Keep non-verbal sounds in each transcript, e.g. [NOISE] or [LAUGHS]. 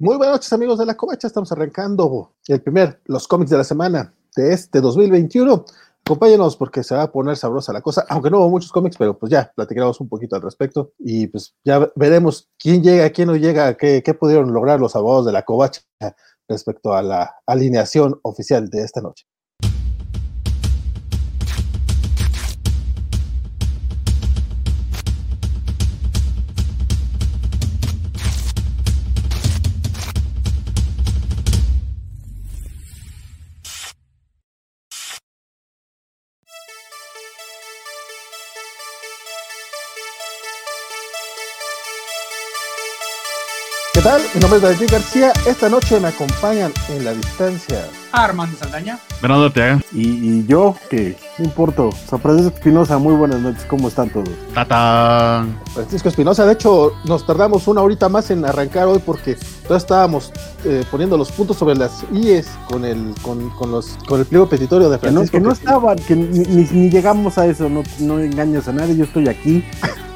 Muy buenas noches amigos de la Covacha, estamos arrancando el primer, los cómics de la semana de este 2021. Acompáñenos porque se va a poner sabrosa la cosa, aunque no hubo muchos cómics, pero pues ya platicaremos un poquito al respecto y pues ya veremos quién llega, quién no llega, qué, qué pudieron lograr los abogados de la Covacha respecto a la alineación oficial de esta noche. Bell. Mi nombre es David García. Esta noche me acompañan en la distancia. Armando Saldaña. Bernardo Ortega. Y, y yo, que no importa. San Francisco Espinosa, muy buenas noches. ¿Cómo están todos? Tata. Francisco Espinosa, de hecho, nos tardamos una horita más en arrancar hoy porque todavía estábamos eh, poniendo los puntos sobre las IES con el, con, con los, con el pliego petitorio de Que no, Francisco. que no estaban, que ni, ni- ni llegamos a eso. No, no engañas a nadie. Yo estoy aquí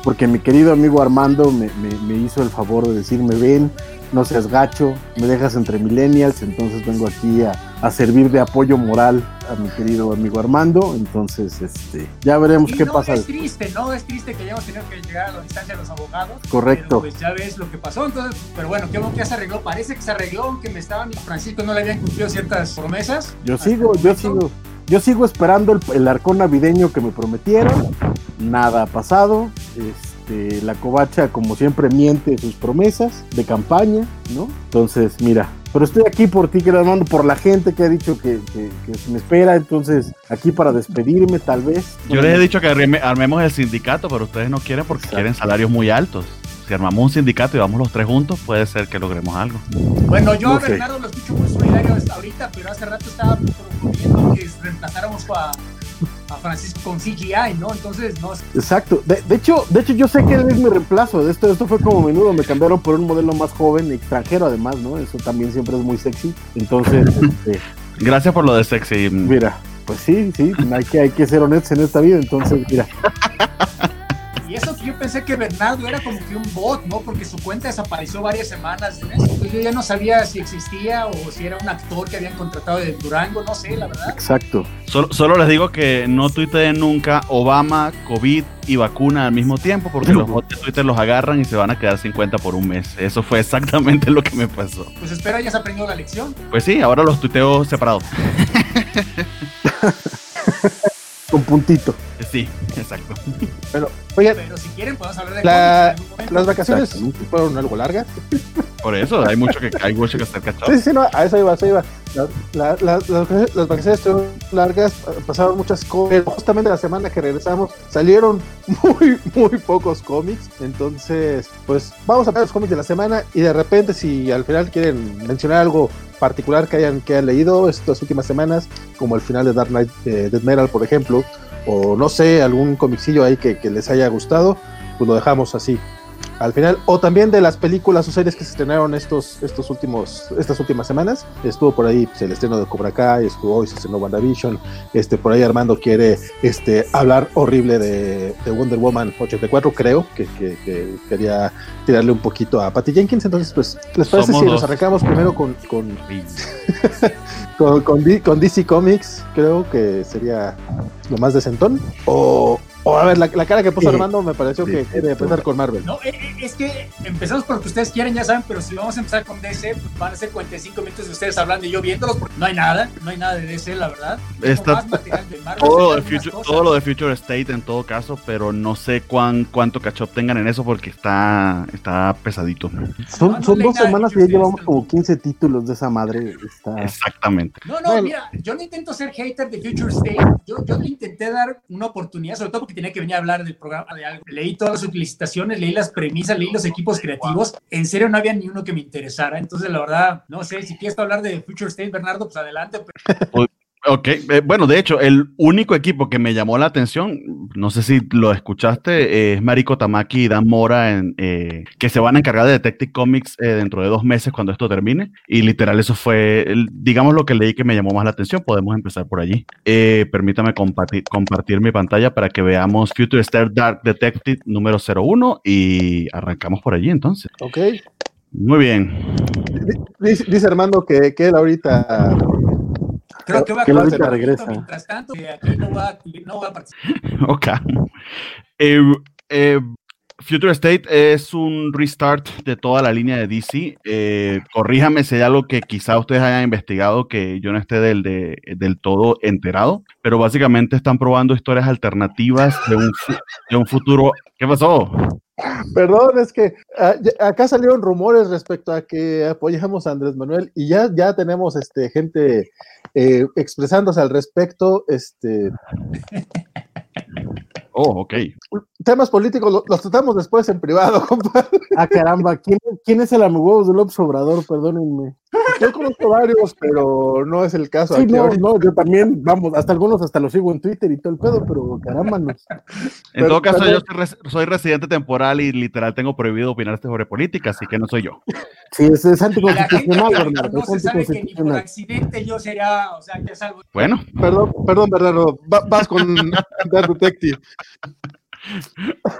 porque mi querido amigo Armando me, me- me hizo el favor de decirme: ven, no seas gacho, me dejas entre millennials. Entonces vengo aquí a, a servir de apoyo moral a mi querido amigo Armando. Entonces, este, ya veremos Y qué no, pasa. Es triste, ¿no? Es triste que hayamos tenido que llegar a la distancia de los abogados. Correcto. Pero pues ya ves lo que pasó. Entonces, pero bueno, qué bueno que ya se arregló. Parece que se arregló, aunque me estaba Francisco no le habían cumplido ciertas promesas. Yo sigo, yo sigo, yo sigo esperando el, el arcón navideño que me prometieron. Nada ha pasado. Este, la covacha, como siempre, miente sus promesas de campaña, ¿no? Entonces, mira. Pero estoy aquí por ti, querido Armando, por la gente que ha dicho que, que- que me espera. Entonces, aquí para despedirme, tal vez. Yo les he dicho que arme- armemos el sindicato, pero ustedes no quieren porque Exacto. quieren salarios muy altos. Si armamos un sindicato y vamos los tres juntos, puede ser que logremos algo. Bueno, yo No a sé. Bernardo lo escucho muy solidario hasta ahorita, pero hace rato estaba proponiendo que reemplazáramos a Francisco con CGI, ¿no? Entonces, no. Exacto. De, de hecho, de hecho, yo sé que él es mi reemplazo. Esto, esto fue como menudo. Me cambiaron por un modelo más joven, extranjero, además, ¿no? Eso también siempre es muy sexy. Entonces, [LAUGHS] este, Gracias por lo de sexy. Mira, pues sí, sí, hay que, hay que ser honestos en esta vida, entonces, mira, [LAUGHS] Y eso que yo pensé que Bernardo era como que un bot, ¿no? Porque su cuenta desapareció varias semanas. ¿no? Entonces yo ya no sabía si existía o si era un actor que habían contratado de Durango, no sé, la verdad. exacto. Solo, solo les digo que no tuiteen nunca Obama, COVID y vacuna al mismo tiempo porque los bots de Twitter los agarran y se van a quedar sin cuenta por un mes. Eso fue exactamente lo que me pasó. Pues espero hayas aprendido la lección. Pues sí, ahora los tuiteo separados. [LAUGHS] Con puntito. Sí, exacto. Pero, oigan, Pero si quieren podemos hablar de La- las vacaciones fueron algo largas. Por eso hay mucho que, hay mucho que hacer Sí, cachado. sí, no, a eso iba, a eso iba. La- la- la- las vacaciones- las vacaciones estuvieron largas, pasaron muchas cosas. pero Justamente la semana que regresamos salieron [LAUGHS] muy, muy pocos cómics. Entonces, pues vamos a ver los cómics de la semana y de repente si al final quieren mencionar algo particular que hayan, que hayan leído estas últimas semanas, como el final de Dark Knight eh, Death Metal, por ejemplo, o no sé, algún comicillo ahí que, que les haya gustado, pues lo dejamos así al final, o también de las películas o series que se estrenaron estos, estos últimos, estas últimas semanas. Estuvo por ahí pues, el estreno de Cobra Kai, estuvo hoy se estrenó WandaVision, este, por ahí Armando quiere este, hablar horrible de, de Wonder Woman 84, creo, que, que- que quería tirarle un poquito a Patty Jenkins, entonces pues, ¿les parece Somos si nos arrancamos primero con, con, [LAUGHS] [LAUGHS] con, con con DC Comics? Creo que sería lo más decentón. O, o a ver, la, la cara que puso Sí. Armando me pareció que quiere empezar con Marvel. No, eh, eh, es que empezamos por lo que ustedes quieren, ya saben, pero si vamos a empezar con DC, pues van a ser 45 minutos de ustedes hablando y yo viéndolos, porque no hay nada, no hay nada de DC, la verdad. Está- más material de Marvel, todo, lo de Future, cosas. todo lo de Future State en todo caso, pero no sé cuán, cuánto catch up tengan en eso porque está, está pesadito. Son, No, no son dos semanas y ya llevamos State. como 15 títulos de esa madre. Está... Exactamente. No, no, Bueno. mira, yo no intento ser hater de Future State. Yo, yo le intenté dar una oportunidad, sobre todo porque tenía que venir a hablar del programa de algo. Leí todas las solicitaciones, leí las premisas, leí los equipos creativos. En serio, no había ni uno que me interesara. Entonces, la verdad, no sé, si quieres hablar de Future State, Bernardo, pues adelante. pero- Ok, eh, bueno, de hecho, el único equipo que me llamó la atención, no sé si lo escuchaste, eh, es Mariko Tamaki y Dan Mora, en, eh, que se van a encargar de Detective Comics eh, dentro de dos meses cuando esto termine. Y literal, eso fue, digamos, lo que leí que me llamó más la atención. Podemos empezar por allí. Permítame compartir, compartir mi pantalla para que veamos Future Star Dark Detective número 01 y arrancamos por allí entonces. Ok. Muy bien. Dice, dice Armando que, que él ahorita Creo que va a Que acabar ahorita el regresa. proyecto, Mientras tanto, aquí no va, no va a participar. Ok. Eh, eh, Future State es un restart de toda la línea de DC. Eh, corríjame si hay algo que quizá ustedes hayan investigado que yo no esté del, de- del todo enterado, pero básicamente están probando historias alternativas de un, de un futuro. ¿Qué pasó? [LAUGHS] Perdón, es que ah, ya- acá salieron rumores respecto a que apoyamos a Andrés Manuel y ya, ya tenemos este, gente eh, expresándose al respecto. Este, [LAUGHS] Oh, ok. temas políticos lo- los tratamos después en privado, [LAUGHS] compadre. Ah, caramba, ¿quién, quién es el amigo de López Obrador? Perdónenme. Yo conozco varios, pero no es el caso. Sí, aquí no, ahorita. no, yo también, vamos, hasta algunos hasta los sigo en Twitter y todo el pedo, pero caramba, no. En Pero- todo caso, pero- yo soy, res- soy residente temporal y literal tengo prohibido opinar sobre política, así que no soy yo. Sí, es, es anticonstitucional, Bernardo, no se sabe que ni por accidente yo sería, o sea, que es algo. Bueno, Perdón, perdón, Bernardo. Va- vas con [LAUGHS] Dark Detective.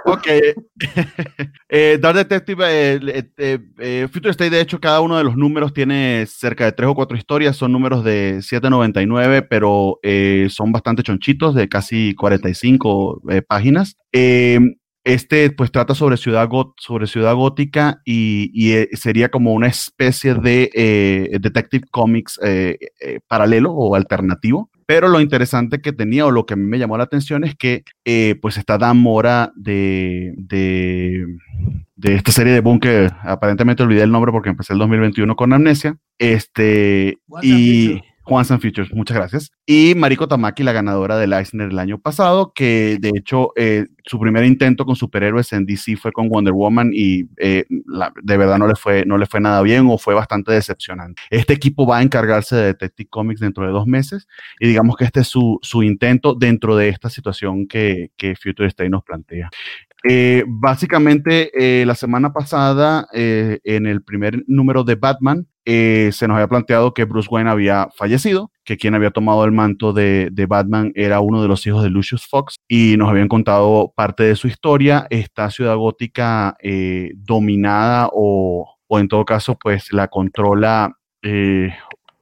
Ok. [LAUGHS] eh, Dark Detective, eh, eh, eh, eh, Future State, de hecho, cada uno de los números tiene cerca de tres o cuatro historias. Son números de 7.99, pero eh, son bastante chonchitos, de casi 45 eh, páginas. Este, pues, trata sobre Ciudad, Got- sobre ciudad Gótica y, y, sería como una especie de Detective Comics paralelo o alternativo. Pero lo interesante que tenía o lo que a mí me llamó la atención es que eh, pues está Dan Mora de, de, de esta serie de Boom que aparentemente olvidé el nombre porque empecé el 2021 con Amnesia. Este, y. Juan San Futures, muchas gracias. Y Mariko Tamaki, la ganadora del Eisner el año pasado, que de hecho eh, su primer intento con superhéroes en DC fue con Wonder Woman y eh, la- de verdad no le, fue, no le fue nada bien o fue bastante decepcionante. Este equipo va a encargarse de Detective Comics dentro de dos meses y digamos que este es su, su intento dentro de esta situación que, que Future State nos plantea. Eh, básicamente, eh, la semana pasada, eh, en el primer número de Batman, se nos había planteado que Bruce Wayne había fallecido, que quien había tomado el manto de, de Batman era uno de los hijos de Lucius Fox, y nos habían contado parte de su historia. Esta ciudad gótica dominada o, o en todo caso, pues la controla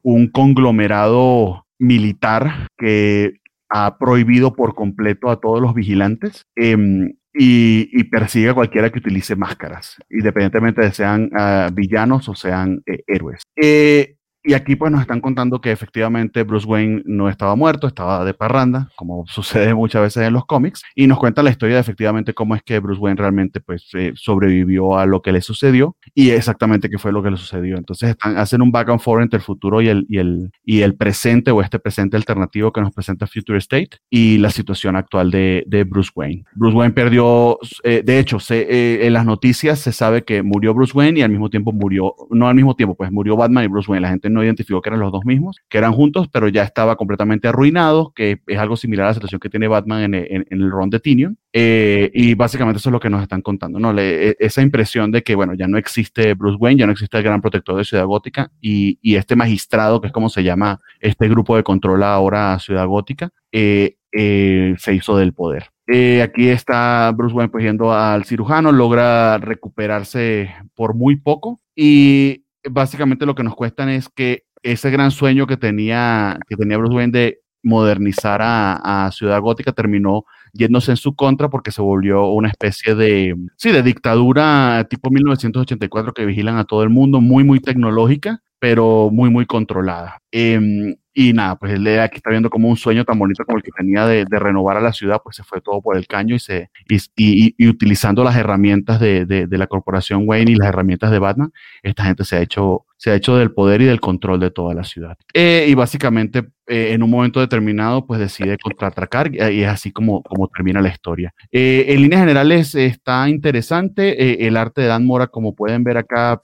un conglomerado militar que ha prohibido por completo a todos los vigilantes em, y, y persigue a cualquiera que utilice máscaras, independientemente de sean ah, villanos o sean eh, héroes. Eh, y aquí pues nos están contando que efectivamente Bruce Wayne no estaba muerto, estaba de parranda, como [LAUGHS] sucede muchas veces en los cómics, y nos cuenta la historia de efectivamente cómo es que Bruce Wayne realmente pues eh, sobrevivió a lo que le sucedió y exactamente qué fue lo que le sucedió. Entonces están, hacen un back and forth entre el futuro y el, y, el, y el presente o este presente alternativo que nos presenta Future State y la situación actual de, de Bruce Wayne. Bruce Wayne perdió, eh, de hecho, se, eh, en las noticias se sabe que murió Bruce Wayne y al mismo tiempo murió, no al mismo tiempo, pues murió Batman y Bruce Wayne. La gente no identificó que eran los dos mismos, que eran juntos, pero ya estaba completamente arruinado, que es algo similar a la situación que tiene Batman en, el Ron de Tinion. Eh, y básicamente eso es lo que nos están contando, ¿no? E, esa impresión de que, bueno, ya no existe Bruce Wayne, ya no existe el gran protector de Ciudad Gótica y, este magistrado, que es como se llama este grupo de control ahora Ciudad Gótica, eh, eh, se hizo del poder. Eh, aquí está Bruce Wayne pues yendo al cirujano, logra recuperarse por muy poco y básicamente lo que nos cuestan es que ese gran sueño que tenía, que tenía Bruce Wayne de modernizar a, a, Ciudad Gótica terminó yéndose en su contra porque se volvió una especie de, sí, de dictadura tipo 1984 que vigilan a todo el mundo, muy, muy tecnológica, pero muy, muy controlada. Eh, y nada, pues él aquí está viendo como un sueño tan bonito como el que tenía de, de renovar a la ciudad, pues se fue todo por el caño y, se, y, y, y utilizando las herramientas de, de, de, la corporación Wayne y las herramientas de Batman, esta gente se ha hecho, se ha hecho del poder y del control de toda la ciudad. Eh, y básicamente eh, en un momento determinado, pues decide contraatacar y es así como, como termina la historia. Eh, en líneas generales está interesante, eh, el arte de Dan Mora, como pueden ver acá,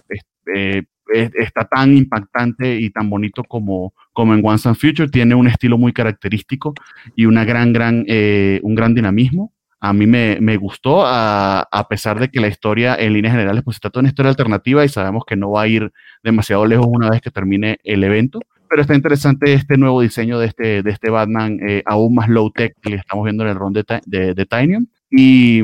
eh, está tan impactante y tan bonito como, como en Once and Future, tiene un estilo muy característico y una gran, gran, eh, un gran dinamismo. A mí me, me gustó, a, a, pesar de que la historia en líneas generales pues está toda una historia alternativa y sabemos que no va a ir demasiado lejos una vez que termine el evento. Pero está interesante este nuevo diseño de este, de este Batman eh, aún más low-tech que estamos viendo en el ron de, de, de. Y,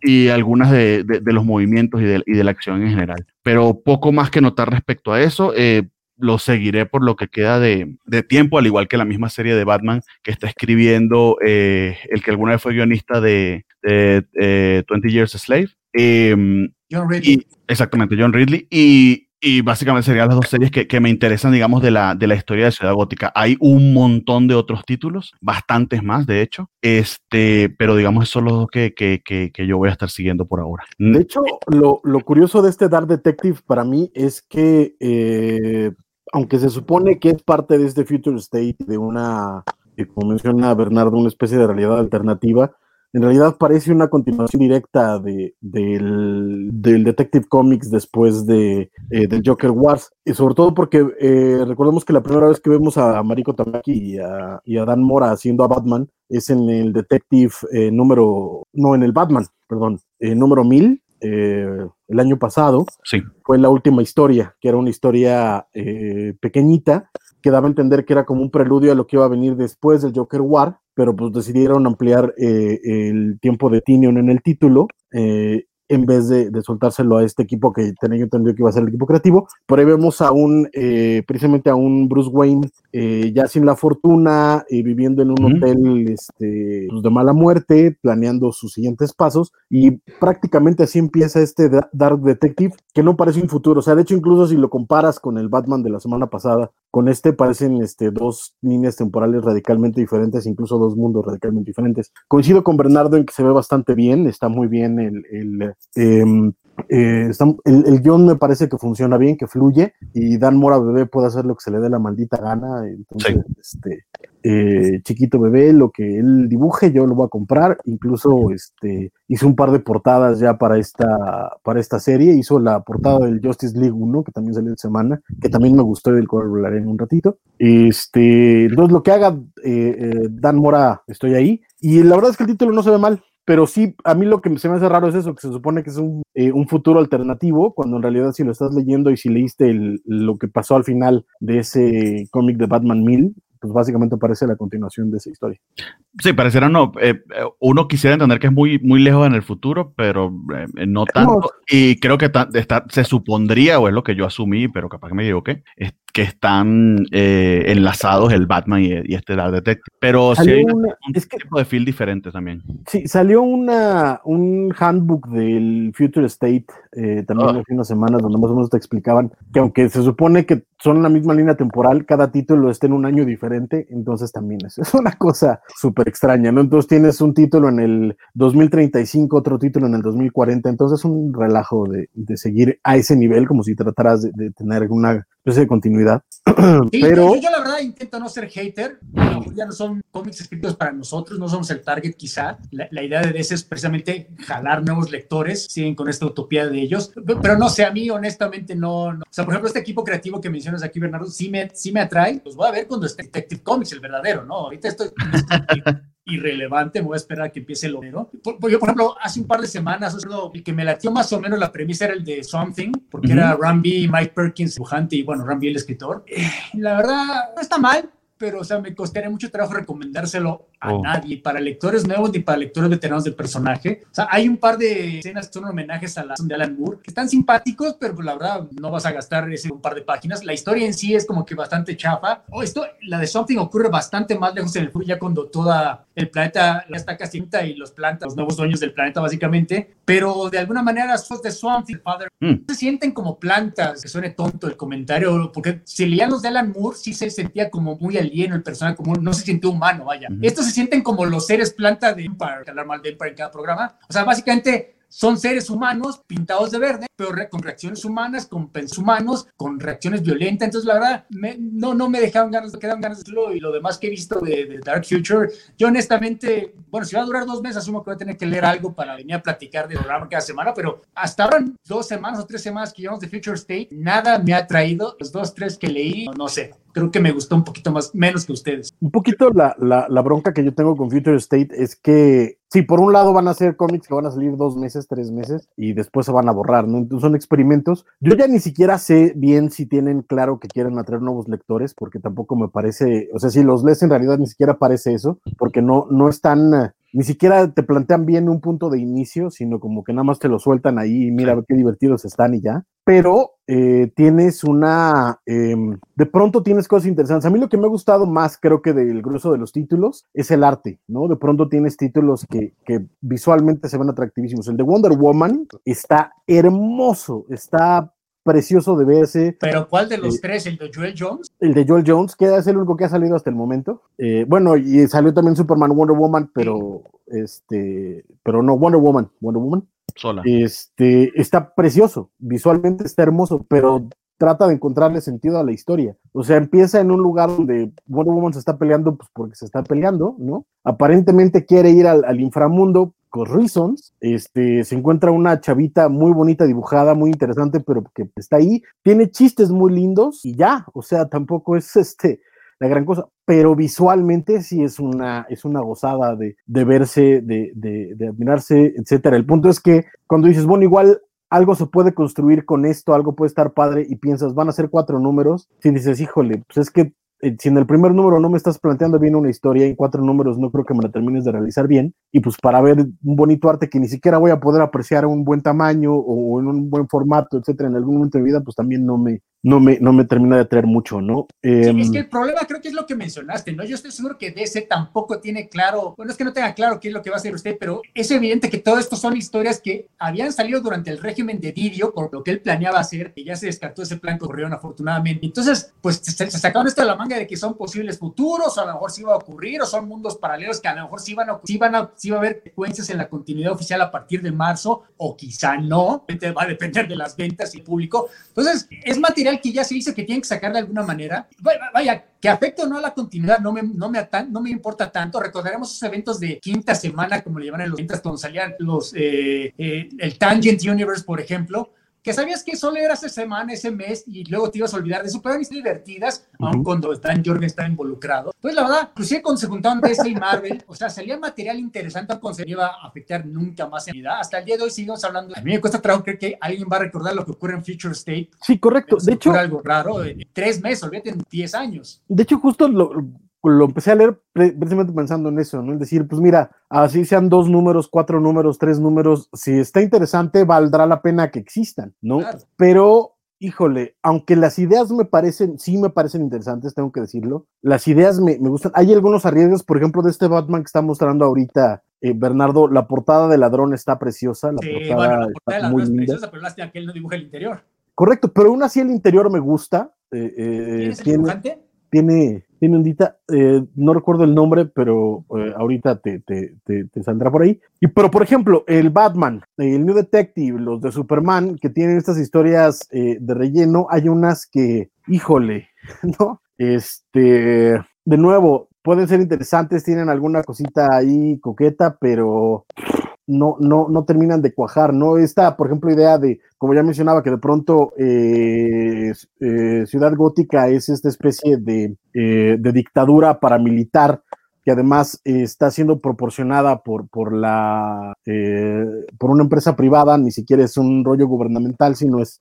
y algunas de, los movimientos y de, y de, la acción en general. Pero poco más que notar respecto a eso. Eh, lo seguiré por lo que queda de, tiempo, al igual que la misma serie de Batman que está escribiendo eh, el que alguna vez fue guionista de, de 20 Years a Slave. Em, John Ridley. exactamente, John Ridley. Y, y básicamente serían las dos series que, que, me interesan, digamos, de la, de la historia de Ciudad Gótica. Hay un montón de otros títulos, bastantes más, de hecho, este, pero digamos, esos son los dos que, que, que, yo voy a estar siguiendo por ahora. De hecho, lo, lo curioso de este Dark Detective para mí es que, eh, aunque se supone que es parte de este Future State, de una, eh, como menciona Bernardo, una especie de realidad alternativa, en realidad parece una continuación directa de, del, Detective Comics después de, eh, del Joker Wars, y sobre todo porque eh, recordemos que la primera vez que vemos a Mariko Tamaki y a, y a Dan Mora haciendo a Batman es en el Detective eh, número, no, en el Batman, perdón, número 1000, el año pasado. Sí. Fue la última historia, que era una historia pequeñita, que daba a entender que era como un preludio a lo que iba a venir después del Joker War, pero pues decidieron ampliar eh, el tiempo de Tinion en el título eh, en vez de, soltárselo a este equipo que tenía yo entendido que iba a ser el equipo creativo. Por ahí vemos a un, eh, precisamente a un Bruce Wayne eh, ya sin la fortuna, eh, viviendo en un hotel este, pues, de mala muerte, planeando sus siguientes pasos, y prácticamente así empieza este Dark Detective, que no parece un futuro. O sea, de hecho, incluso si lo comparas con el Batman de la semana pasada, con este parecen este, dos líneas temporales radicalmente diferentes, incluso dos mundos radicalmente diferentes. Coincido con Bernardo en que se ve bastante bien, está muy bien el, el Em, eh, el, el, guion me parece que funciona bien, que fluye, y Dan Mora Bebé puede hacer lo que se le dé la maldita gana. Entonces, este, eh, chiquito bebé, lo que él dibuje, yo lo voy a comprar. Incluso este, hizo un par de portadas ya para esta, para esta serie. Hizo la portada del Justice League 1, que también salió en semana, que también me gustó y del cual hablaré en un ratito. Este, entonces, lo que haga eh, Dan Mora, estoy ahí. Y la verdad es que el título no se ve mal pero sí, a mí lo que se me hace raro es eso, que se supone que es un, eh, un futuro alternativo, cuando en realidad si lo estás leyendo y si leíste lo que pasó al final de ese cómic de Batman 1000, pues básicamente parece la continuación de esa historia. Sí, pareciera no. Eh, uno quisiera entender que es muy, muy lejos en el futuro, pero eh, no tanto. Y creo que está, se supondría, o es lo que yo asumí, pero capaz que me equivoqué, que están enlazados el Batman y, este Dark Detective. Pero sí hay un tipo de feel diferente también. Sí, salió una, un handbook del Future State también ah. hace unas semanas donde más o menos te explicaban que aunque se supone que son la misma línea temporal, cada título está en un año diferente, entonces también es, [LAUGHS] es una cosa súper extraña, ¿no? Entonces tienes un título en el 2035, otro título en el 2040, entonces es un relajo de, de seguir a ese nivel como si trataras de, de tener una de continuidad. [CLEARS THROAT] Pero yo, la verdad intento no ser hater, ya no son cómics escritos para nosotros, no somos el target quizá. La, idea de ese es precisamente jalar nuevos lectores, siguen con esta utopía de ellos, pero no sé, a mí honestamente no, O sea, por ejemplo, este equipo creativo que mencionas aquí, Bernardo, sí me, sí me atrae, los voy a ver cuando esté Detective Comics, el verdadero, ¿no? Ahorita estoy [LAUGHS] irrelevante, me voy a esperar a que empiece el obrero. Por, yo, por ejemplo, hace un par de semanas, el que me latió más o menos la premisa era el de Something, porque era Ramby, Mike Perkins, dibujante, y bueno, Ramby el escritor. Eh, la verdad, no está mal, pero o sea, me costaría mucho trabajo recomendárselo a oh. nadie, para lectores nuevos ni para lectores veteranos del personaje. O sea, hay un par de escenas que son homenajes a la de Alan Moore, que están simpáticos, pero pues, la verdad no vas a gastar ese un par de páginas. La historia en sí es como que bastante chafa. O oh, esto, la de Something ocurre bastante más lejos en el futuro, ya cuando toda el planeta ya está casi y los plantas, los nuevos dueños del planeta básicamente, pero de alguna manera sos de Something, Father, mm. se sienten como plantas, que suene tonto el comentario, porque si leían los de Alan Moore, sí se sentía como muy alieno el personaje, como no se sintió humano, vaya. Estos se sienten como los seres planta de Empire, hablar mal de Empire en cada programa. O sea, básicamente son seres humanos pintados de verde, pero con reacciones humanas, con pensos humanos, con reacciones violentas. Entonces, la verdad, no, no me dejaron ganas, quedan ganas de hacerlo. Y lo demás que he visto de, Dark Future, yo honestamente, bueno, si va a durar dos meses, asumo que voy a tener que leer algo para venir a platicar de programa cada semana, pero hasta ahora, dos semanas o tres semanas que llevamos de Future State, nada me ha traído. Los dos, tres que leí, no sé, creo que me gustó un poquito más, menos que ustedes. Un poquito la, la, la bronca que yo tengo con Future State es que Sí, por un lado van a ser cómics que van a salir dos meses, tres meses y después se van a borrar, ¿no? Entonces son experimentos. Yo ya ni siquiera sé bien si tienen claro que quieren atraer nuevos lectores, porque tampoco me parece, o sea, si los lees en realidad ni siquiera parece eso, porque no, no están ni siquiera te plantean bien un punto de inicio, sino como que nada más te lo sueltan ahí y mira qué divertidos están y ya. Pero eh, tienes una, em, de pronto tienes cosas interesantes. A mí lo que me ha gustado más, creo que del grueso de los títulos, es el arte, ¿no? De pronto tienes títulos que, que visualmente se ven atractivísimos. El de Wonder Woman está hermoso, está precioso de verse. ¿Pero cuál de los eh, tres? ¿El de Joel Jones? El de Joel Jones, que es el único que ha salido hasta el momento. Eh, bueno, y salió también Superman Wonder Woman, pero este, pero no, Wonder Woman, Wonder Woman. Sola. Este, está precioso, visualmente está hermoso, pero trata de encontrarle sentido a la historia. O sea, empieza en un lugar donde Wonder Woman se está peleando pues porque se está peleando, ¿no? Aparentemente quiere ir al, al inframundo Reasons, este, se encuentra una chavita muy bonita dibujada, muy interesante, pero que está ahí, tiene chistes muy lindos y ya, o sea, tampoco es [LAUGHS] este la gran cosa, pero visualmente sí es una, es una gozada de, de verse, de, de, de admirarse, etcétera. El punto es que cuando dices, bueno, igual algo se puede construir con esto, algo puede estar padre y piensas, van a ser cuatro números, si dices, híjole, pues es que si en el primer número no me estás planteando bien una historia, en cuatro números no creo que me la termines de realizar bien. Y pues para ver un bonito arte que ni siquiera voy a poder apreciar en un buen tamaño o en un buen formato, etcétera, en algún momento de vida, pues también no me, no me, no me termina de atraer mucho, ¿no? Eh, sí, es em, que el problema creo que es lo que mencionaste, ¿no? Yo estoy seguro que DC tampoco tiene claro, bueno, es que no tenga claro qué es lo que va a hacer usted, pero es evidente que todo esto son historias que habían salido durante el régimen de Didio, por lo que él planeaba hacer, y ya se descartó ese plan con Rion, afortunadamente. Entonces, pues se, se, sacaron esto de la manga de que son posibles futuros, o a lo mejor sí iba a ocurrir, o son mundos paralelos que a lo mejor sí van a, sí van a, sí va a haber secuencias en la continuidad oficial a partir de marzo, o quizá no, va a depender de las ventas y público. Entonces, es material que ya se dice que tienen que sacar de alguna manera. Vaya, que afecte o no a la continuidad no me, no me, no me importa tanto. Recordaremos esos eventos de quinta semana, como le llaman en los ventas, cuando salían los, eh, eh, el Tangent Universe, por ejemplo, que sabías que solo era esa semana, ese mes, y luego te ibas a olvidar de eso, pero eran divertidas, uh -huh. aun cuando Dan Jorgen está involucrado. Pues la verdad, inclusive cuando se juntaron DC y Marvel, o sea, salía material interesante, con se iba a afectar nunca más en vida. Hasta el día de hoy seguimos hablando. A mí me cuesta trabajo creer que alguien va a recordar lo que ocurre en Future State. Sí, correcto. De hecho, algo raro, en tres meses, olvídate, en diez años. De hecho, justo lo, lo empecé a leer precisamente pensando en eso, ¿no? Es decir, pues mira, así sean dos números, cuatro números, tres números, si está interesante, valdrá la pena que existan, ¿no? Claro. Pero, híjole, aunque las ideas me parecen, sí me parecen interesantes, tengo que decirlo, las ideas me, me gustan. Hay algunos arriesgos, por ejemplo, de este Batman que está mostrando ahorita eh, Bernardo, la portada de Ladrón está preciosa, la sí, portada, bueno, la portada está de muy es linda. preciosa, pero lástima que él no dibuja el interior. Correcto, pero aún así el interior me gusta. Eh, eh, ¿Quién es el tiene, dibujante? Tiene, tiene ondita, eh, no recuerdo el nombre, pero eh, ahorita te, te, te, saldrá por ahí. Y pero por ejemplo, el Batman, el New Detective, los de Superman, que tienen estas historias eh, de relleno, hay unas que, híjole, [LAUGHS] ¿no? Este, de nuevo, pueden ser interesantes, tienen alguna cosita ahí coqueta, pero no, no, no terminan de cuajar, ¿no? Esta, por ejemplo, idea de, como ya mencionaba, que de pronto eh, eh, Ciudad Gótica es esta especie de, eh, de dictadura paramilitar que además está siendo proporcionada por, por, la, eh, por una empresa privada, ni siquiera es un rollo gubernamental, sino es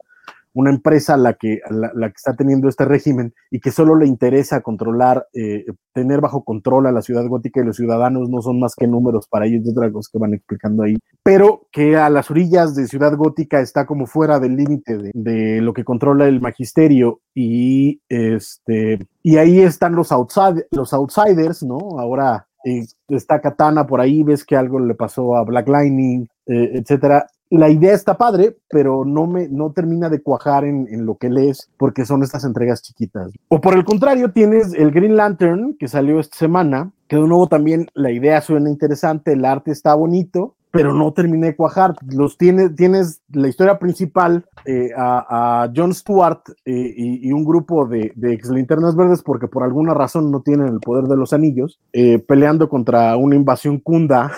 una empresa la que, la, que está teniendo este régimen y que solo le interesa controlar, eh, tener bajo control a la ciudad gótica y los ciudadanos no son más que números para ellos, de otras cosas que van explicando ahí, pero que a las orillas de ciudad gótica está como fuera del límite de, de, lo que controla el magisterio y, este, y ahí están los, outside, los outsiders, ¿no? Ahora eh, está Katana por ahí, ves que algo le pasó a Black Lightning, eh, etcétera la idea está padre, pero no me no termina de cuajar en, en, lo que lees porque son estas entregas chiquitas. O por el contrario, tienes el Green Lantern que salió esta semana, que de nuevo también la idea suena interesante, el arte está bonito, pero no terminé de cuajar. Los tiene, tienes la historia principal eh, a, a, John Stewart eh, y, y, un grupo de, de ex linternas verdes, porque por alguna razón no tienen el poder de los anillos, eh, peleando contra una invasión kunda.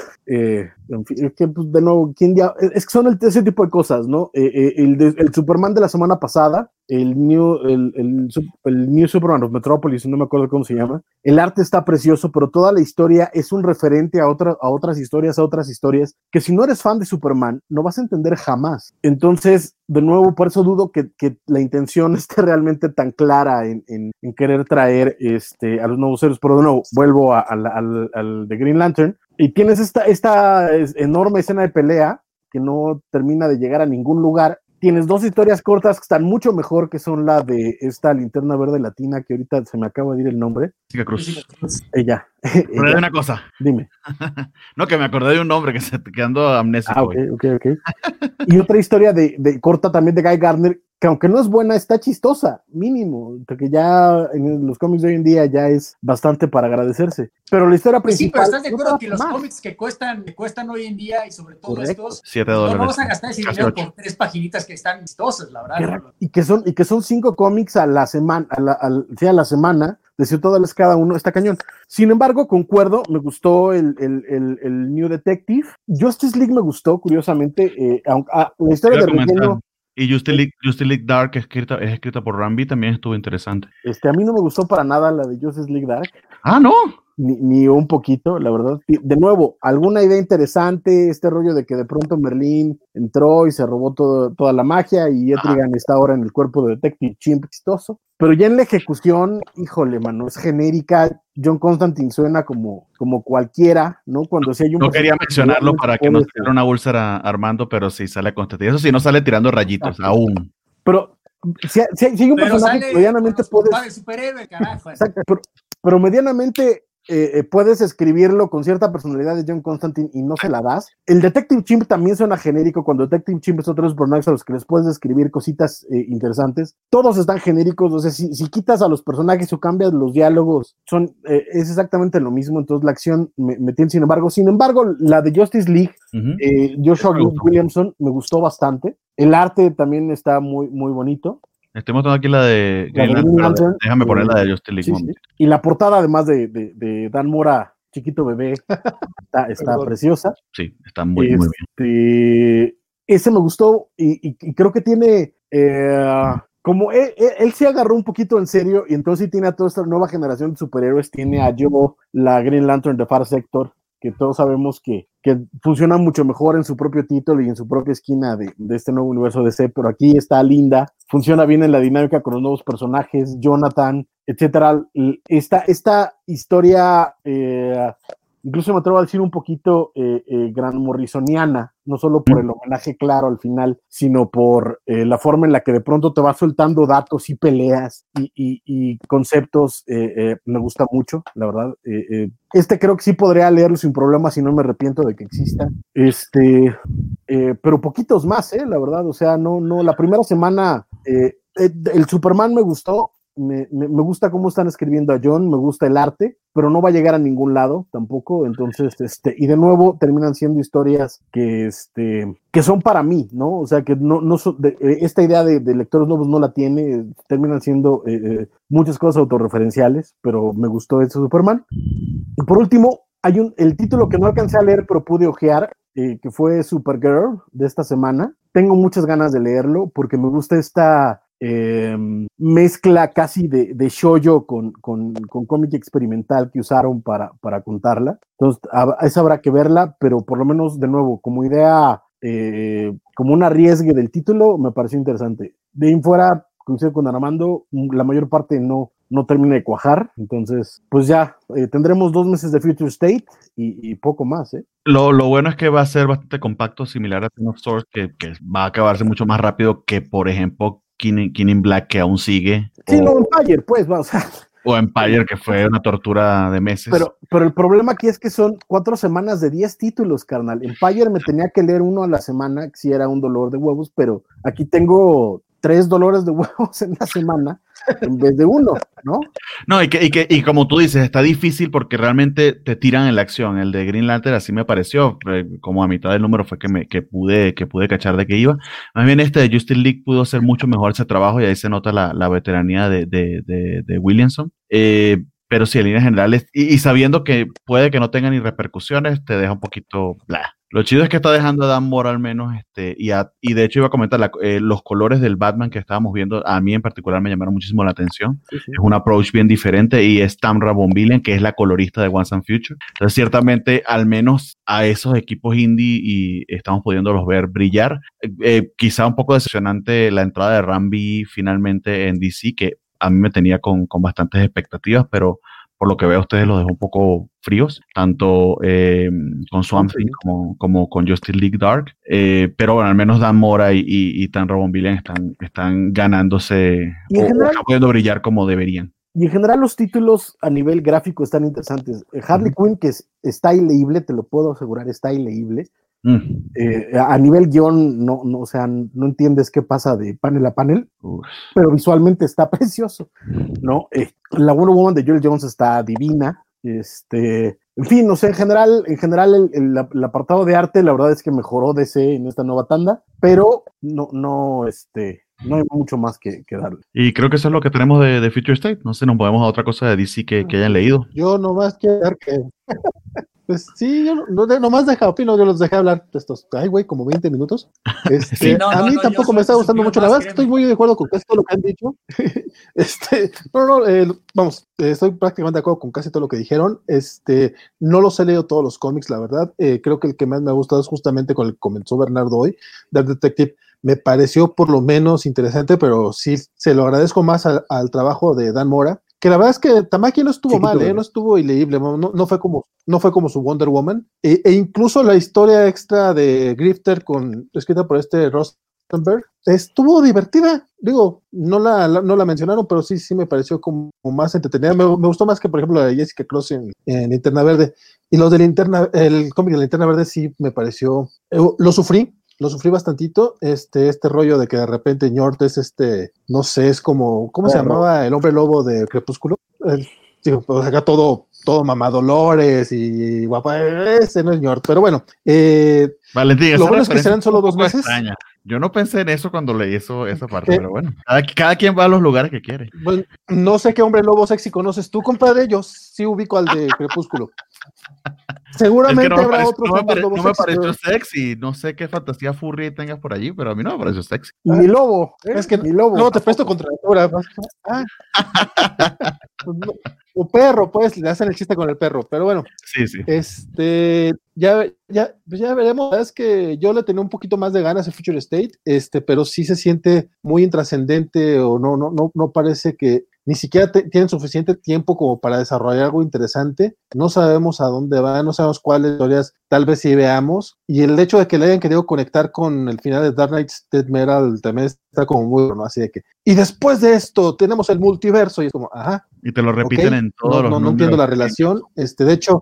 Eh, es que, pues, de nuevo, ¿quién ya? Es que son el, ese tipo de cosas, ¿no? Eh, el, de, el, Superman de la semana pasada, el New, el, el, el, New Superman of Metropolis, no me acuerdo cómo se llama. El arte está precioso, pero toda la historia es un referente a, otra, a otras historias, a otras historias, que si no eres fan de Superman, no vas a entender jamás. Entonces, de nuevo, por eso dudo que, que la intención [LAUGHS] esté realmente tan clara en, en, en, querer traer este, a los nuevos héroes. Pero de nuevo, vuelvo a, a, al, al de Green Lantern Y tienes esta, esta enorme escena de pelea que no termina de llegar a ningún lugar tienes dos historias cortas que están mucho mejor, que son la de esta linterna verde latina, que ahorita se me acaba de ir el nombre. Jessica Cruz. Ella. [LAUGHS] Pero hay una cosa. Dime. [LAUGHS] no, que me acordé de un nombre que se quedando amnésico. Ah, ok, ok, ok. [LAUGHS] y otra historia de, de, corta también de Guy Gardner, que aunque no es buena, está chistosa, mínimo, porque ya en los cómics de hoy en día ya es bastante para agradecerse. Pero la historia principal. Sí, pero estás de acuerdo que los cómics que cuestan, que cuestan hoy en día y sobre todo estos, 7 dólares. no vamos a gastar ese dinero por tres paginitas que están chistosas, la verdad. Y que son, y que son cinco cómics a la semana, a la, a, sí, a la semana, de cierto dólares cada uno, está cañón. Sin embargo, concuerdo, me gustó el, el, el, el New Detective. Justice League me gustó, curiosamente, eh, aunque, ah, la historia de relleno y Justice League, League Dark, escrita, es escrita por Rambi, también estuvo interesante. Este, a mí no me gustó para nada la de Justice League Dark. Ah, no. Ni, ni, un poquito, la verdad. De nuevo, alguna idea interesante, este rollo de que de pronto Merlín entró y se robó todo, toda la magia y Etrigan está ahora en el cuerpo de Detective Chimp exitoso. Pero ya en la ejecución, híjole, mano, es genérica. John Constantine suena como, como cualquiera, ¿no? Cuando si hay un No quería mencionarlo para que no se una úlcera Armando, pero sí sale Constantine. Eso sí, no sale tirando rayitos, aún. Pero si, si, si hay un pero personaje que medianamente puedes. Superhéroe, carajo. Exacto, pero, pero medianamente eh, puedes escribirlo con cierta personalidad de John Constantine y no se la das. El Detective Chimp también suena genérico cuando Detective Chimp es otro de los personajes a los que les puedes escribir cositas eh, interesantes. Todos están genéricos, o sea, si, si, quitas a los personajes o cambias los diálogos, son, eh, es exactamente lo mismo, entonces la acción me, me, tiene sin embargo. Sin embargo, la de Justice League, uh -huh. Joshua Williamson, me gustó bastante. El arte también está muy, muy bonito. Estoy mostrando aquí la de Green Lantern, Lantern, déjame poner la de Justice League. Sí, sí. Y la portada, además de, de, de Dan Mora, chiquito bebé, está, está preciosa. Sí, está muy, este, muy bien. Ese me gustó y, y, y creo que tiene. Eh, como él, él, él, se agarró un poquito en serio y entonces tiene a toda esta nueva generación de superhéroes, tiene a Joe, la Green Lantern de Far Sector, que todos sabemos que, que, funciona mucho mejor en su propio título y en su propia esquina de, de, este nuevo universo de C, pero aquí está Linda, funciona bien en la dinámica con los nuevos personajes, Jonathan, etcétera. Esta, esta historia, eh, incluso me atrevo a decir un poquito eh, eh, gran morrisoniana, no solo por el homenaje claro al final, sino por eh, la forma en la que de pronto te va soltando datos y peleas y, y, y conceptos, eh, me gusta mucho, la verdad. este creo que sí podría leerlo sin problema si no me arrepiento de que exista. Este, pero poquitos más, la verdad, o sea, no, no, la primera semana el Superman me gustó, me, gusta cómo están escribiendo a John, me gusta el arte, pero no va a llegar a ningún lado tampoco. Entonces, este, y de nuevo terminan siendo historias que, este, que son para mí, ¿no? O sea, que no, no de, esta idea de, de, lectores nuevos no la tiene, terminan siendo eh, eh, muchas cosas autorreferenciales, pero me gustó ese Superman. Y por último, hay un, el título que no alcancé a leer, pero pude ojear, eh, que fue Supergirl de esta semana. Tengo muchas ganas de leerlo porque me gusta esta eh, mezcla casi de, de shoyo con, con, con cómic experimental que usaron para, para contarla. Entonces, a, esa habrá que verla, pero por lo menos, de nuevo, como idea, eh, como un arriesgue del título, me pareció interesante. De ahí fuera, coincido con Armando, la mayor parte no, no termina de cuajar. Entonces, pues ya eh, tendremos dos meses de Future State y, y poco más. ¿eh? Lo, lo, bueno es que va a ser bastante compacto, similar a Ten of Source, que, que, va a acabarse mucho más rápido que, por ejemplo, In Black, que aún sigue. Sí, o, no, Empire, pues, vamos a. O Empire, que fue una tortura de meses. Pero, pero el problema aquí es que son cuatro semanas de diez títulos, carnal. Empire me tenía que leer uno a la semana, sí era un dolor de huevos, pero aquí tengo tres dolores de [LAUGHS] huevos en la semana en vez de uno, ¿no? No, y que, y que y como tú dices, está difícil porque realmente te tiran en la acción. El de Green Lantern así me pareció, como a mitad del número fue que me que pude que pude cachar de qué iba. Más bien este de Justice League pudo hacer mucho mejor ese trabajo y ahí se nota la, la veteranía de, de, de, de Williamson. Eh, pero sí, en líneas generales, y, y, sabiendo que puede que no tenga ni repercusiones, te deja un poquito bla. Lo chido es que está dejando a Dan Moore al menos, este, y, a, y de hecho iba a comentar, la, eh, los colores del Batman que estábamos viendo, a mí en particular me llamaron muchísimo la atención. Sí, sí. Es un approach bien diferente y es Tamra Bonvillain, que es la colorista de Once and Future. Entonces, ciertamente, al menos a esos equipos indie y estamos pudiéndolos ver brillar. Eh, eh, quizá un poco decepcionante la entrada de Rambi finalmente en DC, que a mí me tenía con, con bastantes expectativas, pero por lo que veo ustedes los dejó un poco fríos, tanto eh, con Swamp Thing como, como con Justice League Dark. Eh, pero bueno, al menos Dan Mora y, y, Tan Robin Villian están, están ganándose o, están pudiendo brillar como deberían. Y en general los títulos a nivel gráfico están interesantes. Eh, Harley Quinn, que está ileíble, te lo puedo asegurar, está ileíble. Mm. Eh, a nivel guion, no, no, o sea, no entiendes qué pasa de panel a panel, pero visualmente está [LAUGHS] precioso, ¿no? Eh, la Wonder Woman de Joel Jones está divina, este, en fin, no sé, en general, en general el, apartado de arte, la verdad es que mejoró DC en esta nueva tanda, pero no, no, este, no hay mucho más que, darle. Y creo que eso es lo que tenemos de, de Future State. No sé, nos podemos a otra cosa de DC que, que hayan leído. Yo nomás quiero que Pues sí, yo no, nomás deja, opino, yo los dejé hablar de estos, ay, güey, como 20 minutos. [LAUGHS] Este, a mí tampoco me está gustando mucho, la verdad, estoy muy de acuerdo con casi todo lo que han dicho. [LAUGHS] este, no, no, eh, vamos, estoy prácticamente de acuerdo con casi todo lo que dijeron. Este, no los he leído todos los cómics, la verdad. Eh, creo que el que más me ha gustado es justamente con el que comenzó Bernardo hoy, Dark Detective. Me pareció por lo menos interesante, pero sí se lo agradezco más al trabajo de Dan Mora que la verdad es que Tamaki no estuvo mal, ¿eh? no estuvo ileíble, no, no, fue como, no fue como su Wonder Woman, e, e incluso la historia extra de Grifter con, escrita por este Rosenberg, estuvo divertida, digo, no la, no la mencionaron, pero sí, sí me pareció como, más entretenida, me, gustó más que por ejemplo la de Jessica Cross en, en Linterna Verde, y los de Linterna, el cómic de Linterna Verde sí me pareció, eh, lo sufrí, lo sufrí bastantito, este, este rollo de que de repente Ñort es este, no sé, es como, ¿cómo se llamaba el hombre lobo de Crepúsculo? El, pues acá todo, todo mamadolores y guapa, ese no es Ñort, pero bueno. Eh, Valentín, lo bueno es que serán solo dos meses. Yo no pensé en eso cuando leí eso, esa parte, pero bueno, cada, cada, quien va a los lugares que quiere. Bueno, no sé qué hombre lobo sexy conoces tú, compadre, yo sí ubico al de Crepúsculo. [LAUGHS] Seguramente no habrá otros. No me, pareció sexy. No sé qué fantasía furry tengas por allí, pero a mí no me pareció sexy. Mi lobo. ¿eh? Es que mi lobo. No te presto contra [LAUGHS] ah. [LAUGHS] O perro, pues, le hacen el chiste con el perro, pero bueno. Sí, sí. Este, ya, ya, pues ya veremos. Es que yo le tenía un poquito más de ganas a Future State, este, pero sí se siente muy intrascendente o no, no, no, no parece que ni siquiera tienen suficiente tiempo como para desarrollar algo interesante. No sabemos a dónde va, no sabemos cuáles historias tal vez sí veamos. Y el hecho de que le hayan querido conectar con el final de Dark Knight Dead Metal también está como muy bueno, así de que. Y después de esto tenemos el multiverso y es como, ajá. Y te lo repiten en todos no, los No, no entiendo la relación. Este, de hecho,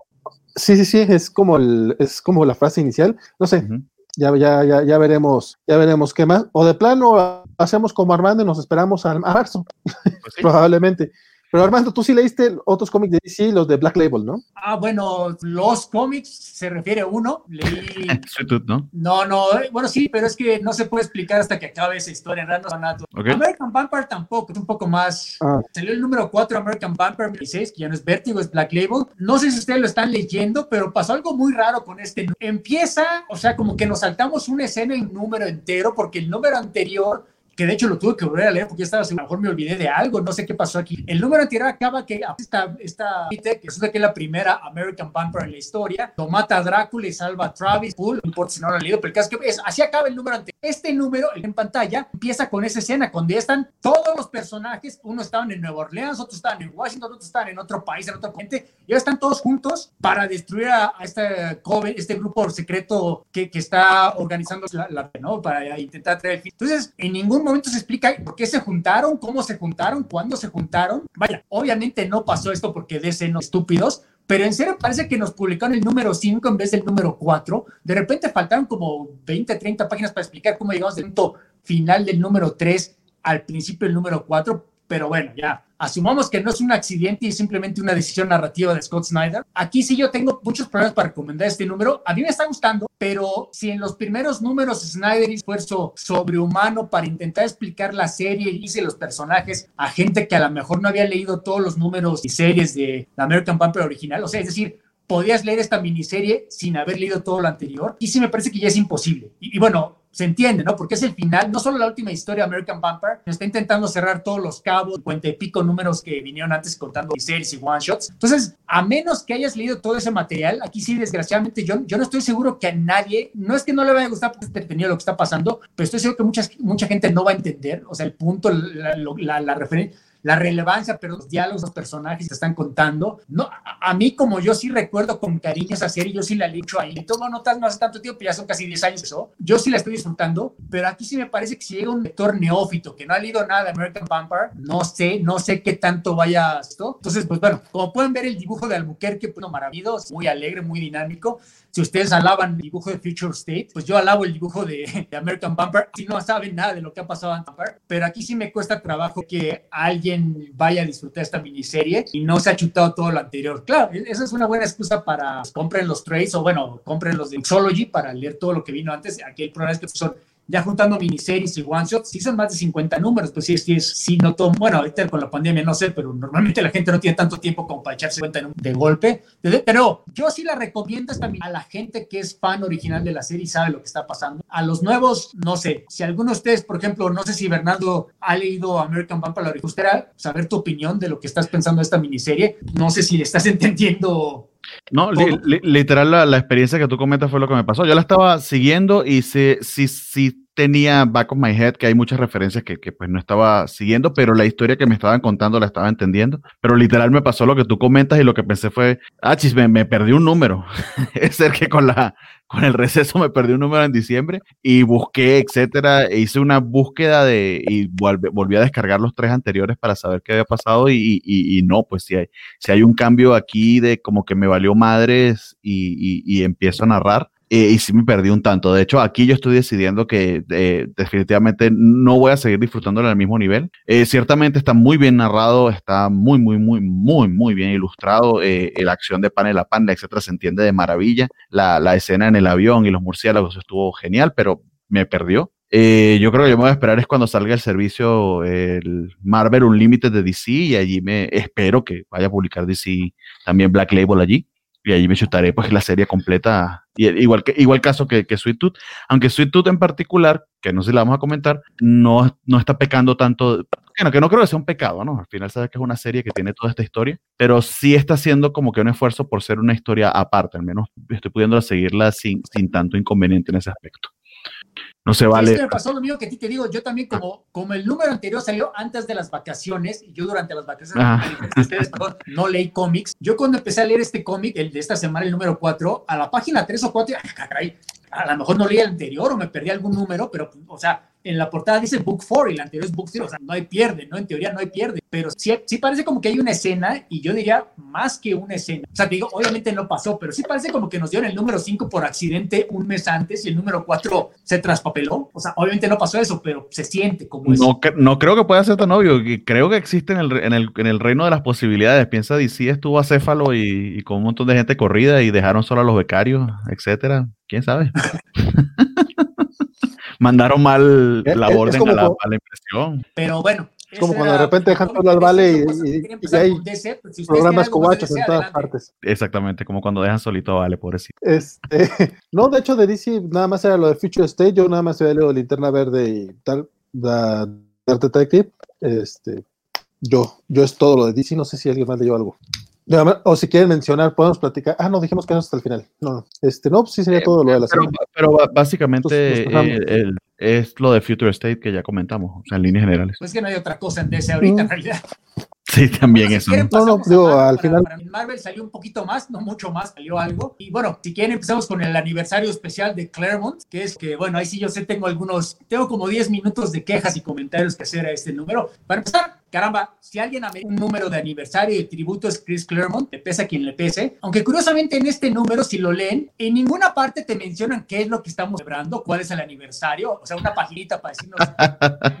sí, sí, sí, es como, el, es como la frase inicial. No sé, ya, ya, ya, ya veremos, ya veremos qué más. O de plano hacemos como Armando y nos esperamos a, marzo, pues probablemente. Pero Armando, tú sí leíste otros cómics de DC, los de Black Label, ¿no? Ah, bueno, los cómics se refiere a uno. Leí. [LAUGHS] ¿no? No, no, eh, bueno, sí, pero es que no se puede explicar hasta que acabe esa historia en Random okay. American Vampire tampoco, es un poco más. Ah. Salió el número 4, American Vampire 16, que ya no es Vértigo, es Black Label. No sé si ustedes lo están leyendo, pero pasó algo muy raro con este. Empieza, o sea, como que nos saltamos una escena en número entero, porque el número anterior que de hecho lo tuve que volver a leer porque ya estaba, a lo mejor me olvidé de algo, no sé qué pasó aquí. El número anterior acaba que esta, esta que es que es la primera American Vampire en la historia, lo mata a Drácula y salva a Travis Pool, no importa si no lo han leído, pero el caso que es, así acaba el número anterior. Este número en pantalla empieza con esa escena, donde ya están todos los personajes, uno estaban en Nueva Orleans, otros estaban en Washington, otros estaban en otro país, en otro continente, y ahora están todos juntos para destruir a, este, este grupo secreto que, que está organizando la, la, ¿no? para intentar traer el fin. Entonces, en ningún momento se explica por qué se juntaron, cómo se juntaron, cuándo se juntaron. Vaya, obviamente no pasó esto porque no estúpidos, pero en serio parece que nos publicaron el número 5 en vez del número 4. De repente faltaron como 20, 30 páginas para explicar cómo llegamos del punto final del número 3 al principio del número 4, pero bueno, ya asumamos que no es un accidente y simplemente una decisión narrativa de Scott Snyder. Aquí sí yo tengo muchos problemas para recomendar este número. A mí me está gustando, pero si en los primeros números Snyder hizo esfuerzo sobrehumano para intentar explicar la serie y dice los personajes a gente que a lo mejor no había leído todos los números y series de la American Vampire original, o sea, es decir, podías leer esta miniserie sin haber leído todo lo anterior. Y sí me parece que ya es imposible. y bueno, se entiende, ¿no? Porque es el final, no solo la última historia de American Vampire, está intentando cerrar todos los cabos, cuenta y pico números que vinieron antes contando series y one shots. Entonces, a menos que hayas leído todo ese material, aquí sí, desgraciadamente, yo, yo no estoy seguro que a nadie, no es que no le vaya a gustar porque entretenido lo que está pasando, pero estoy seguro que mucha, mucha gente no va a entender, o sea, el punto, la referencia la relevancia, pero los diálogos, los personajes se están contando. No, a, mí, como yo sí recuerdo con cariño esa serie, yo sí la he dicho ahí. Tomo notas no hace tanto tiempo, ya son casi 10 años eso. Yo sí la estoy disfrutando, pero aquí sí me parece que si llega un lector neófito que no ha leído nada de American Vampire, no sé, no sé qué tanto vaya esto. Entonces, pues bueno, como pueden ver el dibujo de Albuquerque, pues maravilloso, muy alegre, muy dinámico. Si ustedes alaban el dibujo de Future State, pues yo alabo el dibujo de, American Bumper. Si no saben nada de lo que ha pasado en Bumper, pero aquí sí me cuesta trabajo que alguien vaya a disfrutar esta miniserie y no se ha chutado todo lo anterior. Claro, e-, esa es una buena excusa para compren los trades o bueno, compren los de Xology para leer todo lo que vino antes. Aquí el problema es que son ya juntando miniseries y one shots, sí son más de 50 números, pues sí, sí, es, sí no todo, bueno, ahorita con la pandemia no sé, pero normalmente la gente no tiene tanto tiempo como para echarse cuenta de golpe, pero yo sí la recomiendo también a la gente que es fan original de la serie y sabe lo que está pasando. A los nuevos, no sé, si alguno de ustedes, por ejemplo, no sé si Bernardo ha leído American Vampire, la saber tu opinión de lo que estás pensando de esta miniserie, no sé si estás [LAUGHS] entendiendo no, literal, la, la, experiencia que tú comentas fue lo que me pasó. Yo la estaba siguiendo y sí, sí, sí tenía back of my head que hay muchas referencias que, que, pues no estaba siguiendo, pero la historia que me estaban contando la estaba entendiendo. Pero literal me pasó lo que tú comentas y lo que pensé fue, ah, chis, me, me perdí un número. [LAUGHS] es ser que con la, con el receso me perdí un número en diciembre y busqué, etcétera, e hice una búsqueda de y volví, a descargar los tres anteriores para saber qué había pasado y, y, y no, pues si hay, si hay un cambio aquí de como que me valió madres y, y empiezo a narrar. Eh, y sí me perdí un tanto. De hecho, aquí yo estoy decidiendo que eh, definitivamente no voy a seguir disfrutándolo al mismo nivel. Eh, ciertamente está muy bien narrado, está muy, muy, muy, muy, muy bien ilustrado. la acción de Pan la Panda, etcétera, se entiende de maravilla. La, la, escena en el avión y los murciélagos estuvo genial, pero me perdió. yo creo que yo me voy a esperar es cuando salga el servicio, el Marvel Unlimited de DC, y allí me espero que vaya a publicar DC también Black Label allí y allí me chutaré pues la serie completa, y, igual, que, igual caso que, que Sweet Tooth, aunque Sweet Tooth en particular, que no sé si la vamos a comentar, no, no está pecando tanto, bueno, que no creo que sea un pecado, ¿no? Al final sabes que es una serie que tiene toda esta historia, pero sí está haciendo como que un esfuerzo por ser una historia aparte, al menos estoy pudiendo seguirla sin, sin tanto inconveniente en ese aspecto. No se vale. me pasó lo mismo que a ti te digo, yo también como, como el número anterior salió antes de las vacaciones, y yo durante las vacaciones, ustedes, no leí cómics, yo cuando empecé a leer este cómic, el de esta semana, el número 4, a la página 3 o 4, a lo mejor no leí el anterior o me perdí algún número, pero, o sea, en la portada dice Book 4 y la anterior es Book 0, o sea, no hay pierde, ¿no? En teoría no hay pierde, pero sí, sí parece como que hay una escena y yo diría más que una escena. O sea, te digo, obviamente no pasó, pero sí parece como que nos dieron el número 5 por accidente un mes antes y el número 4 se traspapeló. O sea, obviamente no pasó eso, pero se siente como eso. No, no creo que pueda ser tan obvio, creo que existe en el, en el, en el reino de las posibilidades. Piensa, DC estuvo acéfalo y, y con un montón de gente corrida y dejaron solo a los becarios, etcétera. ¿Quién sabe? [LAUGHS] mandaron mal la orden a la, impresión. Pero bueno. Es como cuando de repente dejan todo al vale y, y, hay pues, programas cobachos en todas partes. Exactamente, como cuando dejan solito a Vale, pobrecito. Este, [LAUGHS] no, de hecho de DC nada más era lo de Future State, yo nada más había leído Linterna Verde y tal, la Detective. Este, yo, yo es todo lo de DC, no sé si alguien más leyó algo. O si quieren mencionar, podemos platicar. Ah, no, dijimos que no hasta el final. No, no. Este, no, pues sí sería eh, todo lo de la pero, Pero básicamente eh, es lo de Future State que ya comentamos, o sea, en líneas generales. Pues que no hay otra cosa en DC ahorita, en realidad. Sí, también eso. no, no, digo, al final. Para Marvel salió un poquito más, no mucho más, salió algo. Y bueno, si quieren, empezamos con el aniversario especial de Claremont, que es que, bueno, ahí sí yo sé, tengo algunos, tengo como 10 minutos de quejas y comentarios que hacer a este número. Para empezar, caramba, si alguien ha un número de aniversario y tributo es Chris Claremont, le pesa a quien le pese. Aunque curiosamente en este número, si lo leen, en ninguna parte te mencionan qué es lo que estamos celebrando, cuál es el aniversario. O sea, una paginita para decirnos,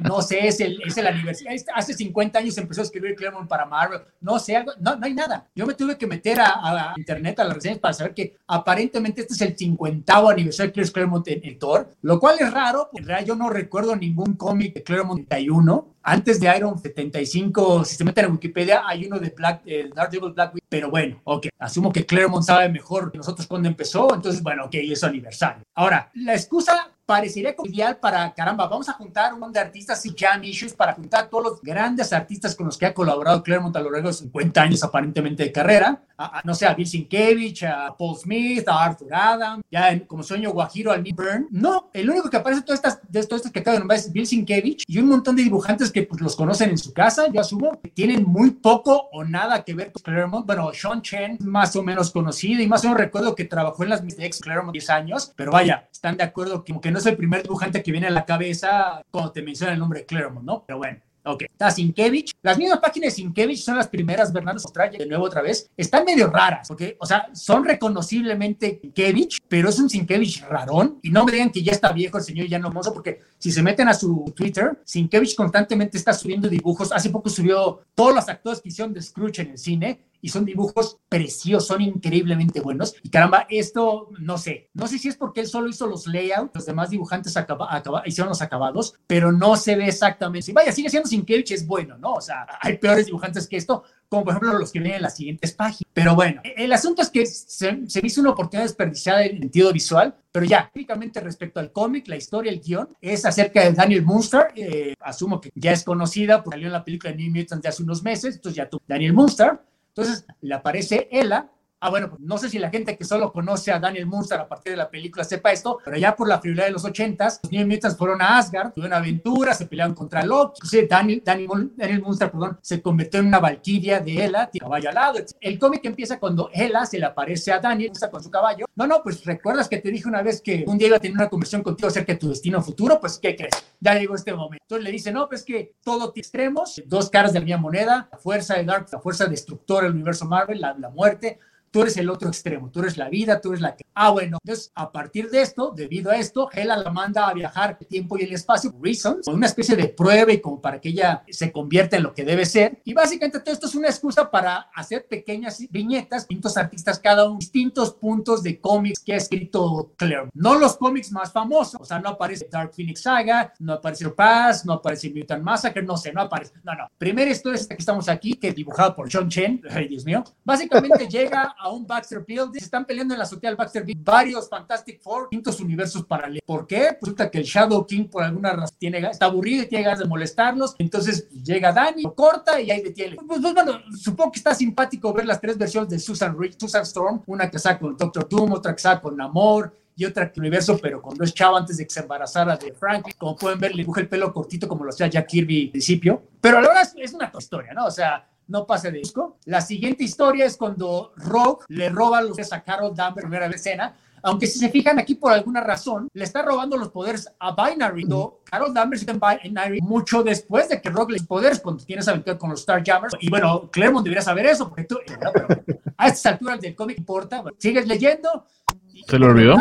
[LAUGHS] no sé, es el, es el aniversario. Hace 50 años empezó a escribir Claremont para Marvel. No sé, algo, no, no hay nada. Yo me tuve que meter a, internet, a las reseñas, para saber que aparentemente este es el 50 aniversario de Chris Claremont en, en, Thor, lo cual es raro. En realidad yo no recuerdo ningún cómic de Claremont 31 antes de Iron 75, si se meten en Wikipedia, hay uno de Black, el Daredevil Black Widow, pero bueno, ok, asumo que Claremont sabe mejor que nosotros cuando empezó, entonces, bueno, ok, es aniversario. Ahora, la excusa parecería ideal para, caramba, vamos a juntar un montón de artistas y jam issues para juntar todos los grandes artistas con los que ha colaborado Claremont a lo largo de 50 años aparentemente de carrera. A, no sé, a Bill Sienkiewicz, a Paul Smith, a Arthur Adam, ya en, como sueño guajiro al Nick Byrne. No, el único que aparece todas estas, de todas estas que acabo de nombrar es Bill Sienkiewicz y un montón de dibujantes que pues, los conocen en su casa, yo asumo, que tienen muy poco o nada que ver con Claremont. Bueno, Sean Chen, más o menos conocido y más o menos recuerdo que trabajó en las Mistakes Claremont 10 años, pero vaya, están de acuerdo que como que no es el primer dibujante que viene a la cabeza cuando te menciona el nombre de Claremont, ¿no? Pero bueno. Ok, está Sinkevich. Las mismas páginas de Sinkevich son las primeras, Bernardo Sostraya, de nuevo otra vez. Están medio raras, porque, o sea, son reconociblemente Sinkevich, pero es un Sinkevich rarón. Y no me digan que ya está viejo el señor ya no mozo, porque si se meten a su Twitter, Sinkevich constantemente está subiendo dibujos. Hace poco subió todos los actores que hicieron de Scrooge en el cine y son dibujos preciosos, son increíblemente buenos. Y caramba, esto no sé, no sé si es porque él solo hizo los layouts, los demás dibujantes acaba, hicieron los acabados, pero no se ve exactamente. Vaya, sigue siendo Sienkiewicz, es bueno, ¿no? O sea, hay peores dibujantes que esto, como por ejemplo los que vienen en las siguientes páginas. Pero bueno, el asunto es que se, se hizo una oportunidad desperdiciada en sentido visual, pero ya, típicamente respecto al cómic, la historia, el guion, es acerca de Daniel Munster, eh, asumo que ya es conocida, porque salió en la película de New Mutants de hace unos meses, entonces ya tú, Daniel Munster, entonces le aparece Ella Ah, bueno, pues no sé si la gente que solo conoce a Daniel Munster a partir de la película sepa esto, pero ya por la frivolidad de los ochentas, los New Mutants fueron a Asgard, tuvieron aventuras, se pelearon contra Loki. Daniel, Daniel, Daniel Munster, perdón, se convirtió en una valquiria de Hela, tiene caballo alado. El cómic empieza cuando Hela se le aparece a Daniel con su caballo. No, no, pues recuerdas que te dije una vez que un día iba a tener una conversación contigo acerca de tu destino futuro, pues ¿qué crees? Ya llegó este momento. Entonces le dice, no, pues que todo tiene extremos, dos caras de la misma moneda, la fuerza de Dark, la fuerza destructora del universo Marvel, la muerte, tú eres el otro extremo, tú eres la vida, tú eres la que... Ah, bueno, entonces a partir de esto, debido a esto, Hela la manda a viajar el tiempo y el espacio, Reasons, con una especie de prueba y como para que ella se convierta en lo que debe ser. Y básicamente todo esto es una excusa para hacer pequeñas viñetas, distintos artistas, cada uno, distintos puntos de cómics que ha escrito Claire. No los cómics más famosos, o sea, no aparece Dark Phoenix Saga, no aparece Paz, no aparece Mutant Massacre, no sé, no aparece. No, no. Primero esto es que estamos aquí, que es dibujado por John Chen, [LAUGHS] ay Dios mío. Básicamente llega a un Baxter Building. Se están peleando en la azotea del Baxter Building varios Fantastic Four, quintos universos paralelos. ¿Por qué? Pues resulta que el Shadow King por alguna razón tiene, está aburrido y tiene ganas de molestarlos. Entonces llega Danny, lo corta y ahí detiene. Pues, pues, bueno, supongo que está simpático ver las tres versiones de Susan, Susan Storm, una que está con Doctor Doom, otra que está con Namor, y otra que universo, pero cuando es chavo antes de que se embarazara de Franklin. Como pueden ver, le dibuja el pelo cortito como lo hacía Jack Kirby al principio. Pero a la verdad es una historia, ¿no? O sea, no pase de disco. La siguiente historia es cuando Rogue le roba los a Carol Danvers primera escena. Aunque si se fijan aquí por alguna razón, le está robando los poderes a Binary. Cuando Carol Danvers está en Binary mucho después de que Rogue le poderes cuando tienes aventura con los Star Jammers. Y bueno, Claremont debería saber eso, porque tú, a estas alturas del cómic importa. sigues leyendo. ¿Se lo olvidó?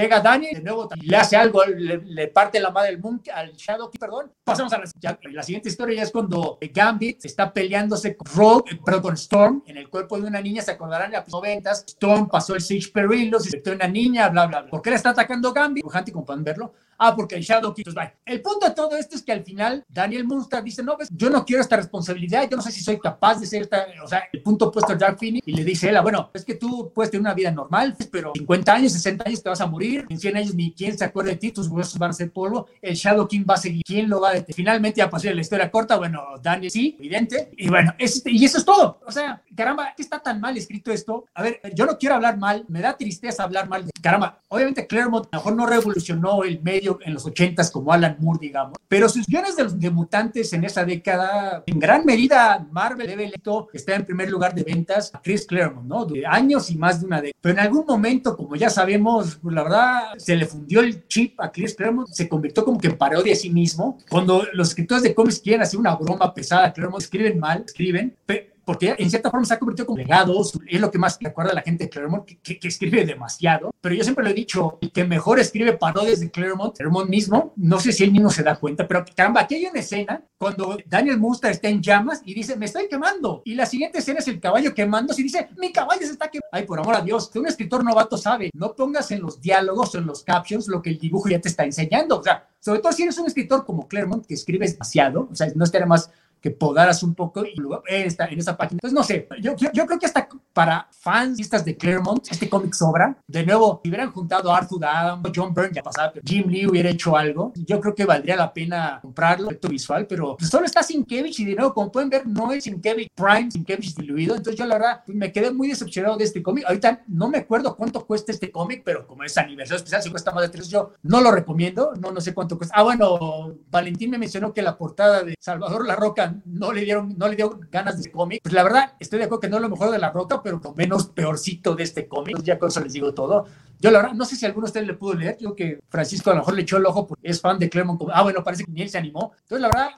Llega Daniel, de nuevo le hace algo, le, parte la madre del Moon, al Shadow, perdón. Pasamos a la, siguiente historia, ya es cuando Gambit está peleándose con Rogue, eh, perdón, con Storm, en el cuerpo de una niña, se acordarán de las noventas, Storm pasó el Siege Perillo, se en una niña, bla, bla, bla. ¿Por qué le está atacando Gambit? Dibujante, como pueden verlo. Ah, porque el Shadow King. El punto de todo esto es que al final Daniel Munster dice, no, pues yo no quiero esta responsabilidad, yo no sé si soy capaz de ser esta, o sea, el punto puesto a Dark Phoenix y le dice él, bueno, es que tú puedes tener una vida normal, pero 50 años, 60 años te vas a morir, en 100 años ni quien se acuerde de ti, tus huesos van a ser polvo, el Shadow King va a seguir, ¿quién lo va a detener? Finalmente ya pasó la historia corta, bueno, Daniel sí, evidente, y bueno, y eso es todo, o sea, caramba, ¿qué está tan mal escrito esto? A ver, yo no quiero hablar mal, me da tristeza hablar mal de, caramba, obviamente Claremont a lo mejor no revolucionó el medio en los 80 como Alan Moore, digamos. Pero sus guiones de, mutantes en esa década, en gran medida, Marvel debe está en primer lugar de ventas a Chris Claremont, ¿no? De años y más de una década. Pero en algún momento, como ya sabemos, pues, la verdad, se le fundió el chip a Chris Claremont, se convirtió como que en parodia a sí mismo. Cuando los escritores de cómics quieren hacer una broma pesada, Claremont escriben mal, escriben, pero porque en cierta forma se ha convertido como legados, es lo que más recuerda a la gente de Claremont, que, que, escribe demasiado, pero yo siempre lo he dicho, el que mejor escribe parodias de Claremont, Claremont mismo, no sé si él mismo se da cuenta, pero caramba, aquí hay una escena cuando Daniel Munster está en llamas y dice, me estoy quemando, y la siguiente escena es el caballo quemándose y dice, mi caballo se está quemando. Ay, por amor a Dios, que un escritor novato sabe, no pongas en los diálogos o en los captions lo que el dibujo ya te está enseñando, o sea, sobre todo si eres un escritor como Claremont que escribes demasiado, o sea, no estaría más que podaras un poco y luego esta, en esa página. Pues no sé, yo, yo, creo que hasta para fans de Claremont, este cómic sobra. De nuevo, si hubieran juntado a Arthur Adam, John Byrne, ya pasaba, pero Jim Lee hubiera hecho algo, yo creo que valdría la pena comprarlo, efecto visual, pero pues, solo está Sinkevich y de nuevo, como pueden ver, no es Sinkevich Prime, Sinkevich diluido. Entonces yo la verdad pues, me quedé muy decepcionado de este cómic. Ahorita no me acuerdo cuánto cuesta este cómic, pero como es aniversario especial, si cuesta más de tres, yo no lo recomiendo, no, no sé cuánto cuesta. Ah, bueno, Valentín me mencionó que la portada de Salvador La Roca no le dieron, no le dio ganas de cómic. Pues la verdad, estoy de acuerdo que no es lo mejor de La Roca, pero lo menos peorcito de este cómic. Ya con eso les digo todo. Yo la verdad, no sé si alguno de ustedes le pudo leer. Yo que Francisco a lo mejor le echó el ojo porque es fan de Clermont. Ah, bueno, parece que ni él se animó. Entonces, la verdad,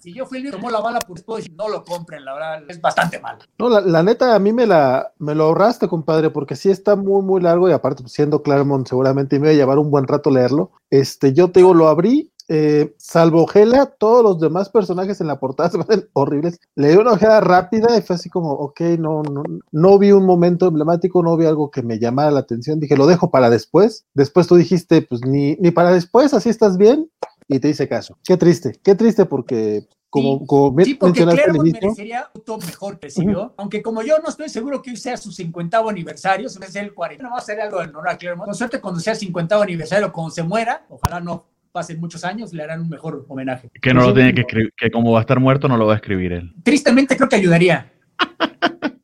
si yo fui el que tomó la bala, pues puedo decir, no lo compren, la verdad, es bastante malo. No, la, neta, a mí me, la, me lo ahorraste, compadre, porque sí está muy, muy largo y aparte, pues, siendo Claremont, seguramente me iba a llevar un buen rato leerlo. Este, yo te digo, lo abrí eh, salvo Gela, todos los demás personajes en la portada se ven [LAUGHS] horribles. Le di una ojeada rápida y fue así como, ok, no, no, no vi un momento emblemático, no vi algo que me llamara la atención. Dije, lo dejo para después. Después tú dijiste, pues ni, ni para después, así estás bien. Y te hice caso. Qué triste, qué triste porque como, sí, como sí, porque claro, merecería un mejor recibió, aunque como yo no estoy seguro que sea su 50 aniversario, se es el 40, no va a ser algo de honor a Claremont. Con suerte cuando sea 50 aniversario, cuando se muera, ojalá no pasen muchos años, le harán un mejor homenaje. Que no lo tiene que escribir, que como va a estar muerto, no lo va a escribir él. Tristemente creo que ayudaría.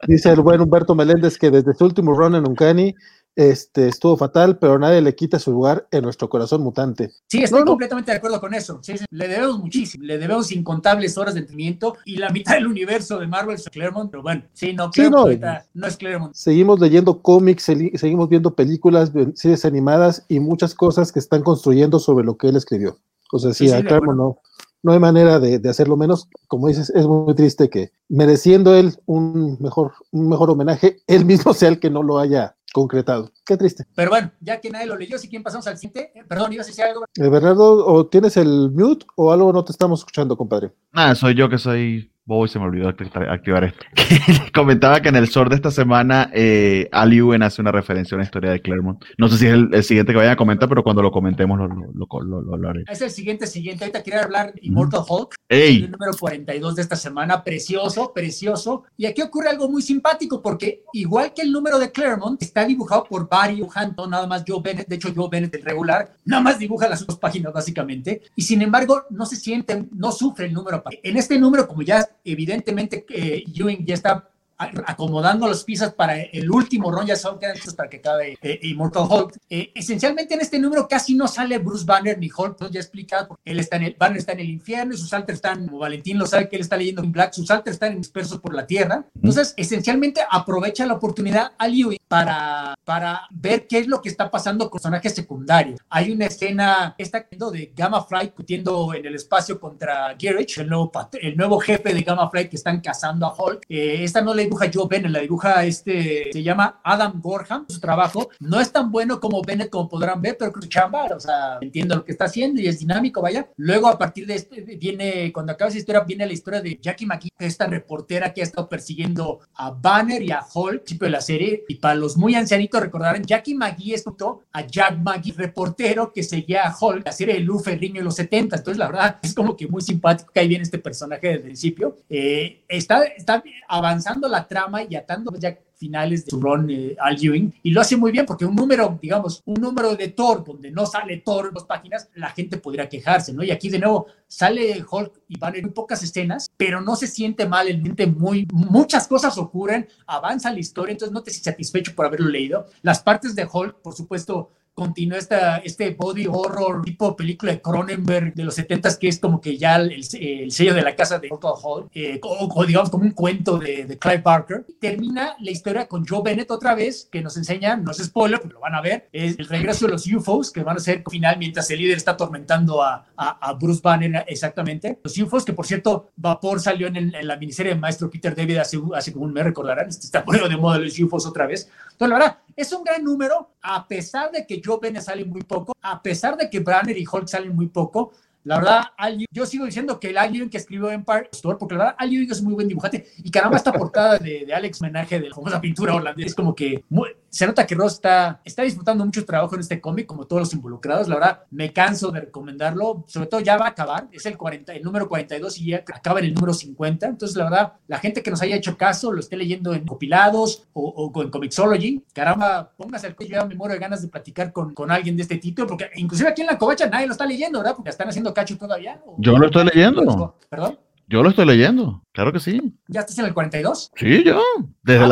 Dice el buen Humberto Meléndez que desde su último run en Uncani este, estuvo fatal, pero nadie le quita su lugar en nuestro corazón mutante. Sí, estoy completamente de acuerdo con eso. le debemos muchísimo, le debemos incontables horas de entrenamiento y la mitad del universo de Marvel es Claremont, pero bueno, sí, no, Claremont no, es Claremont. Seguimos leyendo cómics, seguimos viendo películas, series animadas y muchas cosas que están construyendo sobre lo que él escribió. O sea, sí, a Claremont no, no hay manera de, de, hacerlo menos. Como dices, es muy triste que mereciendo él un mejor, un mejor homenaje, él mismo sea el que no lo haya concretado. Qué triste. Pero bueno, ya que nadie lo leyó, si quieren pasamos al siguiente. Eh, perdón, ibas a decir algo. Eh, Bernardo, ¿o tienes el mute o algo no te estamos escuchando, compadre? Nada, soy yo que soy Boy, se me olvidó activar esto. [LAUGHS] Comentaba que en el SOR de esta semana, eh, Ewen hace una referencia a una historia de Claremont. No sé si es el, siguiente que vayan a comentar, pero cuando lo comentemos lo, lo, lo, haré. Es el siguiente, siguiente. Ahorita quería hablar Immortal Hulk, el número 42 de esta semana. Precioso, precioso. Y aquí ocurre algo muy simpático, porque igual que el número de Claremont, está dibujado por Barry Hampton, nada más Joe Bennett. De hecho, Joe Bennett, el regular, nada más dibuja las dos páginas, básicamente. Y sin embargo, no se siente, no sufre el número. En este número, como ya evidentemente eh, Ewing ya está acomodando las piezas para el último ron, ya son quedan para que acabe eh, Immortal Hulk. Eh, esencialmente en este número casi no sale Bruce Banner ni Hulk, ya explicado, porque él está en el, Banner está en el infierno y sus alters están, como Valentín lo sabe que él está leyendo en Black, sus alters están dispersos por la Tierra. Entonces, esencialmente aprovecha la oportunidad a Ewing para, para ver qué es lo que está pasando con personajes secundarios. Hay una escena, está de Gamma Flight discutiendo en el espacio contra Garrett, el nuevo, el nuevo jefe de Gamma Flight que están cazando a Hulk. Eh, esta no le dibuja Joe Bennett, la dibuja este, se llama Adam Gorham, su trabajo. No es tan bueno como Bennett, como podrán ver, pero su chamba, o sea, entiendo lo que está haciendo y es dinámico, vaya. Luego, a partir de este, viene, cuando acaba esa historia, viene la historia de Jackie McGee, esta reportera que ha estado persiguiendo a Banner y a Hulk, tipo de la serie. Y para los muy ancianitos recordarán, Jackie McGee escuchó a Jack McGee, reportero que seguía a Hulk, la serie de Lou Ferrigno en los 70. Entonces, la verdad, es como que muy simpático que ahí viene este personaje desde el principio. Eh, está, está avanzando la trama y atando ya finales de su run eh, Al Ewing y lo hace muy bien porque un número, digamos, un número de Thor donde no sale Thor en dos páginas, la gente podría quejarse, ¿no? Y aquí de nuevo sale Hulk y van en muy pocas escenas, pero no se siente mal, el mente muy, muchas cosas ocurren, avanza la historia, entonces no te sientes satisfecho por haberlo leído. Las partes de Hulk, por supuesto, continúa esta, este body horror tipo película de Cronenberg de los 70 que es como que ya el, sello de la casa de Mortal Hall, eh, o, digamos como un cuento de, de, Clive Barker. Termina la historia con Joe Bennett otra vez, que nos enseña, no es spoiler, pero lo van a ver, es el regreso de los UFOs, que van a ser final mientras el líder está atormentando a, a, Bruce Banner exactamente. Los UFOs, que por cierto, Vapor salió en, la miniserie de Maestro Peter David hace, hace como un mes, recordarán, este está poniendo de moda los UFOs otra vez. Entonces, la verdad, es un gran número, a pesar de que Joe Bennett sale muy poco, a pesar de que Branner y Hulk salen muy poco. La verdad, yo sigo diciendo que el Alien que escribió Empire Store, porque la verdad, Al es muy buen dibujante. Y caramba, esta portada de, Alex homenaje de la famosa pintura holandesa es como que se nota que Ross está, está disfrutando mucho trabajo en este cómic, como todos los involucrados. La verdad, me canso de recomendarlo. Sobre todo ya va a acabar. Es el, 40, el número 42 y ya acaba en el número 50. Entonces, la verdad, la gente que nos haya hecho caso, lo esté leyendo en compilados o, o en Comixology, caramba, póngase el que yo me muero de ganas de platicar con, con alguien de este título, porque inclusive aquí en la covacha nadie lo está leyendo, ¿verdad? Porque están haciendo todavía. Yo lo estoy leyendo. ¿Perdón? Yo lo estoy leyendo, claro que sí. ¿Ya estás en el 42? Sí, yo. Desde, ah,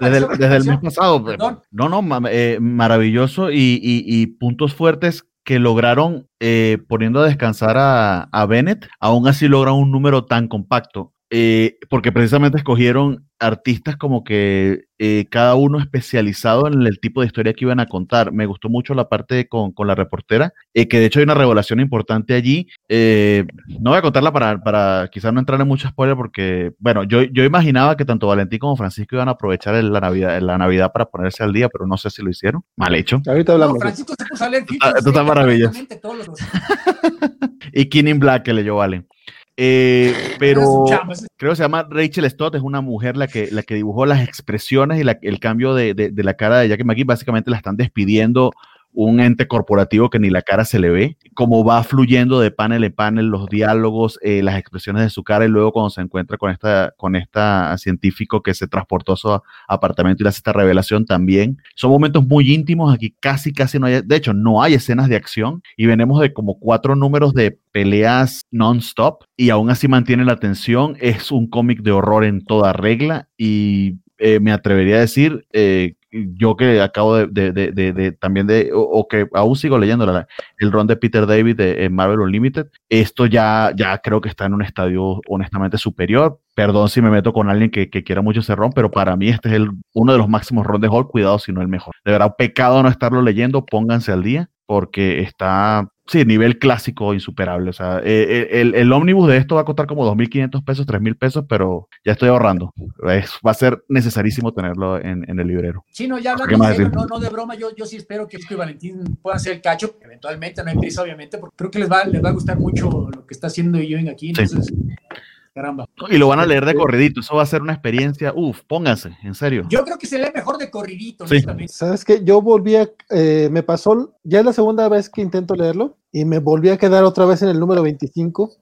desde, el, mes pasado. No, no, eh, maravilloso y, y, puntos fuertes que lograron eh, poniendo a descansar a, a, Bennett, aún así logra un número tan compacto. Eh, porque precisamente escogieron artistas como que eh, cada uno especializado en el tipo de historia que iban a contar. Me gustó mucho la parte con, con la reportera, eh, que de hecho hay una revelación importante allí. no voy a contarla para, para quizás no entrar en mucho spoiler porque, bueno, yo, yo imaginaba que tanto Valentín como Francisco iban a aprovechar la Navidad, la Navidad para ponerse al día, pero no sé si lo hicieron. Mal hecho. Ahorita hablamos. Francisco se puso a leer Esto está maravilloso. [LAUGHS] y King in Black que leyó Valen. Eh, pero creo que se llama Rachel Stott, es una mujer la que, la que dibujó las expresiones y el cambio de, de, de, la cara de Jackie McGee. Básicamente la están despidiendo un ente corporativo que ni la cara se le ve, cómo va fluyendo de panel en panel los diálogos, eh, las expresiones de su cara y luego cuando se encuentra con esta, con esta científico que se transportó a su apartamento y le hace esta revelación también. Son momentos muy íntimos, aquí casi, casi no hay, de hecho no hay escenas de acción y venimos de como cuatro números de peleas non-stop y aún así mantiene la atención. Es un cómic de horror en toda regla y eh, me atrevería a decir eh, yo que acabo de, también de, o, que aún sigo leyendo el ron de Peter David de Marvel Unlimited, esto ya, ya creo que está en un estadio honestamente superior. Perdón si me meto con alguien que, quiera mucho ese ron, pero para mí este es el, uno de los máximos ron de Hulk, cuidado si no el mejor. De verdad, pecado no estarlo leyendo, pónganse al día porque está Sí, nivel clásico insuperable. O sea, eh, eh, el, el, ómnibus de esto va a costar como 2.500 pesos, 3.000 pesos, pero ya estoy ahorrando. va a ser necesarísimo tenerlo en, en el librero. Sí, no, ya hablando de serio, no, no, de broma, yo, yo sí espero que y Valentín puedan hacer el cacho, eventualmente, no hay prisa, obviamente, porque creo que les va, les va a gustar mucho lo que está haciendo Ewing aquí. Entonces, Caramba. Y lo van a leer de corridito, eso va a ser una experiencia, uf, pónganse, en serio. Yo creo que se lee mejor de corridito, sí. Sabes que yo volví a, eh, me pasó, ya es la segunda vez que intento leerlo y me volví a quedar otra vez en el número 25.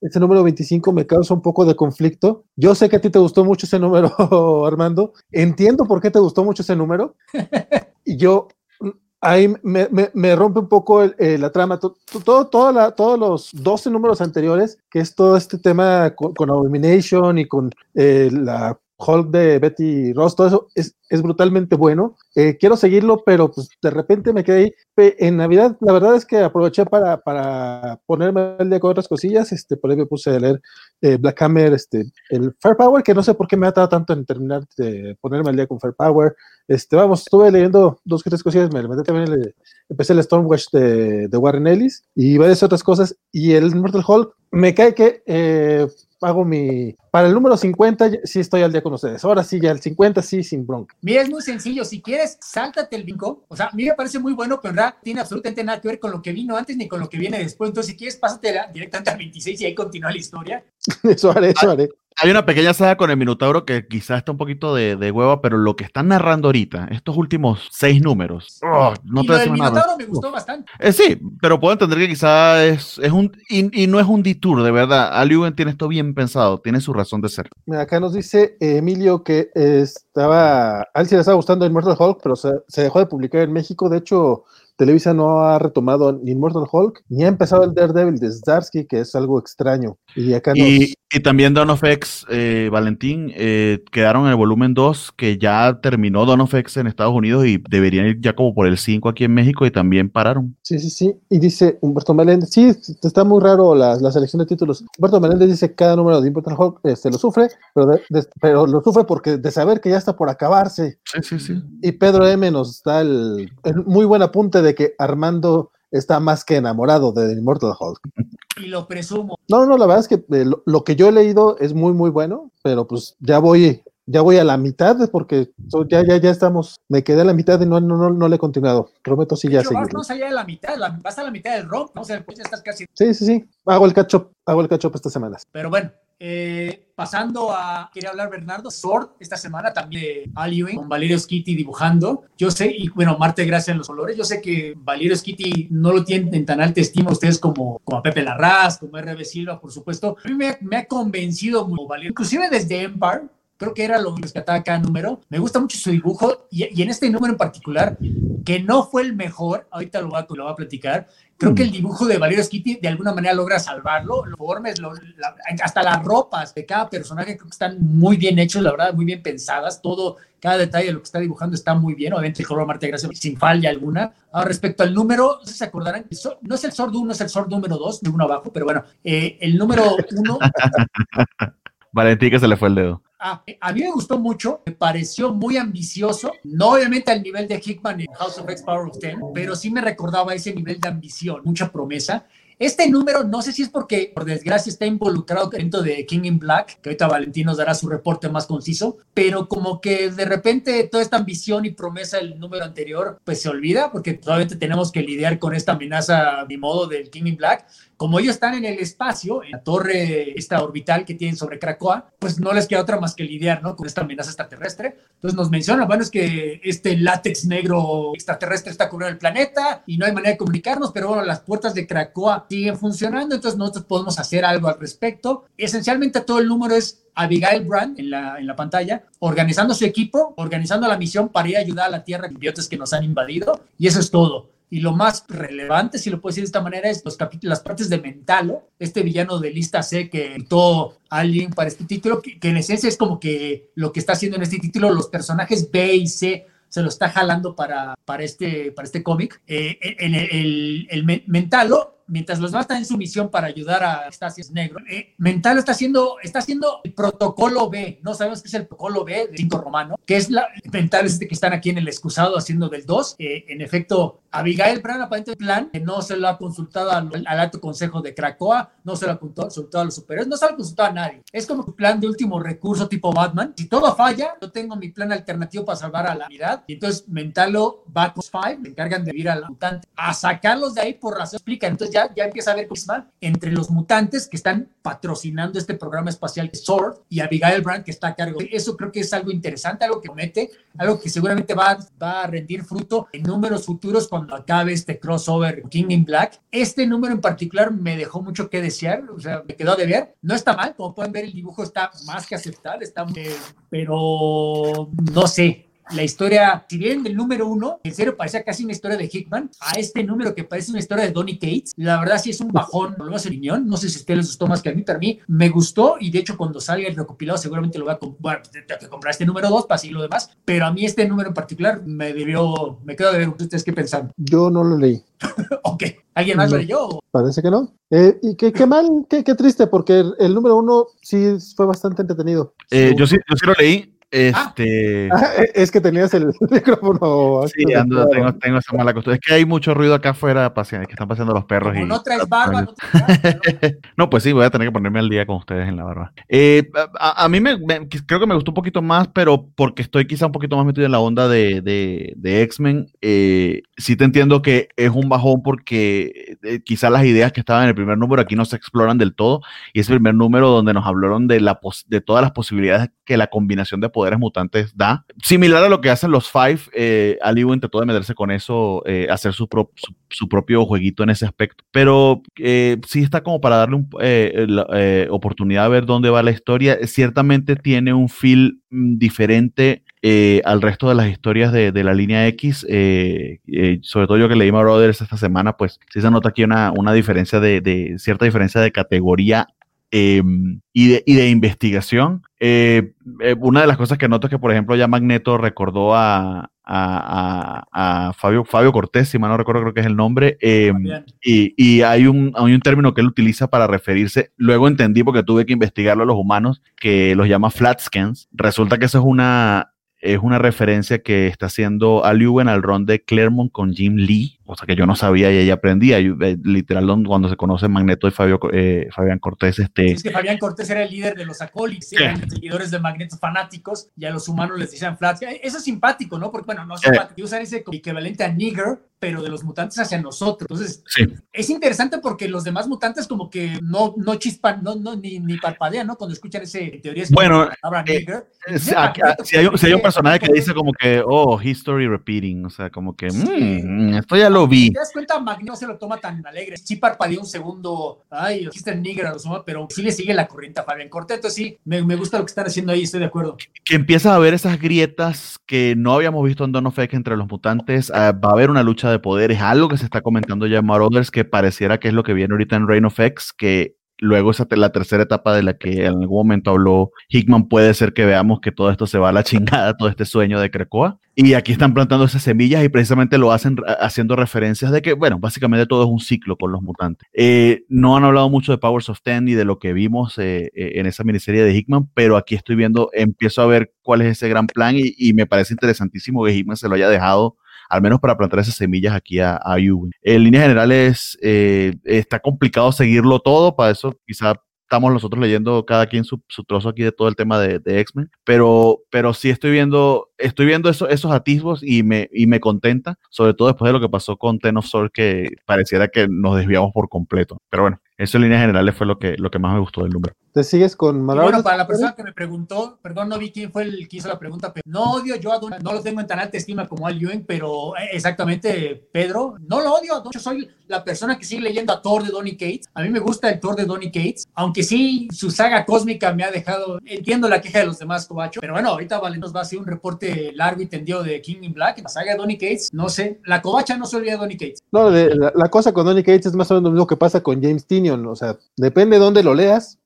Ese número 25 me causa un poco de conflicto. Yo sé que a ti te gustó mucho ese número, [LAUGHS] Armando. Entiendo por qué te gustó mucho ese número. [LAUGHS] Y yo ahí me, me, rompe un poco eh, la trama. Todo, todo la, todos los 12 números anteriores, que es todo este tema con, con Abomination y con eh, la Hulk de Betty Ross, todo eso es, es brutalmente bueno. Eh, quiero seguirlo, pero pues de repente me quedé ahí. En Navidad, la verdad es que aproveché para, para ponerme al día con otras cosillas. Este, por ahí me puse a leer eh, Black Hammer, este, el Fair Power, que no sé por qué me ha tardado tanto en terminar de ponerme al día con Fair Power. Este, vamos, estuve leyendo dos o tres cosillas, me metí también, empecé el Stormwatch de, de Warren Ellis y varias otras cosas. Y el Mortal Hulk, me cae que eh, hago mi. Para el número 50, sí estoy al día con ustedes. Ahora sí, ya el 50 sí, sin bronca. Mira, es muy sencillo. Si quieres, sáltate el bingo. O sea, a mí me parece muy bueno, pero en realidad tiene absolutamente nada que ver con lo que vino antes ni con lo que viene después. Entonces, si quieres, pásate directamente al 26 y ahí continúa la historia. [LAUGHS] eso haré, eso haré. Hay una pequeña saga con el Minotauro que quizás está un poquito de, de, hueva, pero lo que están narrando ahorita, estos últimos seis números, oh, no y te el Minotauro me gustó bastante. Eh, sí, pero puedo entender que quizás es, es un. Y, y, no es un detour, de verdad. Aliugen tiene esto bien pensado, tiene su razón de ser. Acá nos dice Emilio que estaba. A él sí le estaba gustando el Mortal Hulk, pero se, se dejó de publicar en México. De hecho, Televisa no ha retomado ni Immortal Hulk, ni ha empezado el Daredevil de Zdarsky, que es algo extraño. Y acá y, y también Dawn of X, eh, Valentín, eh, quedaron en el volumen 2, que ya terminó Dawn of X en Estados Unidos y deberían ir ya como por el 5 aquí en México y también pararon. Sí, sí, sí. Y dice Humberto Meléndez, sí, está muy raro la, la selección de títulos. Humberto Meléndez dice que cada número de Immortal Hulk este, lo sufre, pero, pero lo sufre porque de saber que ya está por acabarse. Sí, sí, sí. Y Pedro M nos da el, el muy buen apunte de que Armando está más que enamorado de Immortal Hulk. [LAUGHS] Y lo presumo. No, no, la verdad es que eh, lo, que yo he leído es muy, muy bueno, pero pues ya voy, ya voy a la mitad porque ya, ya, ya estamos, me quedé a la mitad y no, no, no, no le he continuado. Prometo sí ya seguir. Vas allá de la mitad, vas a la mitad del rock, ¿no? O sea, pues ya estás casi. Sí, sí, sí. Hago el catch hago el catch estas semanas. Pero bueno, Eh, pasando a, quería hablar Bernardo, Sword, esta semana también de Aliwin, con Valerio Skitty dibujando. Yo sé, y bueno, Marte, gracias en los colores. Yo sé que Valerio Skitty no lo tienen en tan alta estima ustedes como, como a Pepe Larraz, como RB Silva, por supuesto. A mí me, me ha convencido muy Valerio, inclusive desde Empire creo que era lo que rescataba cada número. Me gusta mucho su dibujo y, en este número en particular, que no fue el mejor, ahorita lo voy a, lo a platicar, creo que el dibujo de Valerio Skitty de alguna manera logra salvarlo. Los formes, hasta las ropas de cada personaje creo que están muy bien hechos, la verdad, muy bien pensadas. Todo, cada detalle de lo que está dibujando está muy bien. Obviamente el color Marte Gracia sin falla alguna. Ahora, respecto al número, no sé si se acordarán, no es el Sword 1, es el Sword número 2, de uno abajo, pero bueno, eh, el número 1... Valentín que se le fue el dedo. A mí me gustó mucho, me pareció muy ambicioso, no obviamente al nivel de Hickman en House of X Power of Ten, pero sí me recordaba ese nivel de ambición, mucha promesa. Este número, no sé si es porque, por desgracia, está involucrado dentro de King in Black, que ahorita Valentín nos dará su reporte más conciso, pero como que de repente toda esta ambición y promesa del número anterior, pues se olvida, porque probablemente tenemos que lidiar con esta amenaza, mi modo, del King in Black, como ellos están en el espacio, en la torre esta orbital que tienen sobre Krakoa, pues no les queda otra más que lidiar, ¿no? Con esta amenaza extraterrestre. Entonces nos menciona, bueno, es que este látex negro extraterrestre está cubriendo el planeta y no hay manera de comunicarnos, pero bueno, las puertas de Krakoa siguen funcionando, entonces nosotros podemos hacer algo al respecto. Esencialmente todo el número es Abigail Brand en la, en la pantalla, organizando su equipo, organizando la misión para ir a ayudar a la Tierra, biotes que nos han invadido, y eso es todo. Y lo más relevante, si lo puedo decir de esta manera, es los las partes de Mentalo, este villano de lista C que todo alguien para este título, que, en esencia es como que lo que está haciendo en este título, los personajes B y C se lo está jalando para, para este, para este cómic. Eh, en el, el, Mentalo mientras los demás están en su misión para ayudar a Estasis Negro, eh, Mental está haciendo, está haciendo el protocolo B, no sabemos qué es el protocolo B de 5 romano, que es la, Mental es este que están aquí en el excusado haciendo del 2, eh, en efecto, Abigail Brown aparentemente plan, que no se lo ha consultado al, alto consejo de Cracoa, no se lo ha consultado a los superiores, no se lo ha consultado a nadie, es como un plan de último recurso tipo Batman, si todo falla, yo tengo mi plan alternativo para salvar a la unidad, y entonces Mentalo va con 5, me encargan de ir al mutante a sacarlos de ahí por razón explica, entonces ya, ya empieza a haber crisma entre los mutantes que están patrocinando este programa espacial Sword y Abigail Brand que está a cargo. Eso creo que es algo interesante, algo que mete, algo que seguramente va, va a rendir fruto en números futuros cuando acabe este crossover King in Black. Este número en particular me dejó mucho que desear, o sea, me quedó de ver. No está mal, como pueden ver, el dibujo está más que aceptable, está, eh, pero no sé, la historia, si bien del número uno, en serio parecía casi una historia de Hickman, a este número que parece una historia de Donny Cates, la verdad sí es un bajón, no lo hace opinión, no sé si a ustedes les gustó más que a mí, pero a mí me gustó y de hecho cuando salga el recopilado seguramente lo voy a comprar, bueno, tengo que comprar este número dos para seguir lo demás, pero a mí este número en particular me debió, me quedo de ver, ¿ustedes qué pensan? Yo no lo leí. [LAUGHS] ok, ¿alguien más lo leyó? Parece que no. Eh, y qué, qué mal, qué, qué, triste, porque el, número uno sí fue bastante entretenido. Eh, yo, sí, yo sí lo leí, este. Ah, [LAUGHS] es que tenías el [LAUGHS] micrófono. Sí, ando, tengo, tengo, esa mala costumbre. Es que hay mucho ruido acá afuera, que están pasando los perros. y, no traes barba, no, [LAUGHS] no, pues sí, voy a tener que ponerme al día con ustedes en la barba. Eh, a, mí me, creo que me gustó un poquito más, pero porque estoy quizá un poquito más metido en la onda de, de, de X-Men. Eh, sí te entiendo que es un bajón porque eh, quizá las ideas que estaban en el primer número aquí no se exploran del todo. Y es el primer número donde nos hablaron de, la de todas las posibilidades que la combinación de poderes mutantes da. Similar a lo que hacen los Five, eh, Alibu intentó de meterse con eso, eh, hacer su, su, propio jueguito en ese aspecto. Pero eh, sí está como para darle eh, oportunidad de ver dónde va la historia. Ciertamente tiene un feel mm, diferente al resto de las historias de, la línea X, sobre todo yo que leí My Brothers esta semana, pues sí se nota aquí una, una diferencia de, cierta diferencia de categoría Em, y, de, y, de, investigación. Eh, eh, una de las cosas que noto es que, por ejemplo, ya Magneto recordó a, a, a, Fabio, Fabio Cortés, si mal no recuerdo, creo que es el nombre, em, y, y, hay, un, hay un término que él utiliza para referirse, luego entendí porque tuve que investigarlo a los humanos, que los llama flat scans. Resulta que eso es una, es una referencia que está haciendo Al al ron de Claremont con Jim Lee cosa que yo no sabía y ella aprendía. Eh, literal, cuando se conoce Magneto y Fabio, eh, Fabián Cortés, este... Es que Fabián Cortés era el líder de los acólitos, eran seguidores de Magneto fanáticos y a los humanos les decían flats. Eso es simpático, ¿no? Porque, bueno, no es simpático, usan ese equivalente a nigger, pero de los mutantes hacia nosotros. Entonces, es interesante porque los demás mutantes como que no, no chispan, no, no, ni, ni parpadean, ¿no? Cuando escuchan ese, teoría, bueno, eh, eh, si, hay, si, hay, un personaje que dice como que, oh, history repeating, o sea, como que, mmm, esto ya lo vi. ¿Te das cuenta? Magneto se lo toma tan alegre. Sí parpadea un segundo, ay, existe el nigger a los humanos, pero sí le sigue la corriente a Fabián Corteto, sí, me, me, gusta lo que están haciendo ahí, estoy de acuerdo. Que empieza a haber esas grietas que no habíamos visto en Dawn of entre los mutantes, ah, va a haber una lucha de poder, es algo que se está comentando ya en Marauders, que pareciera que es lo que viene ahorita en Reign of X, que luego esa la tercera etapa de la que en algún momento habló Hickman, puede ser que veamos que todo esto se va a la [LAUGHS] chingada, todo este sueño de Krakoa. Y aquí están plantando esas semillas y precisamente lo hacen haciendo referencias de que, bueno, básicamente todo es un ciclo con los mutantes. Eh, no han hablado mucho de Powers of Ten y de lo que vimos eh, eh, en esa miniserie de Hickman, pero aquí estoy viendo, empiezo a ver cuál es ese gran plan y, y me parece interesantísimo que Hickman se lo haya dejado al menos para plantar esas semillas aquí a, a En líneas generales, eh, está complicado seguirlo todo, para eso quizá estamos nosotros leyendo cada quien su, trozo aquí de todo el tema de, X-Men, pero, pero sí estoy viendo, estoy viendo esos atisbos y me, y me contenta, sobre todo después de lo que pasó con Ten of Sword, que pareciera que nos desviamos por completo. Pero bueno, eso en líneas generales fue lo que, lo que más me gustó del número. ¿Te sigues con Bueno, para la persona que me preguntó, perdón, no vi quién fue el que hizo la pregunta, pero no odio yo a Don, no lo tengo en tan alta estima como Al Ewing, pero eh, exactamente, Pedro, no lo odio a Yo soy la persona que sigue leyendo a Thor de Donny Cates. A mí me gusta el Thor de Donny Cates, aunque sí, su saga cósmica me ha dejado, entiendo la queja de los demás, Cobacho, pero bueno, ahorita Valen nos va a hacer un reporte largo y tendido de King in Black, la saga de Donny Cates, no sé, la Covacha no se olvida de Donny Cates. No, la, cosa con Donny Cates es más o menos lo mismo que pasa con James Tinion, o sea, depende de dónde lo leas,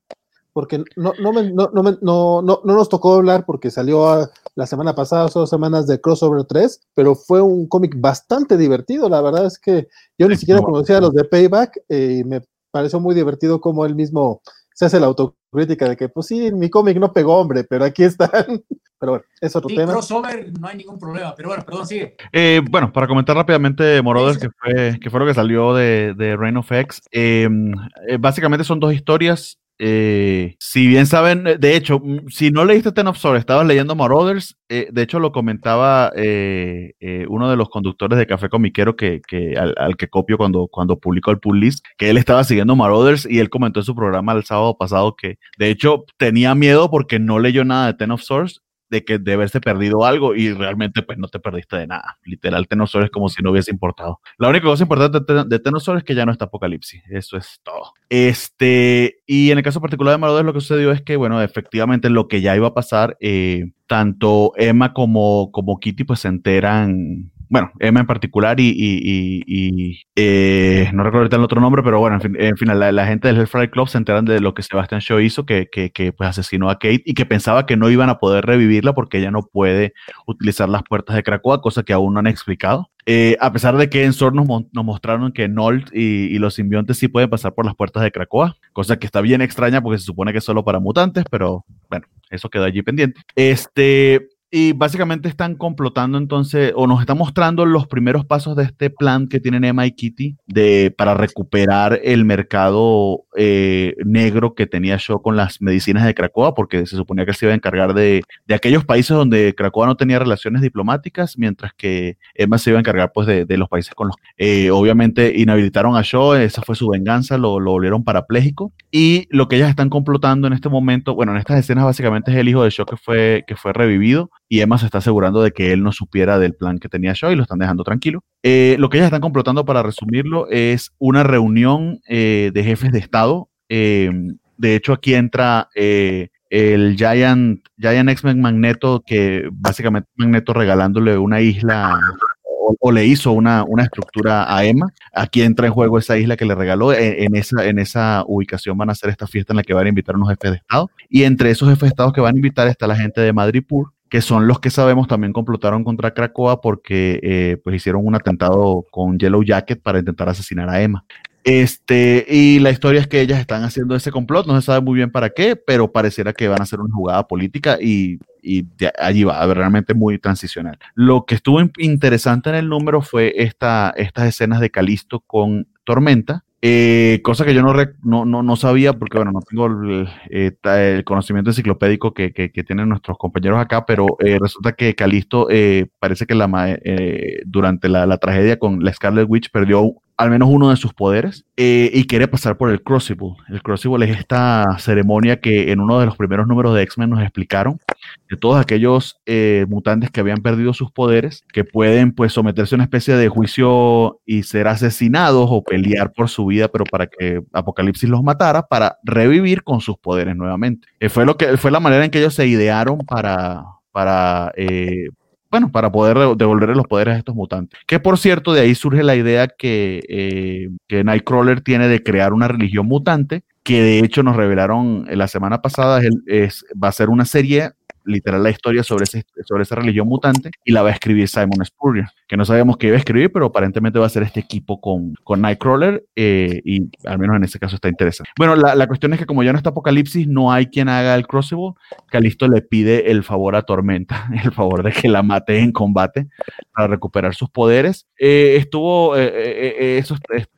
porque no, no, no, no, no, nos tocó hablar porque salió la semana pasada, dos semanas de Crossover 3, pero fue un cómic bastante divertido. La verdad es que yo ni siquiera conocía a los de Payback eh, y me pareció muy divertido como él mismo se hace la autocrítica de que, pues sí, mi cómic no pegó, hombre, pero aquí están. [LAUGHS] Pero bueno, es otro tema. crossover no hay ningún problema, pero bueno, perdón, sigue. Eh, bueno, para comentar rápidamente Moroder, que fue, que fue lo que salió de, de Reign of X, eh, básicamente son dos historias eh, si bien saben, eh, de hecho, mm, si no leíste Ten of Swords, estabas leyendo Marauders, eh, de hecho lo comentaba uno de los conductores de Café Comiquero que, al, que copio cuando, cuando publicó el pull list, que él estaba siguiendo Marauders y él comentó en su programa el sábado pasado que de hecho tenía miedo porque no leyó nada de Ten of Swords de que de haberse perdido algo y realmente pues no te perdiste de nada. Literal, Tenosor es como si no hubiese importado. La única cosa importante de Tenosor es que ya no está Apocalipsis. Eso es todo. Este, y en el caso particular de Marauder lo que sucedió es que, bueno, efectivamente lo que ya iba a pasar, eh, tanto Emma como, como Kitty pues se enteran bueno, Emma en particular y, eh, no recuerdo ahorita el otro nombre, pero bueno, en fin, la, gente del Hellfire Club se enteran de lo que Sebastian Shaw hizo, que, pues asesinó a Kate y que pensaba que no iban a poder revivirla porque ella no puede utilizar las puertas de Krakoa, cosa que aún no han explicado. Eh, a pesar de que en Sword nos, mostraron que Nolt y, los simbiontes sí pueden pasar por las puertas de Krakoa, cosa que está bien extraña porque se supone que es solo para mutantes, pero bueno, eso quedó allí pendiente. Este, y básicamente están complotando entonces, o nos están mostrando los primeros pasos de este plan que tienen Emma y Kitty de, para recuperar el mercado eh, negro que tenía yo con las medicinas de Cracoa, porque se suponía que se iba a encargar de, de aquellos países donde Cracoa no tenía relaciones diplomáticas, mientras que Emma se iba a encargar pues de, de los países con los... Eh, obviamente inhabilitaron a Shaw, esa fue su venganza, lo, lo volvieron parapléjico, y lo que ellas están complotando en este momento, bueno, en estas escenas básicamente es el hijo de Shaw que fue, que fue revivido, y Emma se está asegurando de que él no supiera del plan que tenía Shaw y lo están dejando tranquilo. Eh, lo que ellas están complotando, para resumirlo, es una reunión eh, de jefes de Estado. Eh, de hecho, aquí entra el Giant, Giant X-Men Magneto, que básicamente Magneto regalándole una isla o, le hizo una, una, estructura a Emma. Aquí entra en juego esa isla que le regaló. En, esa, en esa ubicación van a hacer esta fiesta en la que van a invitar a unos jefes de Estado. Y entre esos jefes de Estado que van a invitar está la gente de Madripur, que son los que sabemos también complotaron contra Krakoa porque eh, pues hicieron un atentado con Yellow Jacket para intentar asesinar a Emma. Este, y la historia es que ellas están haciendo ese complot, no se sabe muy bien para qué, pero pareciera que van a hacer una jugada política y, y allí va, realmente muy transicional. Lo que estuvo interesante en el número fue esta, estas escenas de Calisto con Tormenta, eh, cosa que yo no, no, no, sabía porque, bueno, no tengo el, eh, conocimiento enciclopédico que, que, tienen nuestros compañeros acá, pero eh, resulta que Calisto parece que la, durante la, la, tragedia con la Scarlet Witch perdió al menos uno de sus poderes eh, y quiere pasar por el Crucible. El Crucible es esta ceremonia que en uno de los primeros números de X-Men nos explicaron de todos aquellos eh, mutantes que habían perdido sus poderes, que pueden pues someterse a una especie de juicio y ser asesinados o pelear por su vida, pero para que Apocalipsis los matara, para revivir con sus poderes nuevamente. Eh, fue, lo que, fue la manera en que ellos se idearon para, para bueno, para poder devolverle los poderes a estos mutantes. Que por cierto, de ahí surge la idea que, eh, que Nightcrawler tiene de crear una religión mutante, que de hecho nos revelaron la semana pasada, es, va a ser una serie literal la historia sobre, sobre esa religión mutante y la va a escribir Simon Spurrier, que no sabemos qué iba a escribir, pero aparentemente va a ser este equipo con, con Nightcrawler eh, y al menos en ese caso está interesante. Bueno, la, la, cuestión es que como ya no está Apocalipsis, no hay quien haga el Crucible, Calisto le pide el favor a Tormenta, [LAUGHS] el favor de que la mate en combate para recuperar sus poderes. Eh, estuvo, eh, eso es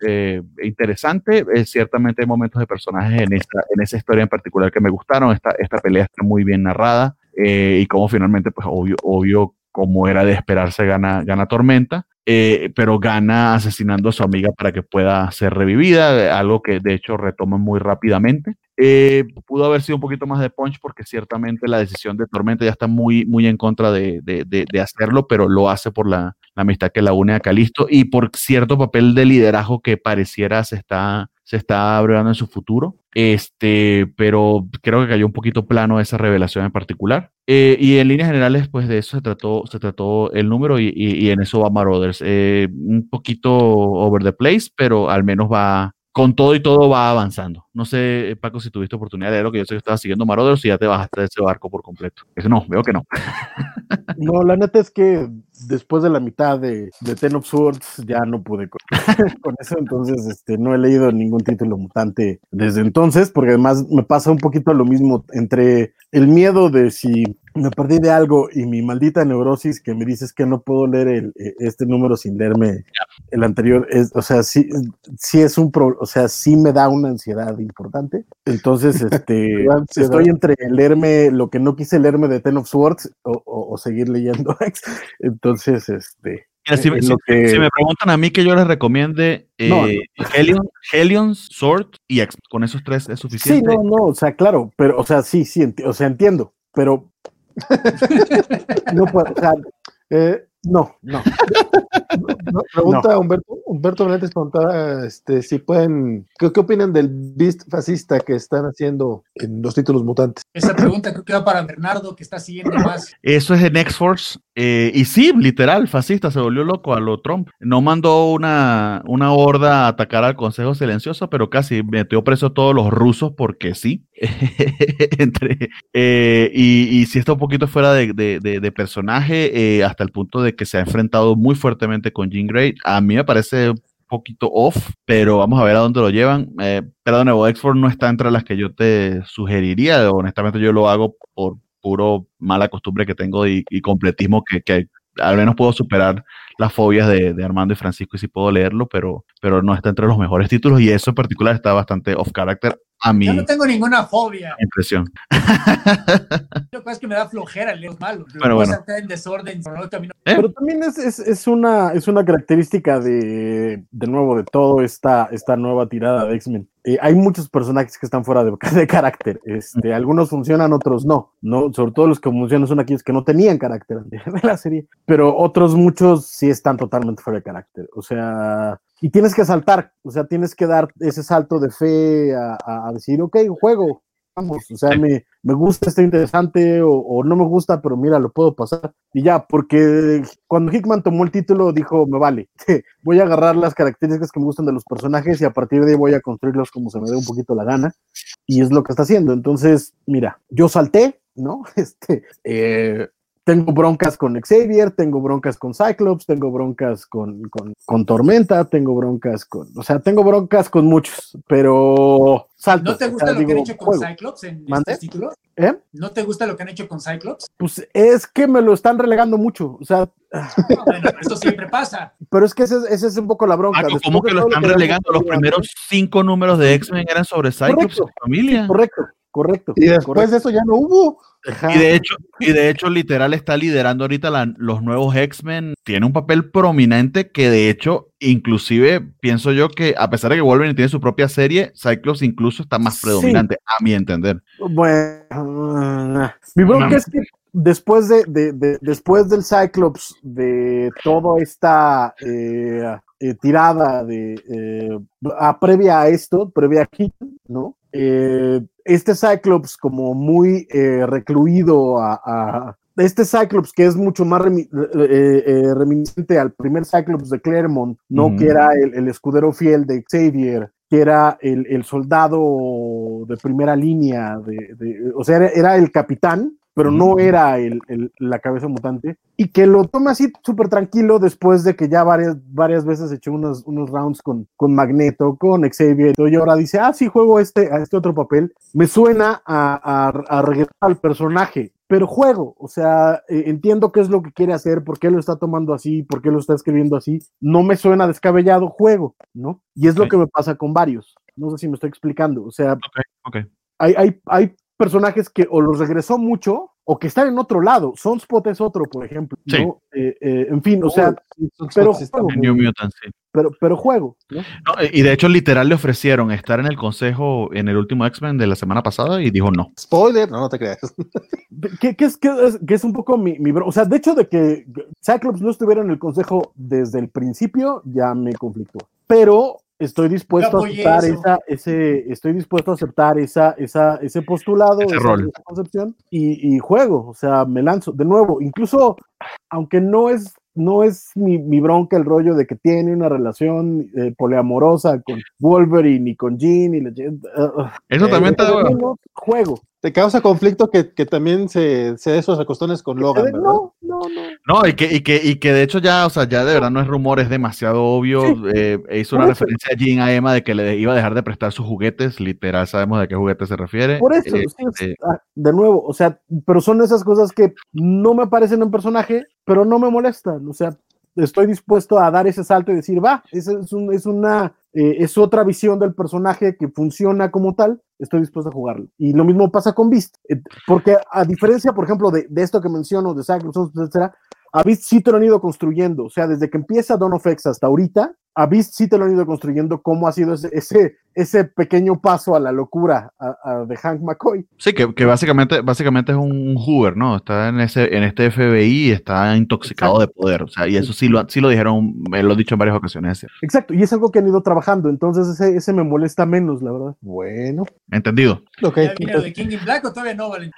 interesante, ciertamente hay momentos de personajes en esta, en esa historia en particular que me gustaron, esta, esta pelea está muy bien narrada. Eh, y como finalmente, pues obvio, obvio, como era de esperarse, gana, gana Tormenta, eh, pero gana asesinando a su amiga para que pueda ser revivida, algo que de hecho retoma muy rápidamente. Eh, pudo haber sido un poquito más de punch porque ciertamente la decisión de Tormenta ya está muy, muy en contra de, de, de, hacerlo, pero lo hace por la, la, amistad que la une a Calisto y por cierto papel de liderazgo que pareciera se está, se está abriendo en su futuro. Este, pero creo que cayó un poquito plano esa revelación en particular. Eh, y en líneas generales, pues de eso se trató, se trató el número y, y, en eso va Marauders. Eh, un poquito over the place, pero al menos va, con todo y todo va avanzando. No sé, Paco, si tuviste oportunidad de leerlo, que yo sé que estabas siguiendo Marauders y ya te bajaste de ese barco por completo. Eso no, veo que no. [LAUGHS] No, la neta es que después de la mitad de, Ten of Swords ya no pude [LAUGHS] con, eso, entonces este, no he leído ningún título mutante desde entonces, porque además me pasa un poquito lo mismo entre el miedo de si me perdí de algo y mi maldita neurosis que me dices que no puedo leer el, e, este número sin leerme el anterior, es, o sea, sí, sí es un pro, o sea, sí me da una ansiedad importante. Entonces, [LAUGHS] este, estoy entre leerme lo que no quise leerme de Ten of Swords o, seguir leyendo [LAUGHS] Entonces, este. si, me preguntan a mí que yo les recomiende eh, Helion, Sword y X, con esos tres es suficiente. Sí, no, no, o sea, claro, pero, o sea, sí, sí, o sea, entiendo, pero [LAUGHS] no puedo, o eh, no, no. [LAUGHS] Pregunta Humberto, Humberto Benítez pregunta este, si pueden, ¿qué, opinan del beast fascista que están haciendo en los títulos mutantes? Esa pregunta creo que va para Bernardo, que está siguiendo más. Eso es en X-Force, eh, y sí, literal, fascista, se volvió loco a lo Trump. No mandó una, una horda a atacar al Consejo Silencioso, pero casi metió preso a todos los rusos porque sí. [LAUGHS] Entre, eh, y, si está un poquito fuera de, personaje, eh, hasta el punto de que se ha enfrentado muy fuertemente con Jean Grey. A mí me parece un poquito off, pero vamos a ver a dónde lo llevan. Eh, pero de nuevo, X-Force no está entre las que yo te sugeriría. Honestamente, yo lo hago por puro mala costumbre que tengo y, completismo que, que, al menos puedo superar las fobias de, Armando y Francisco y sí puedo leerlo, pero, pero no está entre los mejores títulos y eso en particular está bastante off character a mí. Yo no tengo ninguna fobia. Impresión. Lo que es que me da flojera leer malo. Pero bueno. En desorden, ¿Eh? Pero también es, es, es, una, es una característica de, de nuevo, de todo esta, esta nueva tirada de X-Men. Eh, hay muchos personajes que están fuera [LAUGHS] de, carácter. Este, algunos funcionan, otros no, no. Sobre todo los que funcionan son aquellos que no tenían carácter [LAUGHS] de la serie. Pero otros muchos sí están totalmente fuera de carácter. O sea, y tienes que saltar, o sea, tienes que dar ese salto de fe a, decir, ok, juego, o sea, me, me gusta, está interesante, o, no me gusta, pero mira, lo puedo pasar. Y ya, porque cuando Hickman tomó el título, dijo, me vale, [LAUGHS] voy a agarrar las características que me gustan de los personajes y a partir de ahí voy a construirlos como se me dé un poquito la gana. Y es lo que está haciendo. Entonces, mira, yo salté, ¿no? [LAUGHS] Este, eh, tengo broncas con Xavier, tengo broncas con Cyclops, tengo broncas con, con, con Tormenta, tengo broncas con, o sea, tengo broncas con muchos, pero salto. ¿No te gusta o sea, lo que han digo, hecho con juego. Cyclops en ¿Mande? estos títulos? ¿Eh? ¿No te gusta lo que han hecho con Cyclops? Pues es que me lo están relegando mucho, o sea, No, bueno, eso siempre pasa. [LAUGHS] pero es que ese, ese es un poco la bronca. ¿cómo que lo están relegando? Los primeros cinco números de X-Men eran sobre Cyclops y Correcto. su familia. Correcto, correcto. Y después correcto. de eso ya no hubo. Ajá. Y de hecho, y de hecho, literal está liderando ahorita la- los nuevos X-Men. Tiene un papel prominente que de hecho, inclusive pienso yo que a pesar de que Wolverine tiene su propia serie, Cyclops incluso está más Sí. predominante, a mi entender. Bueno, mi bronca es que después de, de- de- después del Cyclops, de toda esta eh, eh, tirada de eh, a- previa a esto, previa a Hit, ¿no? Eh, este Cyclops como muy eh, recluido a, a- este Cyclops que es mucho más remi- eh, eh, reminiscente al primer Cyclops de Claremont, ¿no? Que era el, el escudero fiel de Xavier, que era el, el soldado de primera línea, de, de- o sea, era, era el capitán, pero no era el, el- la cabeza mutante, y que lo toma así súper tranquilo después de que ya varias, varias veces echó unos, unos rounds con, con Magneto, con Xavier, y ahora dice, ah, sí, juego este, a este otro papel, me suena a, a, a regresar al personaje, pero juego, o sea, eh, entiendo qué es lo que quiere hacer, por qué lo está tomando así, por qué lo está escribiendo así, no me suena descabellado, juego, ¿no? Y es lo que me pasa con varios, no sé si me estoy explicando, o sea, ok. hay, hay, hay personajes que o los regresó mucho o que están en otro lado, Sunspot es otro, por ejemplo, Sí. ¿no? Eh, eh, en fin, o sea, Sí, son- pero juego, En New Mutants, sí. pero, pero juego, ¿no? No, y de hecho, literal le ofrecieron estar en el consejo en el último X-Men de la semana pasada y dijo no. Spoiler, no, no te creas. [LAUGHS] que, que es, que, es, que es un poco mi, mi bro- O sea, de hecho, de que Cyclops no estuviera en el consejo desde el principio, ya me conflictó. Pero estoy dispuesto a aceptar eso. esa, ese, estoy dispuesto a aceptar esa, esa, ese postulado, Ese esa, rol. esa concepción, y, y juego, o sea, me lanzo. De nuevo, incluso, aunque no es, no es mi, mi bronca el rollo de que tiene una relación eh, poliamorosa con Wolverine y con Jean y la, uh, uh, Eso Eh, también está. pero no, juego. ¿Te causa conflicto que, que también se, se dé esos acostones con Logan, Eh, verdad? no, no, no. No, y que, y que, y que de hecho ya, o sea, ya de verdad no es rumor, es demasiado obvio. Sí. Eh, hizo una eso. referencia a Jean a Emma de que le iba a dejar de prestar sus juguetes, literal, sabemos de qué juguetes se refiere. Por eso, Eh, sí, eh, ah, de nuevo, o sea, pero son esas cosas que no me parecen en personaje, pero no me molestan, o sea, estoy dispuesto a dar ese salto y decir, va, es, es, un- es una, eh, es otra visión del personaje que funciona como tal, estoy dispuesto a jugarlo. Y lo mismo pasa con Beast, eh, porque a diferencia, por ejemplo, de, de esto que menciono, de Cyclops, etcétera, a Beast sí te lo han ido construyendo, o sea, desde que empieza Dawn of X hasta ahorita, a Beast sí te lo han ido construyendo cómo ha sido ese, ese, ese pequeño paso a la locura a- a- de Hank McCoy. sí, que, que básicamente, básicamente es un Hoover, ¿no? Está en ese, en este FBI y está intoxicado de poder. O sea, y eso sí lo, sí lo dijeron, me lo he dicho en varias ocasiones. Exacto, y es algo que han ido trabajando, entonces ese, ese me molesta menos, la verdad. Bueno, ¿Entendido? ok. ¿Ya viene lo de King in Black o todavía no, Valentín?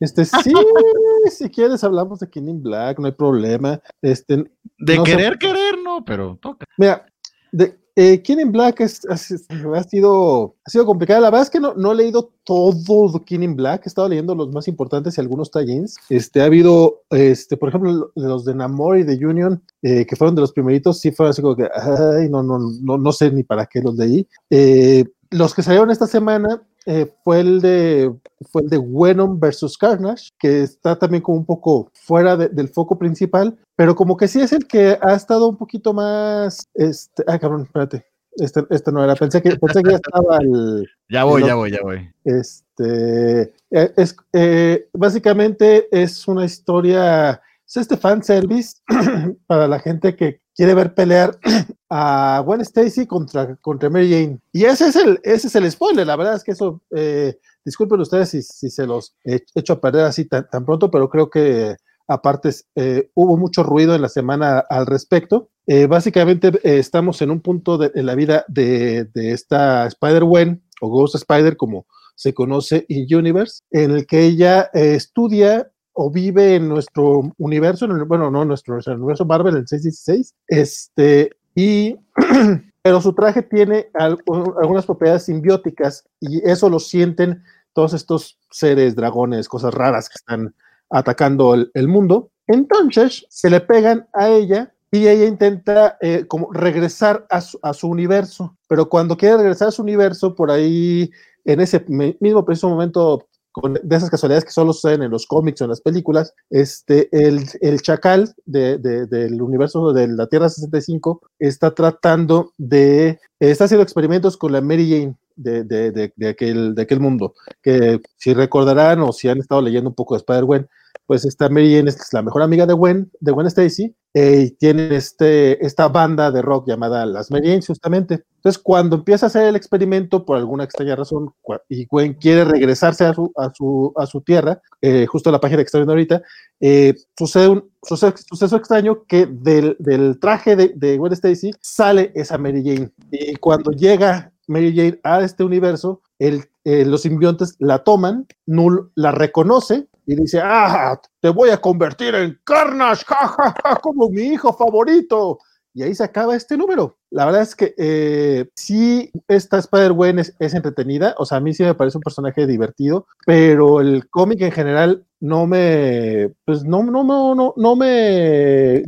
Este, sí, [LAUGHS] si quieres hablamos de King in Black, no hay problema. Este, De No querer, querer, no, pero toca. Mira, de, eh, in Black es- es- ha, sido, ha sido complicada. La verdad es que no, no he leído todo King in Black. He estado leyendo los más importantes y algunos tie-ins. Este, ha habido, este, por ejemplo, los de Namor y de Union, eh, que fueron de los primeritos, sí fueron así como que, ay, no, no, no, no sé ni para qué los leí. Eh, los que salieron esta semana eh, fue el de fue el de Venom versus Carnage, que está también como un poco fuera de- del foco principal, pero como que sí es el que ha estado un poquito más, este, ay cabrón, espérate, este, este no era, pensé que, pensé que ya estaba el, [LAUGHS] Ya voy, El ya voy, ya voy. este, eh, es, eh, básicamente es una historia, es este fan service [CLEARS THROAT] para la gente que quiere ver pelear [CLEARS THROAT] a Gwen Stacy contra, contra Mary Jane. Y ese es el, ese es el spoiler, la verdad es que eso, eh, disculpen ustedes si, si se los he hecho a perder así tan, tan pronto, pero creo que aparte eh, hubo mucho ruido en la semana al respecto. Eh, básicamente eh, estamos en un punto de, en la vida de, de esta Spider-Gwen o Ghost Spider como se conoce en Universe, en el que ella estudia o vive en nuestro universo, en el- bueno, no, nuestro, nuestro universo Marvel, el 616, este, y, [CLEARS THROAT] pero su traje tiene al- algunas propiedades simbióticas y eso lo sienten todos estos seres, dragones, cosas raras que están atacando el, el mundo. Entonces se le pegan a ella y ella intenta eh, como regresar a su, a su, universo, pero cuando quiere regresar a su universo, por ahí, en ese mismo preciso momento, con, de esas casualidades que solo suceden en los cómics o en las películas, este, el, el chacal de, de, del universo de la Tierra 65 está tratando de, está haciendo experimentos con la Mary Jane, de, de, de, aquel, de aquel mundo. Que si recordarán o si han estado leyendo un poco de Spider-Man, pues esta Mary Jane es la mejor amiga de Gwen, de Gwen Stacy, eh, y tiene este, esta banda de rock llamada Las Mary Janes, justamente. Entonces, cuando empieza a hacer el experimento, por alguna extraña razón, y Gwen quiere regresarse a su, a su, a su tierra, eh, justo la página que está viendo ahorita, eh, sucede un suceso, extraño que del, del traje de, de Gwen Stacy sale esa Mary Jane. Y cuando llega Mary Jane a este universo, eh, los simbiontes la toman, Null la reconoce y dice, ah, te voy a convertir en Carnage, ja, como mi hijo favorito. Y ahí se acaba este número. La verdad es que eh, sí, esta Spider-Gwen es, es, entretenida, o sea, a mí sí me parece un personaje divertido, pero el cómic en general no me, pues no, no, no, no, no me,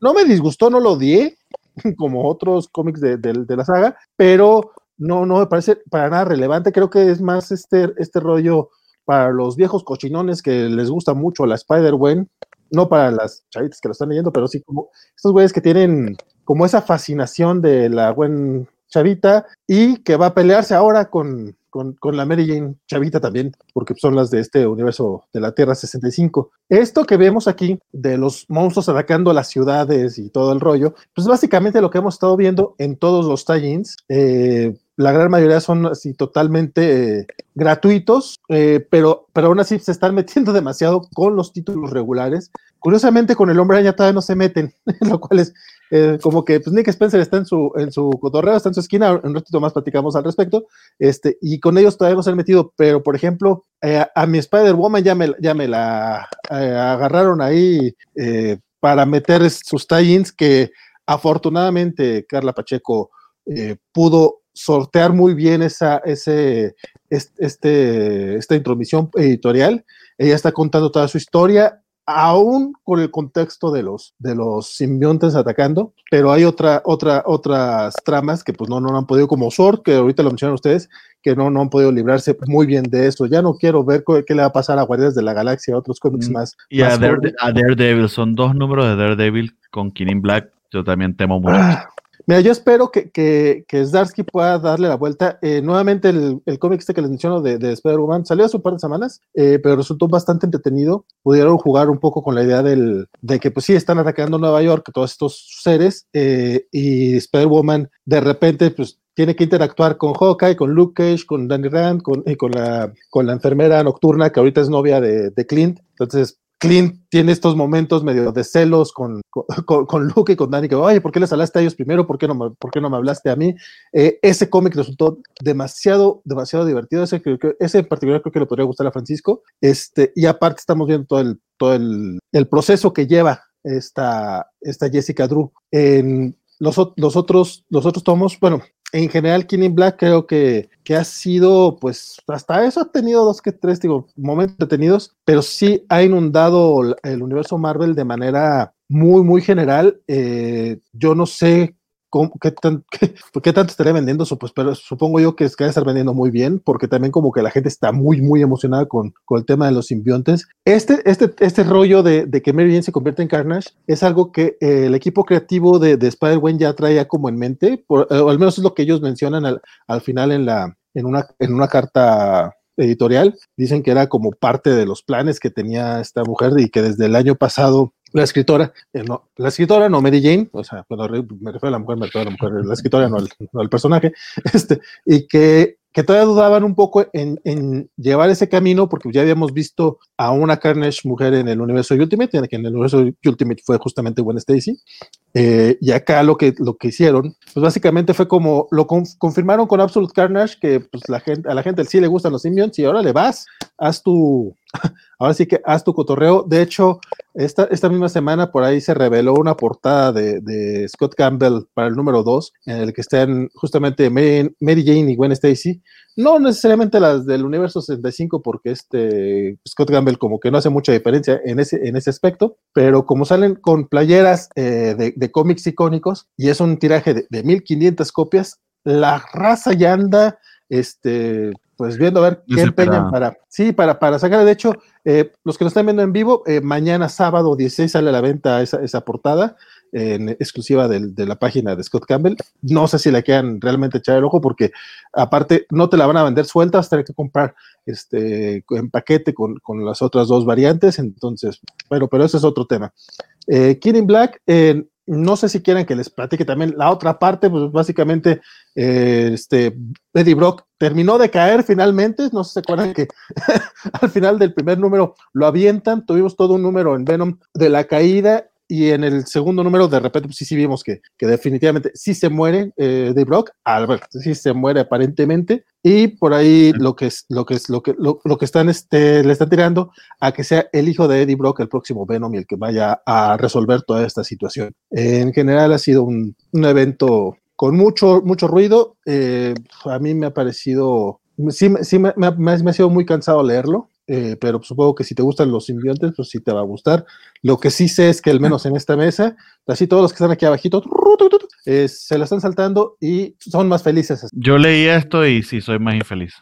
no me disgustó, no lo odié, [LAUGHS] como otros cómics de, de, de la saga, pero no, no me parece para nada relevante. Creo que es más este, este rollo para los viejos cochinones que les gusta mucho la Spider-Gwen, no para las chavitas que lo están leyendo, pero sí como estos güeyes que tienen como esa fascinación de la Gwen chavita y que va a pelearse ahora con, con, con, la Mary Jane chavita también, porque son las de este universo de la Tierra 65. Esto que vemos aquí de los monstruos atacando las ciudades y todo el rollo, pues básicamente lo que hemos estado viendo en todos los tie-ins. Eh, la gran mayoría son así totalmente eh, gratuitos, eh, pero, pero aún así se están metiendo [LAUGHS] demasiado con los títulos regulares. Curiosamente, con el hombre araña todavía no se meten, [LAUGHS] lo cual es eh, como que pues, Nick Spencer está en su, en su cotorreo, está en su esquina, un ratito más platicamos al respecto, este, y con ellos todavía no se han metido, pero por ejemplo, a mi Spider-Woman ya me, ya me la agarraron ahí para meter sus tie-ins que afortunadamente Carla Pacheco pudo sortear muy bien esa, ese, este, esta intromisión editorial. Ella está contando toda su historia, aún con el contexto de los, de los simbiontes atacando, pero hay otra, otra, otras tramas que pues no, no han podido, como Sword, que ahorita lo mencionan ustedes, que no, no han podido librarse muy bien de eso. Ya no quiero ver qué le va a pasar a Guardias de la Galaxia, a otros cómics mm, más. Y más a, Dare, a, Daredevil, son dos números de Daredevil con Killing Black. Yo también temo mucho. Ah, Mira, yo espero que, que, Zdarsky pueda darle la vuelta. Eh, nuevamente, el, cómic este que les menciono de, de Spider-Man salió hace un par de semanas, eh, pero resultó bastante entretenido. Pudieron jugar un poco con la idea del, de que, pues sí, están atacando Nueva York, todos estos seres, eh, y Spider-Woman de repente, pues tiene que interactuar con Hawkeye, con Luke Cage, con Danny Rand, con, y con, la, con la enfermera nocturna que ahorita es novia de, de Clint. Entonces, Clint tiene estos momentos medio de celos con, con, Luke y con Danny, que, oye, ¿por qué les hablaste a ellos primero? ¿Por qué no me, por qué no me hablaste a mí? Eh, ese cómic resultó demasiado, demasiado divertido. Ese, ese en particular creo que le podría gustar a Francisco. Este, y aparte estamos viendo todo el, todo el, el proceso que lleva esta, esta Jessica Drew. En los, los, otros, los otros tomos, bueno, en general, Killing Black creo que, que, ha sido, pues, hasta eso ha tenido dos que tres, digo, momentos detenidos, pero sí ha inundado el universo Marvel de manera muy, muy general. Eh, yo no sé ¿Cómo, qué, tan, [LAUGHS] qué, qué, tanto estaría vendiendo eso? Pues, pero supongo yo que es que estar vendiendo muy bien, porque también como que la gente está muy, muy emocionada con, con el tema de los simbiontes. Este, este, este rollo de, de que Mary Jane se convierte en Carnage es algo que eh, el equipo creativo de, de Spider-Man ya traía como en mente, por, eh, o al menos es lo que ellos mencionan al, al final en, la, en, una, en una carta editorial. Dicen que era como parte de los planes que tenía esta mujer y que desde el año pasado la escritora, eh, no, la escritora no Mary Jane, o sea, cuando me refiero a la mujer, me refiero a la mujer, la escritora, no al, no al personaje, [LAUGHS] este, y que, que todavía dudaban un poco en, en, llevar ese camino, porque ya habíamos visto a una Carnage mujer en el universo Ultimate, que en el universo Ultimate fue justamente Gwen Stacy, eh, y acá lo que, lo que hicieron, pues básicamente fue como, lo conf confirmaron con Absolute Carnage, que pues la gente, a la gente sí le gustan los simbionts, y ahora le vas, haz tu, [LAUGHS] ahora sí que haz tu cotorreo. De hecho, esta, esta misma semana por ahí se reveló una portada de, Scott Campbell para el número 2, en el que están justamente Mary, Jane y Gwen Stacy. No necesariamente las del universo 65, porque este Scott Campbell como que no hace mucha diferencia en ese, en ese aspecto, pero como salen con playeras eh, de, cómics icónicos y es un tiraje de, de 1500 copias, la raza ya anda este, pues viendo a ver qué empeñan para, sí, para, para sacar. De hecho, eh, los que nos están viendo en vivo, eh, mañana sábado 16 sale a la venta esa, esa portada en exclusiva de la página de Scott Campbell. No sé si le quedan realmente echar el ojo porque aparte no te la van a vender suelta, vas a tener que comprar este, en paquete con, con las otras dos variantes. Entonces, bueno, pero ese es otro tema. Eh, Black, eh, no sé si quieren que les platique también la otra parte, pues básicamente eh, este, Eddie Brock terminó de caer finalmente, no se acuerdan que [LAUGHS] al final del primer número lo avientan, tuvimos todo un número en Venom de la caída y en el segundo número de repente pues, sí, sí vimos que, que definitivamente sí se muere eh, Eddie Brock, Albert sí se muere aparentemente y por ahí lo que es lo que es lo que lo, que están este le están tirando a que sea el hijo de Eddie Brock el próximo Venom y el que vaya a resolver toda esta situación. En general ha sido un, un evento con mucho mucho ruido. Eh, a mí me ha parecido sí, sí me, me, me, ha sido muy cansado leerlo. Eh, pero supongo que si te gustan los simbiontes, pues sí te va a gustar. Lo que sí sé es que al menos en esta mesa, así todos los que están aquí abajito, eh, se la están saltando y son más felices. Yo leí esto y sí, soy más infeliz.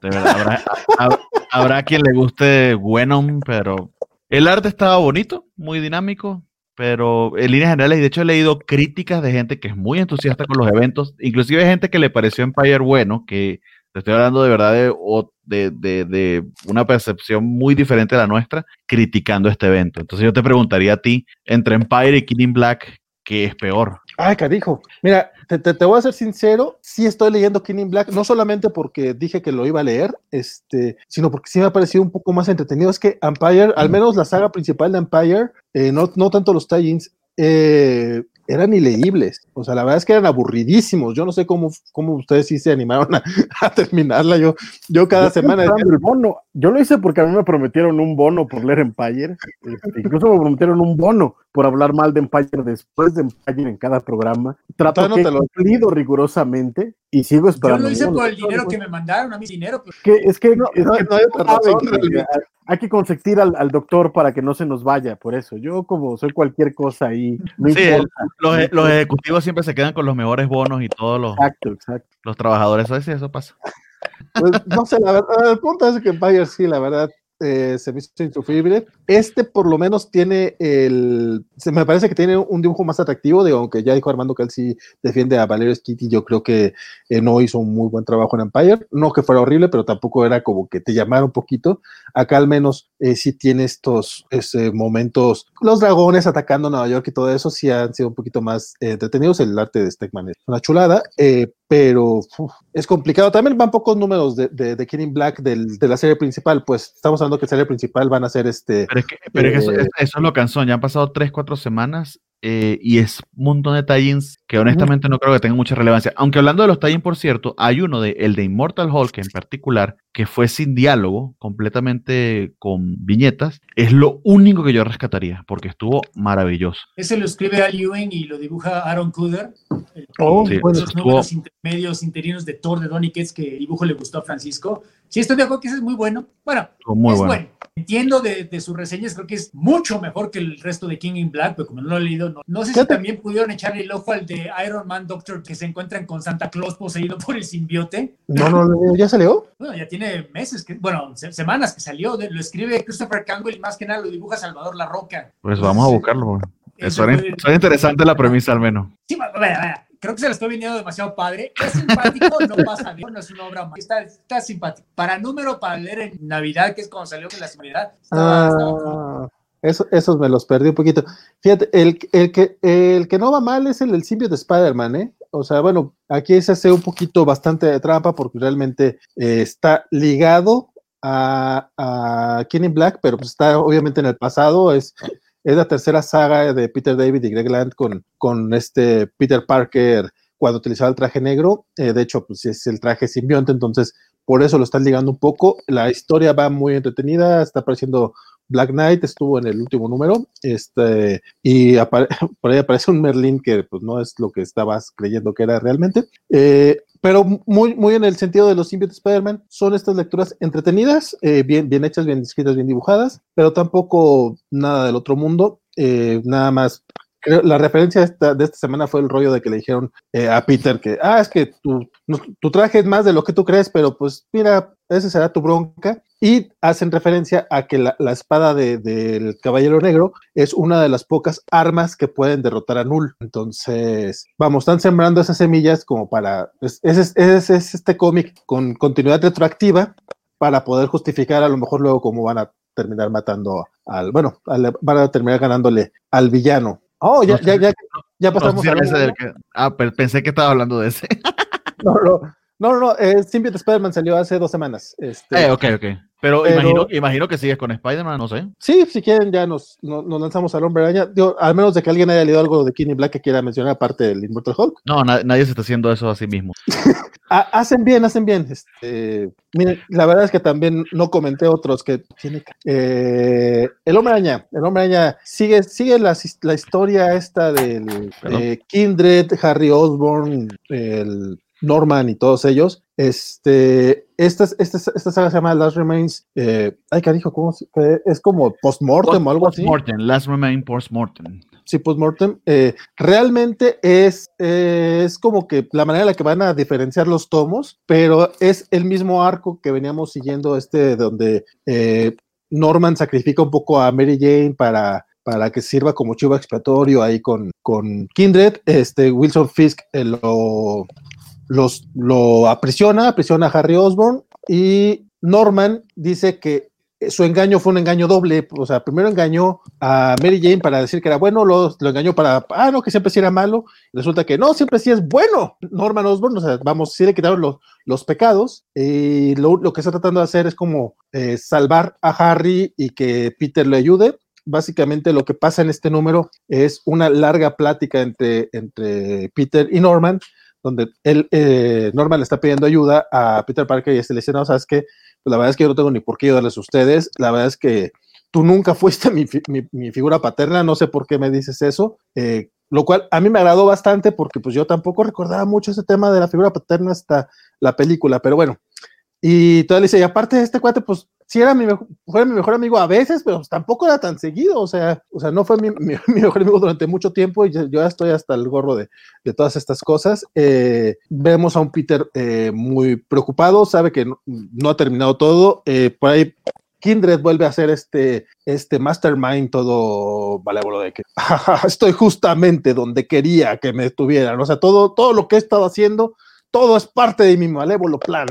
De verdad, habrá, habrá quien le guste Venom, pero el arte estaba bonito, muy dinámico, pero en líneas generales, y de hecho he leído críticas de gente que es muy entusiasta con los eventos, inclusive gente que le pareció Empire bueno, que te estoy hablando de verdad de, de, de, una percepción muy diferente a la nuestra, criticando este evento. Entonces yo te preguntaría a ti, entre Empire y Killing Black, ¿qué es peor? Ay, carijo. Mira, te, te, voy a ser sincero, sí estoy leyendo Killing Black, no solamente porque dije que lo iba a leer, este, sino porque sí me ha parecido un poco más entretenido. Es que Empire, al menos la saga principal de Empire, eh, no, no tanto los tie-ins, eh, eran ilegibles. O sea, la verdad es que eran aburridísimos. Yo no sé cómo, cómo ustedes sí se animaron a, [LAUGHS] terminarla. Yo, yo cada semana. El bono. Yo lo hice porque a mí me prometieron un bono por leer Empire. Este, incluso me prometieron un bono por hablar mal de Empire después de Empire en cada programa. Trato de lo cumplido rigurosamente y sigo esperando. Yo lo hice por el dinero que me mandaron, a mi dinero. es que, no, hay otra razón, hay que consentir al, al, doctor para que no se nos vaya, por eso. Yo como soy cualquier cosa ahí, no sí, los, los, ejecutivos siempre se quedan con los mejores bonos y todos los, exacto, exacto. los trabajadores, eso, eso pasa. Pues, no sé, la verdad, el punto es que Empire sí, la verdad, eh, se me hizo insufrible. Este por lo menos tiene el, se me parece que tiene un dibujo más atractivo, de aunque ya dijo Armando que él sí defiende a Valerio Skitty, yo creo que eh, no hizo un muy buen trabajo en Empire, no que fuera horrible, pero tampoco era como que te llamara un poquito. Acá al menos eh, sí tiene estos momentos, los dragones atacando Nueva York y todo eso sí han sido un poquito más entretenidos. El arte de Stegman es una chulada, pero es complicado. También van pocos números de, de, de Killing Black del, de la serie principal, pues estamos hablando que la serie principal van a ser este... Pero es que, pero eso, eh, eso, es lo cansón, ya han pasado 3, 4 semanas eh, y es un montón de tie que honestamente no creo que tengan mucha relevancia. Aunque hablando de los tie por cierto, hay uno de el de Immortal Hulk en particular que fue sin diálogo, completamente con viñetas, es lo único que yo rescataría porque estuvo maravilloso. Ese lo escribe Al Ewing y lo dibuja Aaron Kuder. Oh, sí, esos números intermedios interinos de Thor de Donny Ketz que el dibujo le gustó a Francisco. Sí, estoy de acuerdo que ese es muy bueno. Bueno, muy es bueno. Entiendo de, de, sus reseñas, creo que es mucho mejor que el resto de King in Black, pero como no lo he leído, no, sé si también pudieron echarle el ojo al de Iron Man Doctor que se encuentran con Santa Claus poseído por el simbiote. No, no, ¿ya salió? Bueno, ya tiene meses, que, bueno, semanas que salió, lo escribe Christopher Campbell y más que nada lo dibuja Salvador La Roca. Pues vamos a buscarlo. Eso suena, interesante la premisa al menos. Sí, creo que se lo estoy vendiendo demasiado padre. Es simpático, no [LAUGHS] pasa bien, no es una obra más. Está, está simpático. Para número, para leer en Navidad, que es cuando salió en la seguridad. Ah, eso, esos me los perdí un poquito. Fíjate, el, el, que, el que no va mal es el del simbio de Spider-Man, ¿eh? O sea, bueno, aquí se hace un poquito bastante de trampa porque realmente eh, está ligado a, a Kenny Black, pero pues está obviamente en el pasado, es es la tercera saga de Peter David y Greg Land con, con este Peter Parker cuando utilizaba el traje negro. Eh, de hecho, pues es el traje simbionte, entonces por eso lo están ligando un poco. La historia va muy entretenida, está apareciendo Black Knight estuvo en el último número, este, y [LAUGHS] por ahí aparece un Merlin que pues, no es lo que estabas creyendo que era realmente. Eh, pero muy, muy en el sentido de los Symbiote Spider-Man, son estas lecturas entretenidas, eh, bien, bien hechas, bien escritas, bien dibujadas, pero tampoco nada del otro mundo, eh, nada más la referencia de esta, semana fue el rollo de que le dijeron eh, a Peter que, ah, es que tu, tu, traje es más de lo que tú crees, pero pues mira, esa será tu bronca. Y hacen referencia a que la, la espada del de, Caballero Negro es una de las pocas armas que pueden derrotar a Null. Entonces, vamos, están sembrando esas semillas como para... Es, es, es, es este cómic con continuidad retroactiva para poder justificar a lo mejor luego cómo van a terminar matando al, bueno, al, van a terminar ganándole al villano. Oh, ya, ya, ya, ya pasamos no, a que, Ah, pero pensé que estaba hablando de ese. [LAUGHS] no, no, no, no, eh, Symbiote Spider-Man salió hace dos semanas. Este, eh, ok, ok. Pero, imagino, imagino, que sigues con Spider-Man, no sé. Sí, si quieren ya nos, nos, lanzamos al Hombre Araña. al menos de que alguien haya leído algo de Kenny Black que quiera mencionar aparte del Immortal Hulk. No, nadie se está haciendo eso a sí mismo. [LAUGHS] hacen bien, hacen bien. Este, miren, la verdad es que también no comenté otros que tiene eh, El Hombre Araña. El Hombre Araña sigue, sigue la, la historia esta del eh, Kindred, Harry Osborn, el Norman y todos ellos. Este, esta, esta, esta saga se llama Last Remains. Eh, ay, ¿qué dijo? ¿Cómo, es como postmortem o algo así. Postmortem, Last Remains postmortem. Sí, postmortem. Eh, realmente es, es como que la manera en la que van a diferenciar los tomos, pero es el mismo arco que veníamos siguiendo, este, donde eh, Norman sacrifica un poco a Mary Jane para para que sirva como chivo expiatorio ahí con, con Kindred. Este, Wilson Fisk lo, los, lo aprisiona, aprisiona a Harry Osborn y Norman dice que su engaño fue un engaño doble, o sea, primero engañó a Mary Jane para decir que era bueno, lo, lo engañó para, ah, no, que siempre sí era malo, resulta que no, siempre sí es bueno, Norman Osborn, o sea, vamos, sí le quitaron los, los pecados, y lo, lo, que está tratando de hacer es como eh, salvar a Harry y que Peter le ayude, básicamente lo que pasa en este número es una larga plática entre, entre Peter y Norman, donde él, eh, Norman le está pidiendo ayuda a Peter Parker y este le dice, no, sabes pues la verdad es que yo no tengo ni por qué ayudarles a ustedes, la verdad es que tú nunca fuiste [LAUGHS] mi, mi, figura paterna, no sé por qué me dices eso, eh, lo cual a mí me agradó bastante porque pues yo tampoco recordaba mucho ese tema de la figura paterna hasta la película, pero bueno, y todavía dice, y aparte de este cuate, pues sí era mi, mejor amigo a veces, pero tampoco era tan seguido, o sea, o sea no fue mi, [LAUGHS] mejor amigo durante mucho tiempo y yo, ya estoy hasta el gorro de, de todas estas cosas. Eh, vemos a un Peter eh, muy preocupado, sabe que no, ha terminado todo, eh, por ahí Kindred vuelve a ser este, este mastermind todo malévolo de que [LAUGHS] estoy justamente donde quería que me estuvieran, o sea, todo, todo lo que he estado haciendo, todo es parte de mi malévolo plan.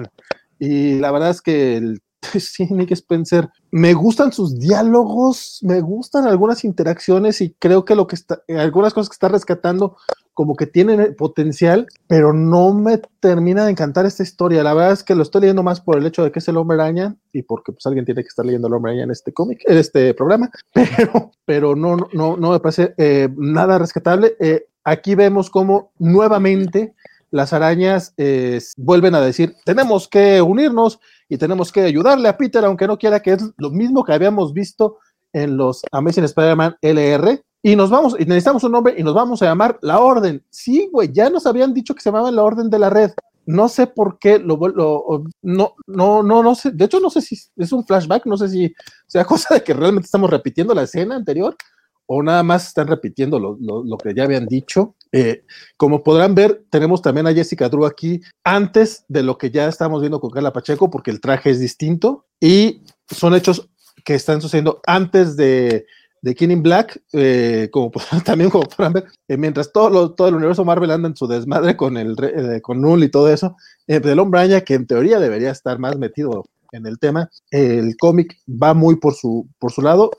Y la verdad es que el [LAUGHS] sí, Nick Spencer, me gustan sus diálogos, me gustan algunas interacciones y creo que lo que está, algunas cosas que está rescatando como que tienen potencial, pero no me termina de encantar esta historia. La verdad es que lo estoy leyendo más por el hecho de que es el hombre araña y porque pues alguien tiene que estar leyendo el hombre araña en este cómic, en este programa, [LAUGHS] pero, pero no, no, no me parece eh, nada rescatable. Eh, aquí vemos como nuevamente las arañas eh, vuelven a decir, tenemos que unirnos y tenemos que ayudarle a Peter, aunque no quiera, que es lo mismo que habíamos visto en los Amazing Spider-Man LR. Y nos vamos, y necesitamos un nombre y nos vamos a llamar La Orden. Sí, güey, ya nos habían dicho que se llamaba La Orden de la Red. No sé por qué lo, lo no, no, no, no sé. De hecho, no sé si es un flashback, no sé si sea [LAUGHS] cosa de que realmente estamos repitiendo la escena anterior o nada más están repitiendo lo, lo, que ya habían dicho. Eh, como podrán ver, tenemos también a Jessica Drew aquí antes de lo que ya estamos viendo con Carla Pacheco, porque el traje es distinto y son hechos que están sucediendo antes de, de King in Black, eh, como [LAUGHS] también como podrán ver, eh, mientras todo, todo el universo Marvel anda en su desmadre con el con Null y todo eso, el hombre araña que en teoría debería estar más metido en el tema. El cómic va muy por su, por su lado.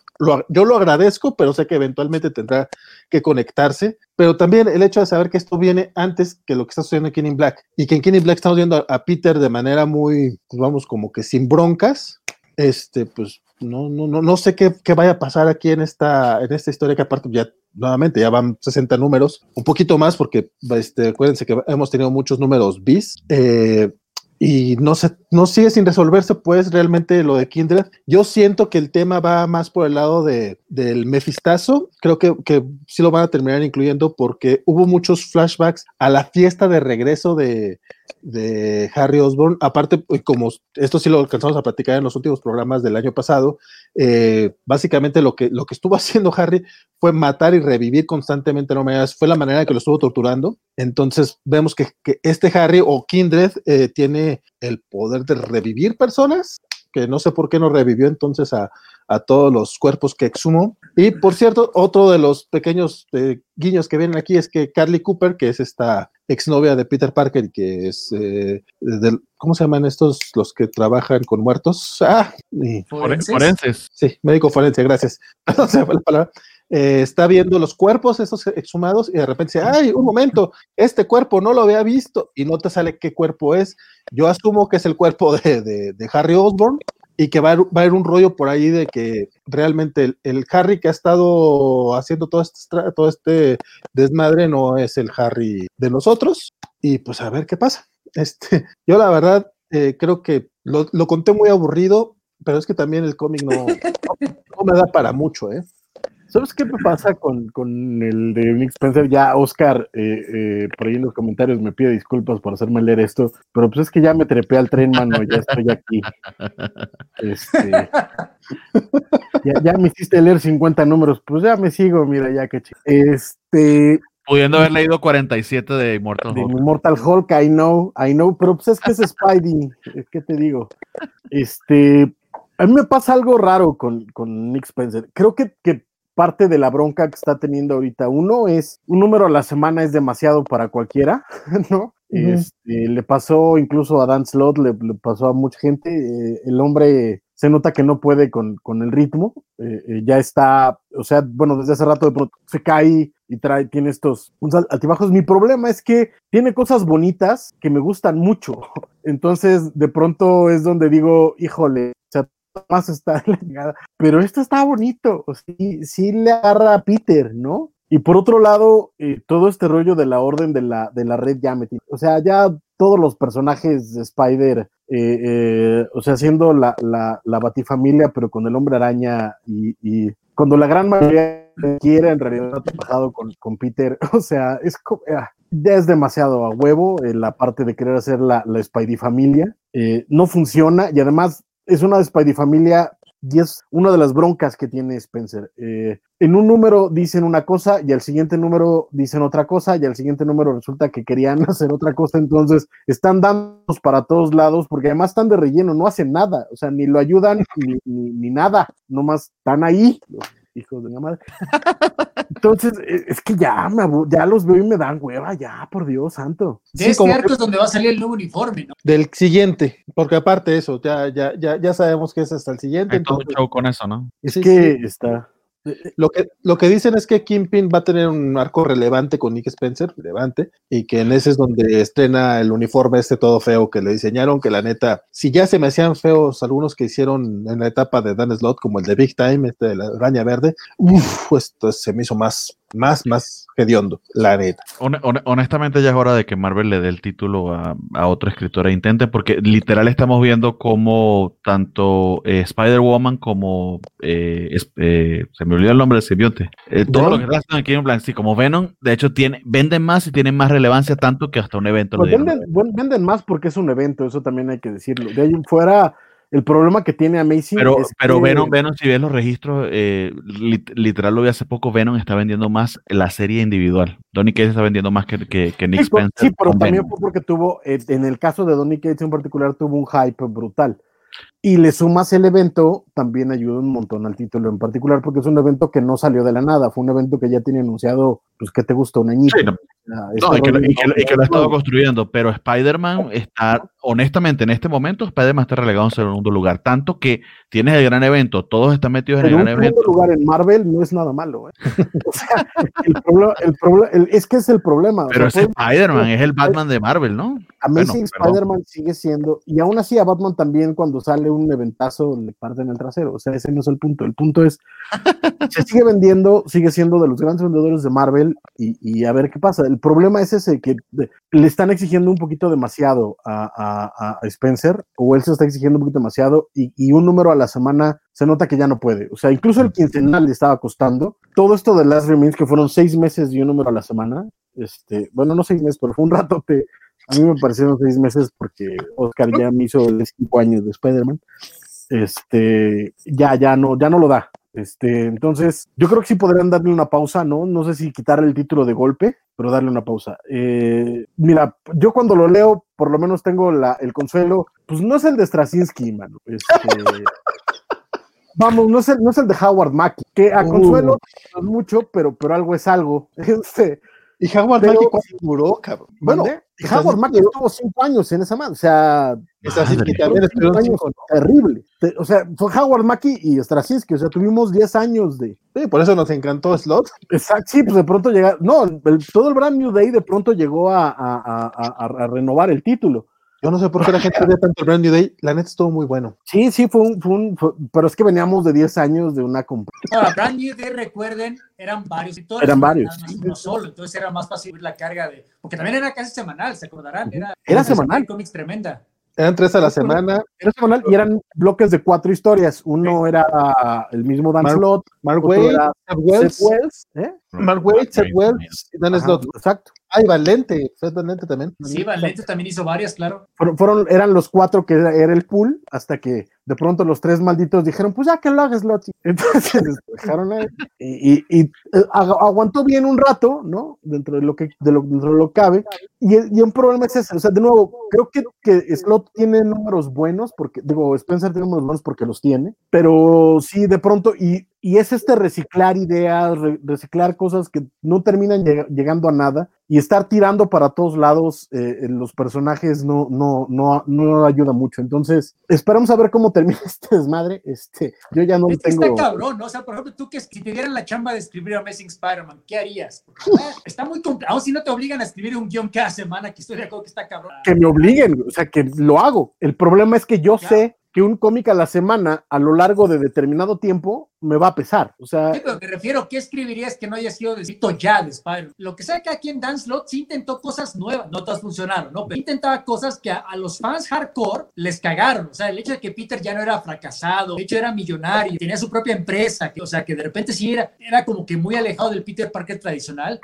Yo lo agradezco, pero sé que eventualmente tendrá que conectarse. Pero también el hecho de saber que esto viene antes que lo que está sucediendo en King in Black y que en King in Black estamos viendo a, Peter de manera muy, pues vamos, como que sin broncas, este, pues no, no, no, no sé qué, qué, vaya a pasar aquí en esta, en esta historia que aparte ya nuevamente ya van 60 números, un poquito más porque este, acuérdense que hemos tenido muchos números bis. Eh, y no se, no sigue sin resolverse, pues realmente lo de Kindred. Yo siento que el tema va más por el lado de, del Mefistazo. Creo que, que sí lo van a terminar incluyendo porque hubo muchos flashbacks a la fiesta de regreso de, de Harry Osborn. Aparte, pues, como esto sí lo alcanzamos a platicar en los últimos programas del año pasado, eh, básicamente lo que, lo que estuvo [LAUGHS] haciendo Harry fue matar y revivir constantemente, no me fue la manera en que lo estuvo torturando. Entonces vemos que, que este Harry o Kindred eh, tiene el poder de revivir personas, que no sé por qué no revivió entonces a, a todos los cuerpos que exhumó. Y por cierto, otro de los pequeños eh, guiños que vienen aquí es que Carly Cooper, que es esta exnovia de Peter Parker y que es, eh, del- ¿cómo se llaman estos los que trabajan con muertos? Ah, y- Forenses. Forenses. sí, médico forense, gracias. [LAUGHS] No sé la palabra. Eh, está viendo los cuerpos, esos exhumados, y de repente dice, ay, un momento, este cuerpo no lo había visto, y no te sale qué cuerpo es. Yo asumo que es el cuerpo de, de- Harry Osborn, y que va a, va a haber un rollo por ahí de que realmente el, Harry que ha estado haciendo todo este, todo este desmadre no es el Harry de nosotros, y pues a ver qué pasa. [LAUGHS] Este, yo la verdad eh, creo que lo, lo conté muy aburrido, pero es que también el cómic no, no me da para mucho, ¿eh? ¿Sabes qué me pasa con, con el de Nick Spencer? Ya Oscar, eh, eh, por ahí en los comentarios me pide disculpas por hacerme leer esto, pero pues es que ya me trepé al tren, mano, ya estoy aquí. Este, ya, ya me hiciste leer 50 números, pues ya me sigo, mira, ya que Este, Pudiendo haber leído 47 de Immortal de Hulk. Mortal Hulk, I know, I know, pero pues es que es Spidey, eh, ¿qué te digo? Este, a mí me pasa algo raro con, con Nick Spencer. Creo que, que parte de la bronca que está teniendo ahorita uno es un número a la semana es demasiado para cualquiera, [LAUGHS] ¿no? Este, le pasó incluso a Dan Slott, le, le pasó a mucha gente. eh, el hombre se nota que no puede con, con el ritmo. eh, eh, ya está, o sea, bueno, desde hace rato de pronto se cae y trae, tiene estos altibajos. Mi problema es que tiene cosas bonitas que me gustan mucho. [LAUGHS] Entonces, de pronto es donde digo, híjole, más está. Pero esto está bonito, sí, sí le agarra a Peter, ¿no? Y por otro lado, eh, todo este rollo de la orden de la, de la red ya. O sea, ya todos los personajes de Spider, eh, eh, o sea, siendo la, la, la batifamilia, pero con el hombre araña y, y cuando la gran mayoría quiere, en realidad ha trabajado con, con Peter, [LAUGHS] o sea, es co- ah, ya es demasiado a huevo la parte de querer hacer la, la Spidey familia. No funciona y además es una Spidey familia y es una de las broncas que tiene Spencer. Eh, en un número dicen una cosa y al siguiente número dicen otra cosa y al siguiente número resulta que querían [LAUGHS] hacer otra cosa, entonces están dándonos para todos lados porque además están de relleno, no hacen nada, o sea, ni lo ayudan ni, ni, ni nada, nomás están ahí. Hijos de la madre. Entonces, eh, es que ya, me ya los veo y me dan hueva, ya, por Dios santo. De Sí, este como arco es donde va a salir el nuevo uniforme, ¿no? Del siguiente, porque aparte de eso, ya, ya, ya, ya sabemos que es hasta el siguiente. Hay todo un show con eso, ¿no? Es Sí, que sí. está. Lo que, lo que dicen es que Kingpin va a tener un arco relevante con Nick Spencer, relevante, y que en ese es donde estrena el uniforme este todo feo que le diseñaron, que la neta, si ya se me hacían feos algunos que hicieron en la etapa de Dan Slott, como el de Big Time, este de la araña verde, uff, esto se me hizo más, más, más hediondo, la neta. Hone- hone- honestamente ya es hora de que Marvel le dé el título a, a otro escritor e intente, porque literal estamos viendo como tanto eh, Spider-Woman como eh, eh, se me olvidó el nombre del simbionte. Eh, todo lo que está haciendo aquí en plan, sí, como Venom, de hecho tiene, venden más y tienen más relevancia tanto que hasta un evento. Pues dieron. venden, venden más porque es un evento, eso también hay que decirlo. De ahí en fuera, el problema que tiene Amazing Pero, es pero que- Venom, Venom, si ves los registros, eh, lit- literal lo vi hace poco, Venom está vendiendo más la serie individual. Donny Case está vendiendo más que, que, que Nick Sí, Spencer. sí, pero también Venom. fue porque tuvo, eh, en el caso de Donny Cates en particular, tuvo un hype brutal. Y le sumas el evento, también ayuda un montón al título en particular, porque es un evento que no salió de la nada, fue un evento que ya tiene anunciado, pues, ¿qué te gusta? Un añito. Sí, no, O No, y que, y que y que lo ha estado [LAUGHS] construyendo, pero Spider-Man está, honestamente, en este momento, Spider-Man está relegado en segundo lugar, tanto que tienes el gran evento, todos están metidos en Pero el un gran segundo evento. lugar en Marvel no es nada malo. ¿eh? [LAUGHS] o sea, el problema, el problema- el- es que es el problema. o Pero sea, es Spider-Man, es el Batman de Marvel, ¿no? Amazing Bueno. Spider-Man sigue siendo, y aún así a Batman también cuando sale un eventazo le parten el trasero. O sea, ese no es el punto. El punto es, [LAUGHS] se sigue vendiendo, sigue siendo de los grandes vendedores de Marvel y, y a ver qué pasa. El problema es ese, que le están exigiendo un poquito demasiado a, a- Spencer, o él se está exigiendo un poquito demasiado, y, y un número a la semana se nota que ya no puede. O sea, incluso el quincenal le estaba costando. Todo esto de Last Remains, que fueron seis meses y un número a la semana, este, bueno, no seis meses, pero fue un rato a mí me parecieron seis meses porque Oscar ya me hizo el cinco años de Spider-Man. Este, ya, ya no, ya no lo da. Este, entonces, yo creo que sí podrían darle una pausa, ¿no? No sé si quitarle el título de golpe, pero darle una pausa. Eh, mira, yo cuando lo leo, por lo menos tengo la, el consuelo, pues no es el de Straczynski, mano. Este, [LAUGHS] vamos, no es, el, no es el de Howard Mackey, que a Uh. consuelo no es mucho, pero, pero algo es algo. [LAUGHS] Este, Y Howard Mackey duró, cabrón. bueno, Howard Mackey estuvo cinco años en esa madre, o sea, Straczynski Madre. también estuvieron años cinco, ¿no? terrible. Te- O sea, fue Howard Mackey y Straczynski, o sea, tuvimos 10 años de... Sí, por eso nos encantó Slot. Exacto, sí, pues de pronto llega, no, el- todo el Brand New Day de pronto llegó a, a- a- a- a renovar el título. Yo no sé por qué la gente ve tanto el Brand New Day. La neta estuvo muy bueno. Sí, sí, fue un, fue un- fue- pero es que veníamos de 10 años de una comp- Ahora, Brand New Day, recuerden, eran varios. y todos Eran varios. Uno solo, entonces era más fácil subir la carga de. Porque también era casi semanal, ¿se acordarán? Era, Era semanal. cómics tremenda. Eran tres a la semana. Era semanal y eran bloques de cuatro historias. Uno era el mismo Dan Mar- Slott, Mark era Seth Wells, Seth Wells, ¿eh? Mark Seth Wells y Dan Ajá, Slott. Exacto. Ay, Valente. Seth Valente también. Sí, Valente también hizo varias, claro. Fueron, fueron- eran los cuatro que era, era el pool, hasta que de pronto los tres malditos dijeron, pues ya que lo hagas, Lottie. [LAUGHS] Entonces dejaron ahí. Y, y- y, eh, agu- aguantó bien un rato, ¿no? Dentro de lo que, de lo, dentro de lo cabe. Y, y un problema es ese. O sea, de nuevo, creo que, que Slot tiene números buenos, porque, digo, Spencer tiene números buenos porque los tiene, pero sí, de pronto, y, y es este reciclar ideas, re- reciclar cosas que no terminan lleg- llegando a nada y estar tirando para todos lados eh, los personajes no, no, no, no ayuda mucho. Entonces, esperamos a ver cómo termina [LAUGHS] este desmadre. Este, yo ya no Es tengo. está cabrón, ¿no? O sea, por ejemplo, tú que si te dieran la chamba de escribir Amazing Spider-Man, ¿qué harías? Ah, está muy complicado. Aún si no te obligan a escribir un guion cada semana, que estoy de acuerdo que está cabrón. que me obliguen, o sea, que lo hago. El problema es que yo Ya. sé que un cómic a la semana, a lo largo de determinado tiempo, me va a pesar. O sea, Sí, pero me refiero, ¿qué escribirías que no haya sido escrito ya de Spider-Man? Lo que sea que aquí en Dan Slott sí intentó cosas nuevas, no todas funcionaron, ¿no? Pero intentaba cosas que a, a los fans hardcore les cagaron. O sea, el hecho de que Peter ya no era fracasado, de hecho era millonario, tenía su propia empresa, que- o sea, que de repente sí era, era como que muy alejado del Peter Parker tradicional.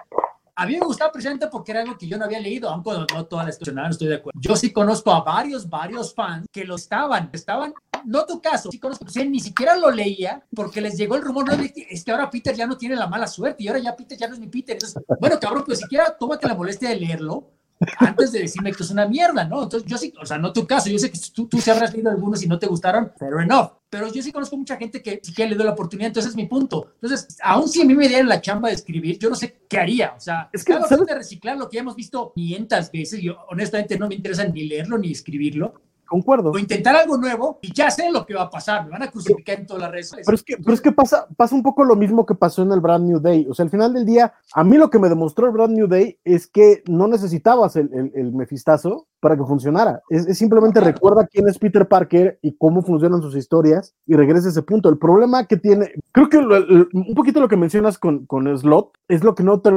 A mí me gustaba precisamente porque era algo que yo no había leído, aunque no, no todas las no estoy de acuerdo. Yo sí conozco a varios, varios fans que lo estaban, estaban, no tu caso, sí conozco, pues, ni siquiera lo leía porque les llegó el rumor, no, es que- ahora Peter ya no tiene la mala suerte y ahora ya Peter ya no es mi Peter. Entonces, bueno, cabrón, pues siquiera tómate la molestia de leerlo antes de decirme que es una mierda, ¿no? Entonces, yo sí, o sea, no tu caso, yo sé que tú, tú sí habrás leído algunos y no te gustaron, fair enough. Pero yo sí conozco mucha gente que sí que le dio la oportunidad, entonces es mi punto. Entonces, aún si a mí me dieran la chamba de escribir, yo no sé qué haría. O sea, Es que, ¿sabes? de reciclar lo que ya hemos visto 500 veces. Yo honestamente no me interesa ni leerlo ni escribirlo. Concuerdo. O intentar algo nuevo y ya sé lo que va a pasar. Me van a crucificar en todas las redes. Pero es que, pero es que pasa, pasa un poco lo mismo que pasó en el Brand New Day. O sea, al final del día, a mí lo que me demostró el Brand New Day es que no necesitabas el, el, el mefistazo para que funcionara. Es, es simplemente recuerda quién es Peter Parker y cómo funcionan sus historias y regresa a ese punto. El problema que tiene, creo que lo- un poquito lo que mencionas con, con Slot es lo que no te,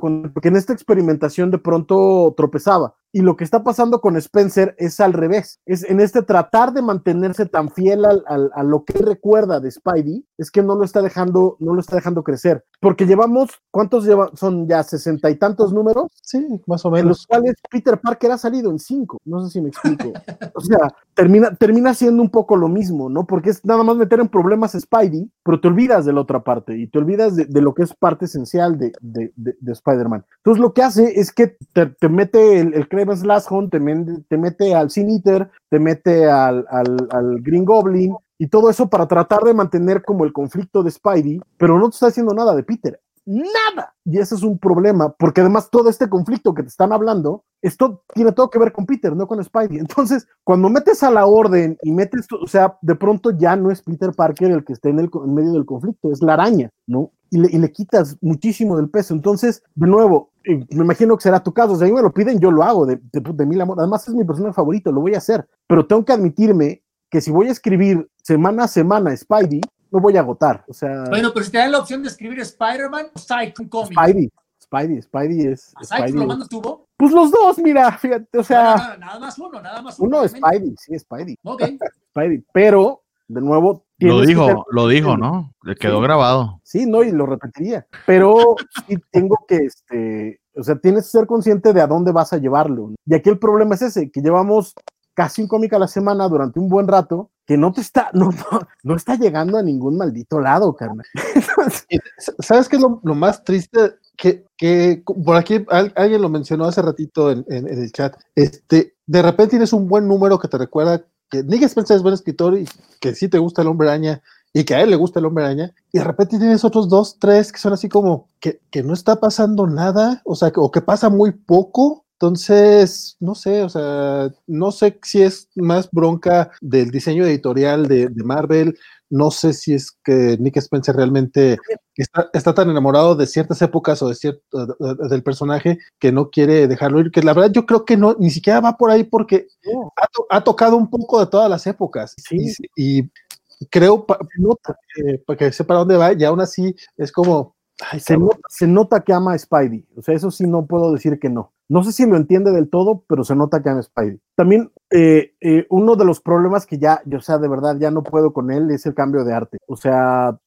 con- porque en esta experimentación de pronto tropezaba. Y lo que está pasando con Spencer es al revés. Es en este tratar de mantenerse tan fiel al- al- a lo que recuerda de Spidey, es que no lo está dejando, no lo está dejando crecer. Porque llevamos, ¿cuántos lleva? Son ya sesenta y tantos números, Sí, más o en los menos. cuales Peter Parker ha salido en cinco. No sé si me explico. O sea, termina, termina siendo un poco lo mismo, ¿no? Porque es nada más meter en problemas a Spidey, pero te olvidas de la otra parte y te olvidas de, de lo que es parte esencial de, de, de- de Spider-Man. Entonces, lo que hace es que te, te mete el, el Kraven's Last Hunt, te, men- te mete al Sin Eater, te mete al, al, al Green Goblin y todo eso para tratar de mantener como el conflicto de Spidey, pero no te está haciendo nada de Peter. Nada. Y ese es un problema, porque además todo este conflicto que te están hablando, esto tiene todo que ver con Peter, no con Spidey. Entonces, cuando metes a la orden y metes, o sea, de pronto ya no es Peter Parker el que esté en, el, medio del conflicto, es la araña, ¿no? Y le, quitas muchísimo del peso. Entonces, de nuevo, eh, me imagino que será tu caso. Si a mí me lo piden, yo lo hago, de, de, de mil amor. Además, es mi personaje favorito, lo voy a hacer. Pero tengo que admitirme que si voy a escribir semana a semana Spidey, me voy a agotar. O sea, Bueno, pero si te dan la opción de escribir Spider-Man o Psycho Comics. Spidey, Spidey, Spidey es. ¿A Psycho Spidey lo mandas tú? Pues los dos, mira, fíjate, o sea, No, no, no, nada más uno, nada más uno. uno es. Spidey, sí, Spidey, Ok. [LAUGHS] Spidey, pero de nuevo. Lo tienes que ser- dijo, lo dijo, ¿no? Le quedó Sí. grabado. Sí, no, y lo repetiría. Pero sí tengo que, este, o sea, tienes que ser consciente de a dónde vas a llevarlo. Y aquí el problema es ese, que llevamos casi un cómic a la semana durante un buen rato, que no te está, no, no, no está llegando a ningún maldito lado, carnal. [LAUGHS] Y, ¿Sabes qué es lo, lo más triste? Que, que por aquí al- alguien lo mencionó hace ratito en, en- en el chat. Este, de repente tienes un buen número que te recuerda que Nick Spencer es buen escritor y que sí te gusta el hombre araña y que a él le gusta el hombre araña. Y de repente tienes otros dos, tres que son así como que, que no está pasando nada, o sea, que- o que pasa muy poco. Entonces, no sé, o sea, no sé si es más bronca del diseño editorial de, de Marvel, no sé si es que Nick Spencer realmente está, está tan enamorado de ciertas épocas o de cierto de- de- del personaje que no quiere dejarlo ir, que la verdad yo creo que no, ni siquiera va por ahí porque No. ha, to- ha tocado un poco de todas las épocas. Sí. Y, y creo, pa- nota, eh, para dónde va, y aún así es como, ay, Se nota, se nota que ama a Spidey. O sea, eso sí no puedo decir que no. No sé si lo entiende del todo, pero se nota que a Spidey. También eh, eh, uno de los problemas que ya, yo, o sea, de verdad ya no puedo con él es el cambio de arte. O sea,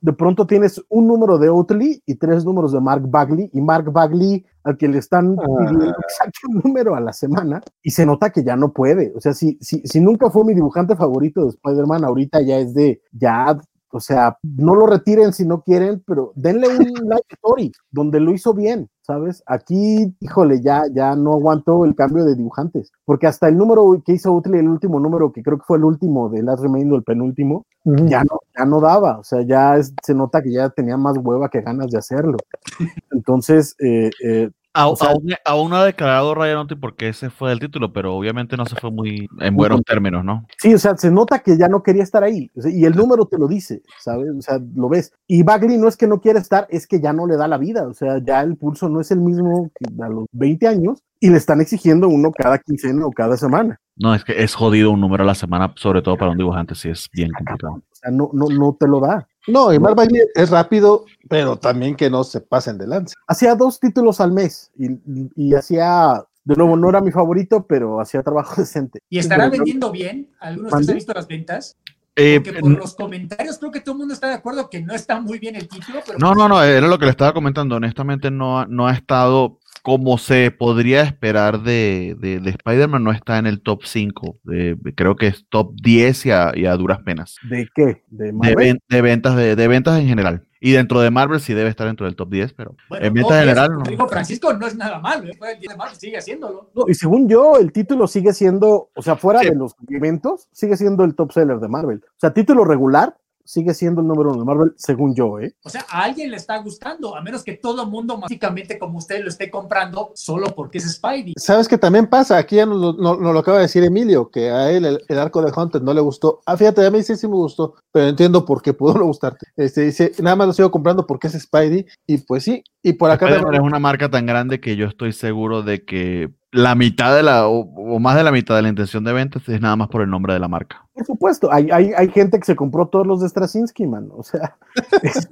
de pronto tienes un número de Oatley y tres números de Mark Bagley, y Mark Bagley al que le están pidiendo que saque un número a la semana, y se nota que ya no puede. O sea, si, si, si nunca fue mi dibujante favorito de Spider-Man, ahorita ya es de, ya o sea, no lo retiren si no quieren, pero denle un [LAUGHS] live story donde lo hizo bien, ¿sabes? Aquí, híjole, ya, ya no aguantó el cambio de dibujantes, porque hasta el número que hizo Utley, el último número, que creo que fue el último de Last Remain o el penúltimo, ya no, ya no daba, o sea, ya es- se nota que ya tenía más hueva que ganas de hacerlo. [LAUGHS] Entonces, eh, eh, A- O sea- aún, aún no ha declarado Ryan porque ese fue el título, pero obviamente no se fue muy en buenos términos, ¿no? Sí, o sea, se nota que ya no quería estar ahí. y el número te lo dice, ¿sabes? O sea, lo ves. Y Bagley no es que no quiera estar, es que ya no le da la vida. O sea, ya el pulso no es el mismo que a los 20 años y le están exigiendo uno cada quincena o cada semana. No, es que es jodido un número a la semana, sobre todo para un dibujante, sí es bien complicado. O sea, no, no, no te lo da. No, y Mark Bagley es rápido, pero también que no se pasen de lanza. Hacía dos títulos al mes y, hacía, de nuevo, no era mi favorito, pero hacía trabajo [LAUGHS] decente. ¿Y estará Pero- vendiendo bien? ¿Algunos han visto las ventas? Eh, Porque por los comentarios creo que todo el mundo está de acuerdo que no está muy bien el título, pero no, no, no, era lo que le estaba comentando. Honestamente, no, ha- no ha estado como se podría esperar de, de, de Spider-Man, no está en el top 5. de- creo que es top 10 y a, y a duras penas. ¿De qué? ¿De De, Marvel? ven- de ventas de, de ventas en general. Y dentro de Marvel sí debe estar dentro del top 10, pero bueno, en ventas es- general no. dijo Francisco, no es nada malo. ¿eh? Fue el 10 de marzo, sigue haciéndolo. No, y según yo, el título sigue siendo, o sea, fuera Sí. de los eventos, sigue siendo el top seller de Marvel. O sea, título regular sigue siendo el número uno de Marvel, según yo, ¿eh? O sea, a alguien le está gustando, a menos que todo el mundo, básicamente como usted, lo esté comprando solo porque es Spidey. ¿Sabes qué también pasa? Aquí ya nos lo, no- nos lo acaba de decir Emilio, que a él el, el arco de Hunter no le gustó. Ah, fíjate, a mí sí, sí me gustó, pero entiendo por qué pudo no gustarte. Este dice, nada más lo sigo comprando porque es Spidey, y pues sí, y por acá también- es una marca tan grande que yo estoy seguro de que la mitad de la, o, o más de la mitad de la intención de ventas es nada más por el nombre de la marca. Por supuesto, hay, hay, hay gente que se compró todos los de Straczynski, man. O sea, [LAUGHS] es,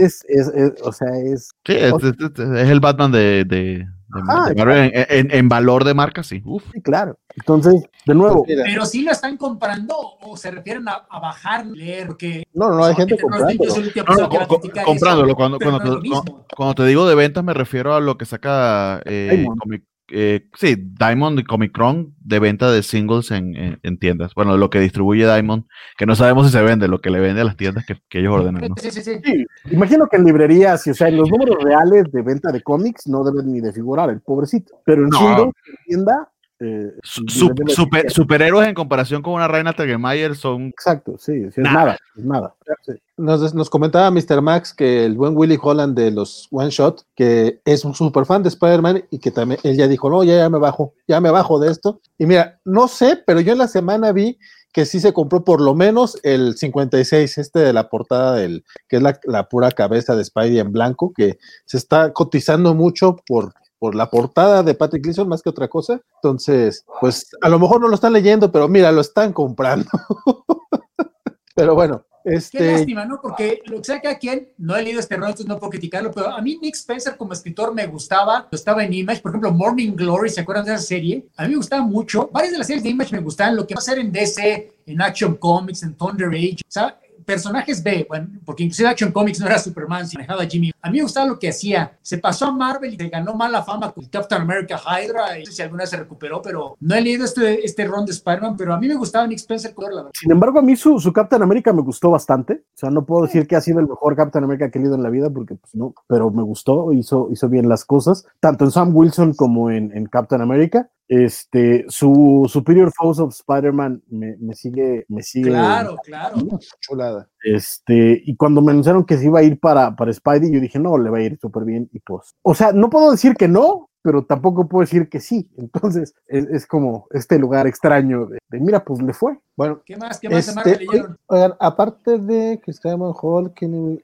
es, es- o sea, es. Sí, es el Batman de, de, de- Ajá, de Marvel en, en- en valor de marca, sí. Uf. Sí, claro. Entonces, de nuevo, Pero sí lo están comprando o se refieren a, a bajar, leer, porque no, no, no, hay gente no No, no, co- comprándolo. eso, Cuando, cuando, te, cuando digo de ventas, me refiero a lo que saca eh. Comic- eh, sí, Diamond y Comicron de venta de singles en, en- en tiendas. Bueno, lo que distribuye Diamond, que no sabemos si se vende, lo que le vende a las tiendas que, que ellos ordenan. ¿no? Sí, sí, sí. sí, imagino que en librerías, y, o sea, en los números reales de venta de cómics no deben ni de figurar el pobrecito. Pero en No. singles, en tienda, eh, super- superhéroes en comparación con una reina Tegelmayer son Exacto, sí, sí, es Nada. nada, es nada. Sí. Nos, nos comentaba Mr. Max que el buen Willy Holland de los One Shot, que es un super fan de Spider-Man y que también él ya dijo, no, ya, ya me bajo, ya me bajo de esto. Y mira, no sé, pero yo en la semana vi que sí se compró por lo menos el 56, este de la portada del, que es la, la pura cabeza de Spidey en blanco, que se está cotizando mucho por por la portada de Patrick Gleason más que otra cosa. Entonces, pues a lo mejor no lo están leyendo, pero mira, lo están comprando. [LAUGHS] pero bueno, este... Qué lástima, ¿no? Porque lo que sea que a quien no he leído este rol, entonces no puedo criticarlo, pero a mí Nick Spencer como escritor me gustaba, estaba en Image, por ejemplo, Morning Glory, ¿se acuerdan de esa serie? A mí me gustaba mucho, varias de las series de Image me gustaban, lo que va a ser en DC, en Action Comics, en Thunder Age, o sea, personajes B, bueno, porque inclusive Action Comics no era Superman, sino manejaba Jimmy. A mí me gustaba lo que hacía. Se pasó a Marvel y se ganó mala fama con Captain America Hydra. No sé si alguna se recuperó, pero no he leído este, este ron de Spider-Man, pero a mí me gustaba Nick Spencer la verdad. Sin embargo, a mí su, su, Captain America me gustó bastante. O sea, no puedo decir que ha sido el mejor Captain America que he leído en la vida, porque pues no, pero me gustó, hizo, hizo bien las cosas, tanto en Sam Wilson como en, en Captain America. Este, su Superior Foes of Spider-Man me, me, sigue, me sigue. Claro, claro. Chulada. Este, y cuando me anunciaron que se iba a ir para, para Spidey, yo dije, no, le va a ir súper bien. Y pues, o sea, no puedo decir que no, pero tampoco puedo decir que sí. [LAUGHS] Entonces, es, es como este lugar extraño de, de, mira, pues le fue. Bueno, ¿qué más? ¿Qué más este, leyeron? Oigan, aparte de Christian Hall,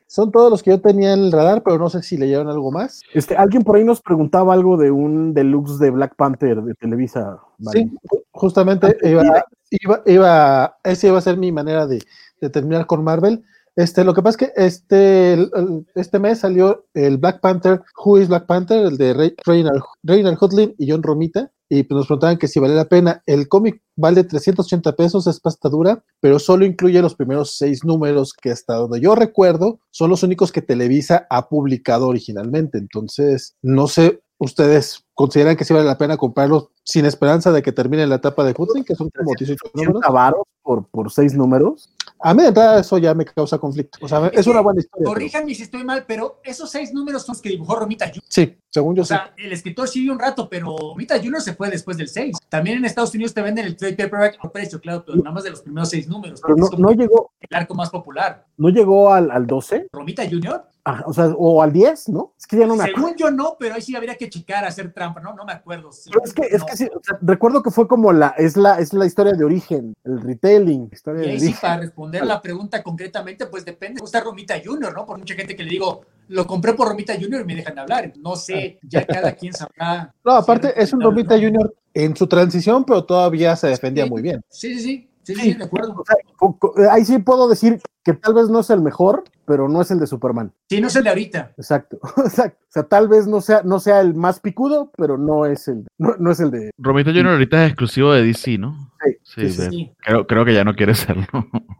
son todos los que yo tenía en el radar, pero no sé si leyeron algo más. Este, alguien por ahí nos preguntaba algo de un deluxe de Black Panther de Televisa. ¿vale? Sí, justamente iba, iba, iba, esa iba a ser mi manera de, de terminar con Marvel. Este, lo que pasa es que este, este mes salió el Black Panther, Who is Black Panther, el de Reynard Hudlin y John Romita, y pues nos preguntaban que si vale la pena. El cómic vale 380 pesos, es pasta dura, pero solo incluye los primeros seis números que hasta donde yo recuerdo son los únicos que Televisa ha publicado originalmente. Entonces, no sé, ustedes consideran que sí vale la pena comprarlos sin esperanza de que termine la etapa de Hudlin, que son como 18 números. por, por seis números? A mí de entrada eso ya me causa conflicto. O sea, es, es una buena historia. Corríjanme pero... si estoy mal, pero esos seis números son los que dibujó Romita Jr. Sí, según yo O sea, el escritor siguió un rato, pero Romita Jr. se fue después del seis. También en Estados Unidos te venden el trade paperback a precio, claro, pero nada más de los primeros seis números. Pero no, no llegó. El arco más popular. ¿No llegó al, al 12? ¿Romita Jr.? Ah, o sea, o al 10, ¿no? Es que ya no me Según yo no, pero ahí sí habría que checar, hacer trampa, ¿no? No me acuerdo. Sí, pero es que, no. es que sí, o sea, recuerdo que fue como la, es la, es la historia de origen, el retailing. Historia Y ahí de sí, origen. para responder la pregunta concretamente, pues depende. Me gusta Romita Jr., ¿no? Por mucha gente que le digo, lo compré por Romita Jr. y me dejan de hablar. No sé, ya cada [LAUGHS] quien sabrá. No, aparte si es un Romita Jr. en su transición, pero todavía se defendía Sí. muy bien. Sí, sí, sí. Sí, sí, de acuerdo. O sea, ahí sí puedo decir que tal vez no es el mejor, pero no es el de Superman. Sí, no es el de ahorita. Exacto, [LAUGHS] exacto. O sea, tal vez no sea, no sea el más picudo, pero no es el, no, no es el de. Romito Jr. ahorita es exclusivo de DC, ¿no? Sí, Sí, sí. Creo, creo que ya no quiere serlo.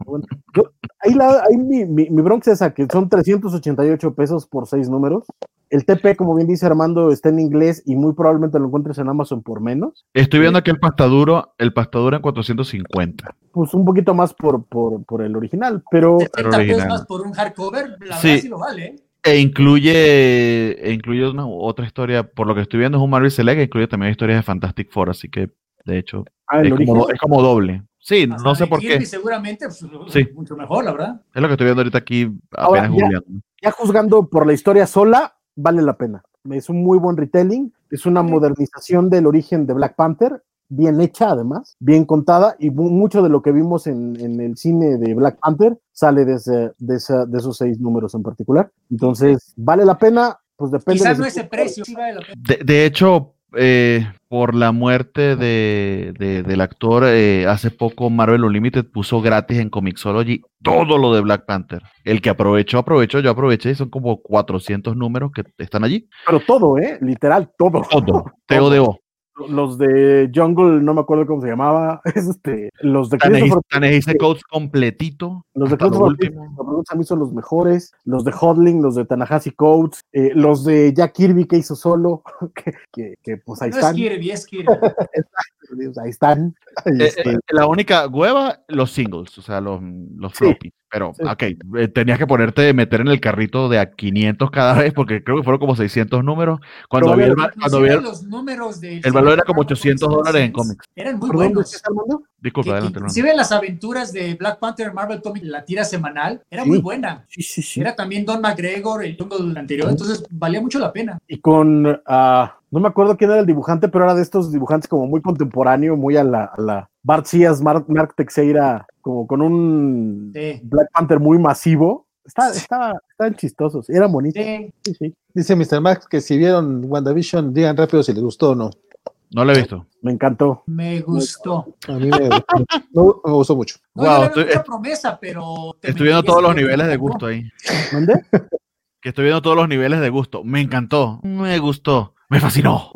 Bueno, yo- ahí la, ahí mi, mi, mi bronca es esa, que son 388 pesos por seis números. El TP, como bien dice Armando, está en inglés y muy probablemente lo encuentres en Amazon por menos. Estoy viendo aquí el pastaduro, el pastaduro en 450. Pues un poquito más por, por, por el original, pero 70 pesos más por un hardcover, la Sí. verdad sí lo vale. ¿eh? E incluye, e incluye una otra historia, por lo que estoy viendo es un Marvel Select, que incluye también historias de Fantastic Four, así que de hecho ah, es como, es como doble. Sí, Hasta no sé por Kirby qué. seguramente, pues, Sí. mucho mejor, la verdad. Es lo que estoy viendo ahorita aquí Ahora, apenas ya- googleando. ya juzgando por la historia sola, vale la pena. Es un muy buen retelling, es una modernización del origen de Black Panther, bien hecha además, bien contada, y mu- mucho de lo que vimos en, en el cine de Black Panther sale de, ese- de, esa- de esos seis números en particular. Entonces, ¿vale la pena? Pues depende. Quizás de no ese precio, sí vale la pena. De, de hecho, eh, por la muerte de, de- del actor, eh, hace poco Marvel Unlimited puso gratis en Comixology todo lo de Black Panther. El que aprovechó, aprovechó, yo aproveché y son como 400 números que están allí. Pero todo, ¿eh? Literal, todo. Todo, [LAUGHS] TODO. Los de Jungle, no me acuerdo cómo se llamaba. [LAUGHS] Este, los de Tanehisi Coates completito. Los de. Christopher a mí son los mejores. Los de Hodling, los de Tanahashi Coates, eh, los de Jack Kirby que hizo solo, [LAUGHS] que, que- que, pues ahí No es están. Kirby, es [LAUGHS] Kirby. Ahí están. Eh, Este, eh, la única hueva, los singles, o sea, los, los Sí. Pero, Sí. ok, eh, tenías que ponerte, meter en el carrito de a 500 cada vez, porque creo que fueron como 600 números. Cuando Pero, vi el, cuando vi el, los números del el valor era como Marvel 800 Comics dólares en cómics. Eran muy ¿Perdón, ¿de buenos. Disculpa, Que- que adelante, hermano. inclusive las aventuras de Black Panther Marvel Comics, la tira semanal, era Sí. muy buena. Sí, sí, sí. Era también Don McGregor, el Jungle anterior, entonces valía mucho la pena. Y con, ah, no me acuerdo quién era el dibujante, pero era de estos dibujantes como muy contemporáneo, muy a la, a la Bart Sears, Mark, Mark Teixeira, como con un Sí. Black Panther muy masivo. Está, estaba, estaban chistosos, eran bonitos. Sí. Sí, sí. Dice Mr. Max que si vieron WandaVision, digan rápido si les gustó o no. No lo he visto. Me encantó. Me gustó. A mí me, no, me gustó mucho. No, Wow, estoy- mucha promesa, pero. Estoy viendo todos los niveles de gusto ahí. ¿Dónde? Que estoy viendo todos los niveles de gusto. Me encantó. Me gustó. Me fascinó.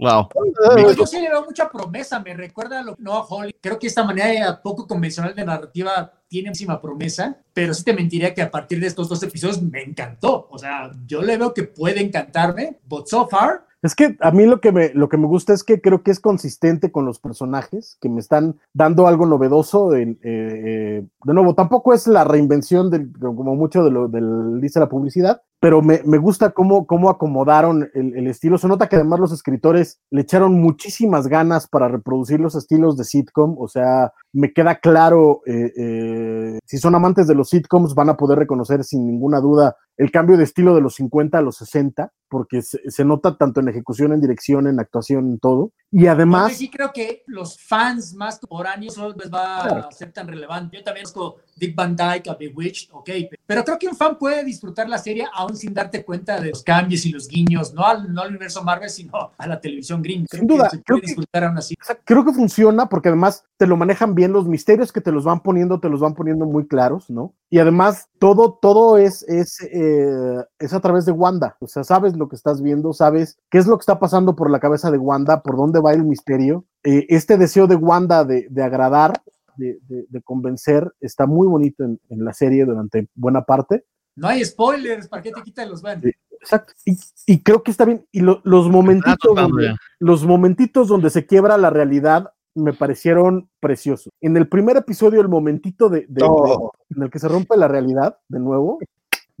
Wow. Pero yo sí le veo mucha promesa, me recuerda a lo no a Holly. Creo que esta manera poco convencional de narrativa tiene muchísima promesa, pero sí te mentiría que a partir de estos dos episodios me encantó. O sea, yo le veo que puede encantarme, but so far, Es que a mí lo que, me, lo que me gusta es que creo que es consistente con los personajes, que me están dando algo novedoso. eh, eh, de nuevo, tampoco es la reinvención, del, como mucho de lo del, dice la publicidad, pero me, me gusta cómo, cómo acomodaron el, el estilo. Se nota que además los escritores le echaron muchísimas ganas para reproducir los estilos de sitcom. O sea, me queda claro, eh, eh, si son amantes de los sitcoms, van a poder reconocer sin ninguna duda el cambio de estilo de los 50 a los 60, porque se, se nota tanto en ejecución, en dirección, en actuación, en todo. Y Además, además, sí creo que los fans más contemporáneos no les va Claro. a ser tan relevante. Yo también conozco Dick Van Dyke, a Bewitched, ok, pero creo que un fan puede disfrutar la serie aún sin darte cuenta de los cambios y los guiños, no al, no al universo Marvel, sino a la televisión gringa. Creo Sin que duda, se creo puede que- disfrutar aún así. o sea, creo que funciona porque además te lo manejan bien, los misterios que te los van poniendo, te los van poniendo muy claros, ¿no? Y además todo, todo es, es, eh, es a través de Wanda, o sea, sabes lo que estás viendo, sabes qué es lo que está pasando por la cabeza de Wanda, por dónde va el misterio. Eh, este deseo de Wanda de, de agradar, de, de- de convencer, está muy bonito en, en la serie durante buena parte. No hay spoilers, ¿para qué te quitan los van? Sí. Exacto. Y, y creo que está bien. Y lo- los momentitos donde, los momentitos donde se quiebra la realidad me parecieron preciosos. En el primer episodio, el momentito de, de- Oh. de- en el que se rompe la realidad, de nuevo,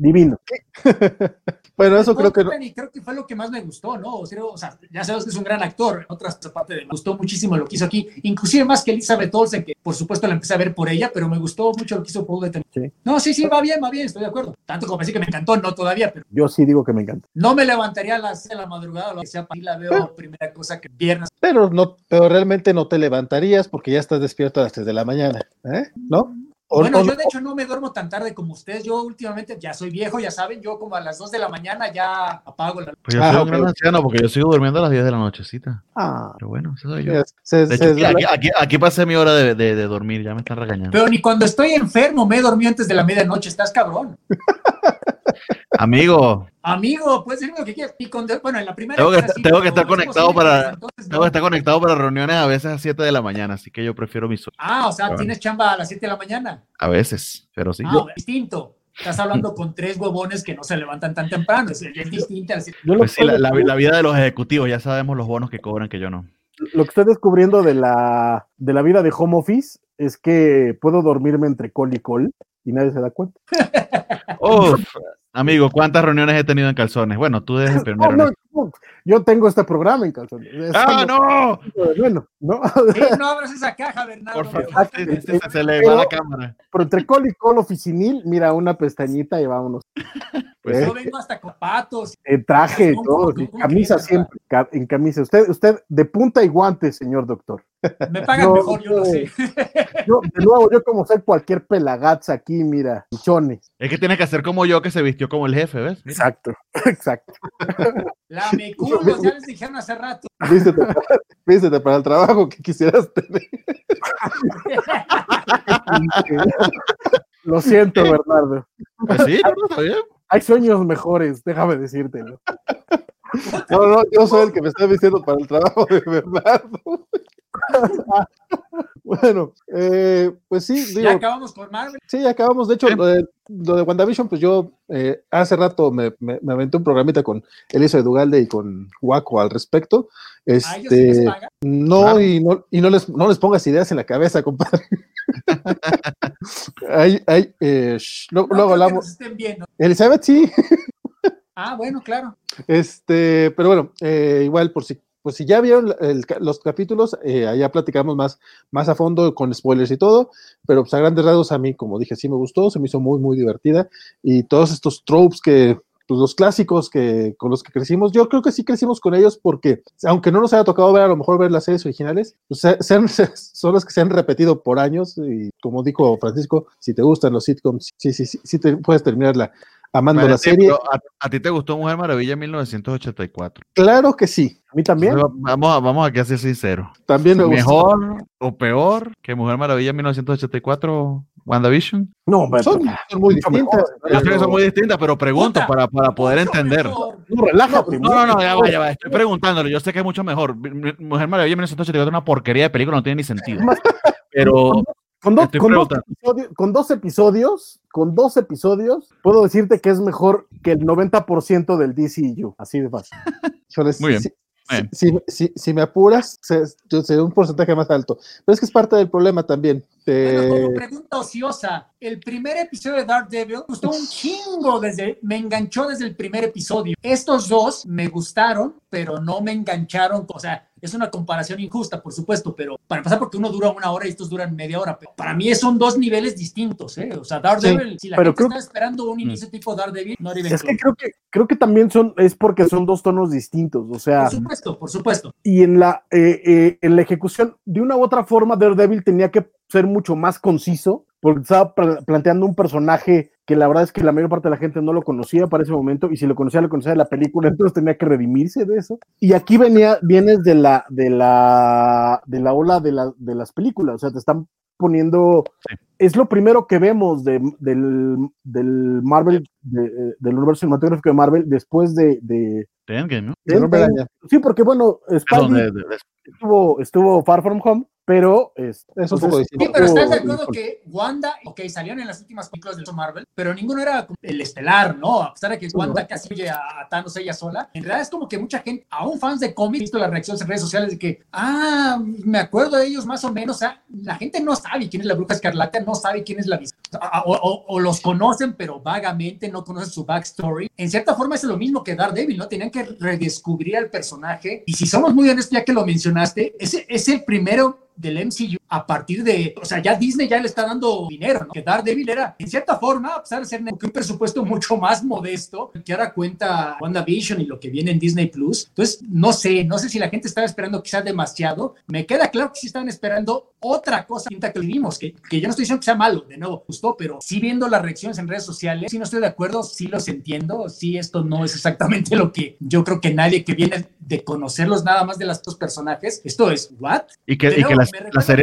divino. [LAUGHS] Bueno, eso creo que no. Y creo que fue lo que más me gustó, ¿no? O sea, o sea, ya sabes que es un gran actor. En otras parte me gustó muchísimo lo que hizo aquí, inclusive más que Elizabeth Olsen, que por supuesto la empecé a ver por ella, pero me gustó mucho lo que hizo Paul Bettany. Sí. No, sí, sí, va bien, va bien, estoy de acuerdo. Tanto como decir que me encantó, no todavía, pero Yo sí digo que me encanta. no me levantaría a las de la madrugada, lo que sea, y la veo primera cosa que viernes. Pero no, pero realmente no te levantarías porque ya estás despierto a las 3 de la mañana, ¿eh? ¿No? O- Bueno, o- yo de hecho no me duermo tan tarde como ustedes. Yo últimamente ya soy viejo, ya saben, yo como a las 2 de la mañana ya apago la Pues yo Ah, soy un gran anciano porque yo sigo durmiendo a las 10 de la nochecita. Ah, Pero bueno, eso soy yo. Mira, se- De se hecho, aquí, desvela- aquí- aquí- aquí pasé mi hora de, de- de dormir, ya me están regañando. Pero ni cuando estoy enfermo me he dormido antes de la medianoche, estás cabrón. [LAUGHS] Amigo, Amigo, puedes decirme lo que quieras. Y con- bueno, en la primera. Tengo que estar- así, tengo que pero estar somos conectado para- entonces tengo que estar conectado para reuniones a veces a 7 de la mañana, así que yo prefiero mi sueño. Ah, o sea, tienes chamba a las 7 de la mañana. A veces, pero sí. Ah, distinto. Estás hablando con tres huevones que no se levantan tan temprano. Es, lo, Pues que sí, la, estoy la- la vida de los ejecutivos, ya sabemos los bonos que cobran que yo no. lo que estoy descubriendo de la, de la vida de home office es que puedo dormirme entre call y call y nadie se da cuenta. Uf, amigo, ¿cuántas reuniones he tenido en calzones? Bueno, tú eres el [LAUGHS] No, primero. no, ¿no? yo tengo este programa en calzones. Es ¡Ah, no! Bueno, ¿no? No abras esa caja, Bernardo. Por favor, Exacto. se, se- se le va la cámara. Pero entre call y call oficinil, mira, una pestañita y vámonos. [LAUGHS] Pues Yo vengo hasta con patos. En traje y ¿Cómo- todo, cómo camisa siempre, en camisa. Usted, usted de punta y guantes, señor doctor. Me pagan No, mejor, yo lo no. sé. Yo, de nuevo, yo como soy cualquier pelagaza aquí, mira, pichones. Es que tienes que hacer como yo, que se vistió como el jefe, ¿ves? Mira. Exacto, [LAUGHS] exacto. La me [LAUGHS] culos, ya les dijeron hace rato. Vístete, vístete para el trabajo que quisieras tener. Lo siento, Bernardo. Pues sí, no, está bien. Hay sueños mejores, déjame decírtelo. No, no, yo soy el que me está vistiendo para el trabajo de Bernardo. [LAUGHS] bueno, eh, pues sí, digo, Ya acabamos con Marvel. sí, acabamos. De hecho, lo de, lo de WandaVision, pues yo eh, hace rato me, me, me aventé un programita con Elisa de Dugalde y con Waco al respecto. A ellos sí les Este, pagan. no, Claro. y no, y no les, no les pongas ideas en la cabeza, compadre. [LAUGHS] Hay- hay, eh, No luego hablamos. Elizabeth, sí. Ah, bueno, claro. Este, pero bueno, eh, igual por si, pues ya vieron los capítulos, eh, allá platicamos más, más a fondo con spoilers y todo, pero pues a grandes rasgos a mí, como dije, sí me gustó, se me hizo muy, muy divertida y todos estos tropes que, pues, los clásicos que, con los que crecimos. Yo creo que sí crecimos con ellos porque, aunque no nos haya tocado ver a lo mejor ver las series originales, pues, [LAUGHS] son las que se han repetido por años y como dijo Francisco, si te gustan los sitcoms, sí, sí, sí, te puedes terminarla amando la serie. A, ti te gustó Mujer Maravilla en 1984? Claro que sí. A mí también. Vamos, a, vamos aquí a ser sinceros. También me ¿Mejor o peor que Mujer Maravilla en 1984? WandaVision? No, son, muy distintas. Yo sé que son muy distintas, pero pregunto para, para poder entender. No, relájate. No, no, no, ya va, ya va. Estoy preguntándolo. Yo sé que es mucho mejor. Mujer Maravilla en 1984 es una porquería de película, no tiene ni sentido. Pero con, dos episodios, con dos episodios, puedo decirte que es mejor que el 90% del DCU, así de fácil. [LAUGHS] Muy bien. Si, si, si, me apuras, sería un porcentaje más alto. Pero es que es parte del problema también. como pregunta ociosa, el primer episodio de Dark Devil me gustó un chingo desde, me enganchó desde el primer episodio. Estos dos me gustaron, pero no me engancharon, o sea, es una comparación injusta, por supuesto, pero para pasar porque uno dura una hora y estos duran media hora. Pero para mí son dos niveles distintos, ¿eh? O sea, Daredevil, si la gente está esperando un mm. inicio tipo Daredevil, no Es que creo que creo que también son es porque son dos tonos distintos, o sea. Por supuesto, por supuesto. Y en la eh, eh, en la ejecución de una u otra forma Daredevil tenía que ser mucho más conciso porque estaba planteando un personaje que la verdad es que la mayor parte de la gente no lo conocía para ese momento, y si lo conocía, lo conocía de la película, [LAUGHS] entonces tenía que redimirse de eso. Y aquí venía, vienes de la, de la, de la ola de, la, de las películas, o sea, te están poniendo, es lo primero que vemos de, del, del, Marvel, del universo cinematográfico de Marvel después de... de, ¿no? sí, porque bueno, estuvo, estuvo Far From Home, pero es, es un poco distinto. Sí, pero estás de acuerdo que Wanda, ok, salieron en las últimas películas de Marvel, pero ninguno era el estelar, ¿no? A pesar de que Wanda casi oye a, Thanos ella sola, en realidad es como que mucha gente, aún fans de cómics, visto las reacciones en redes sociales de que, ah, me acuerdo de ellos más o menos, o sea, la gente no sabe quién es la bruja escarlata, no sabe quién es la o, o, o, los conocen, pero vagamente no conocen su backstory. En cierta forma es lo mismo que Daredevil, ¿no? Tenían que redescubrir al personaje. Y si somos muy honestos, ya que lo mencionaste, ese es el primero del MCU a partir de, o sea, ya Disney ya le está dando dinero, ¿no? Que Daredevil era, en cierta forma, a pesar de ser un presupuesto [LAUGHS] mucho más modesto, que ahora cuenta WandaVision y lo que viene en Disney Plus. Entonces, no sé, no sé si la gente estaba esperando quizás demasiado. Me queda claro que sí estaban esperando otra cosa que vimos, que, que yo no estoy diciendo que sea malo, de nuevo, gustó, pero sí viendo las reacciones en redes sociales, sí no estoy de acuerdo, sí los entiendo, sí esto no es exactamente lo que yo creo que nadie que viene de conocerlos nada más de las dos personajes, esto es, ¿what? Y que, y que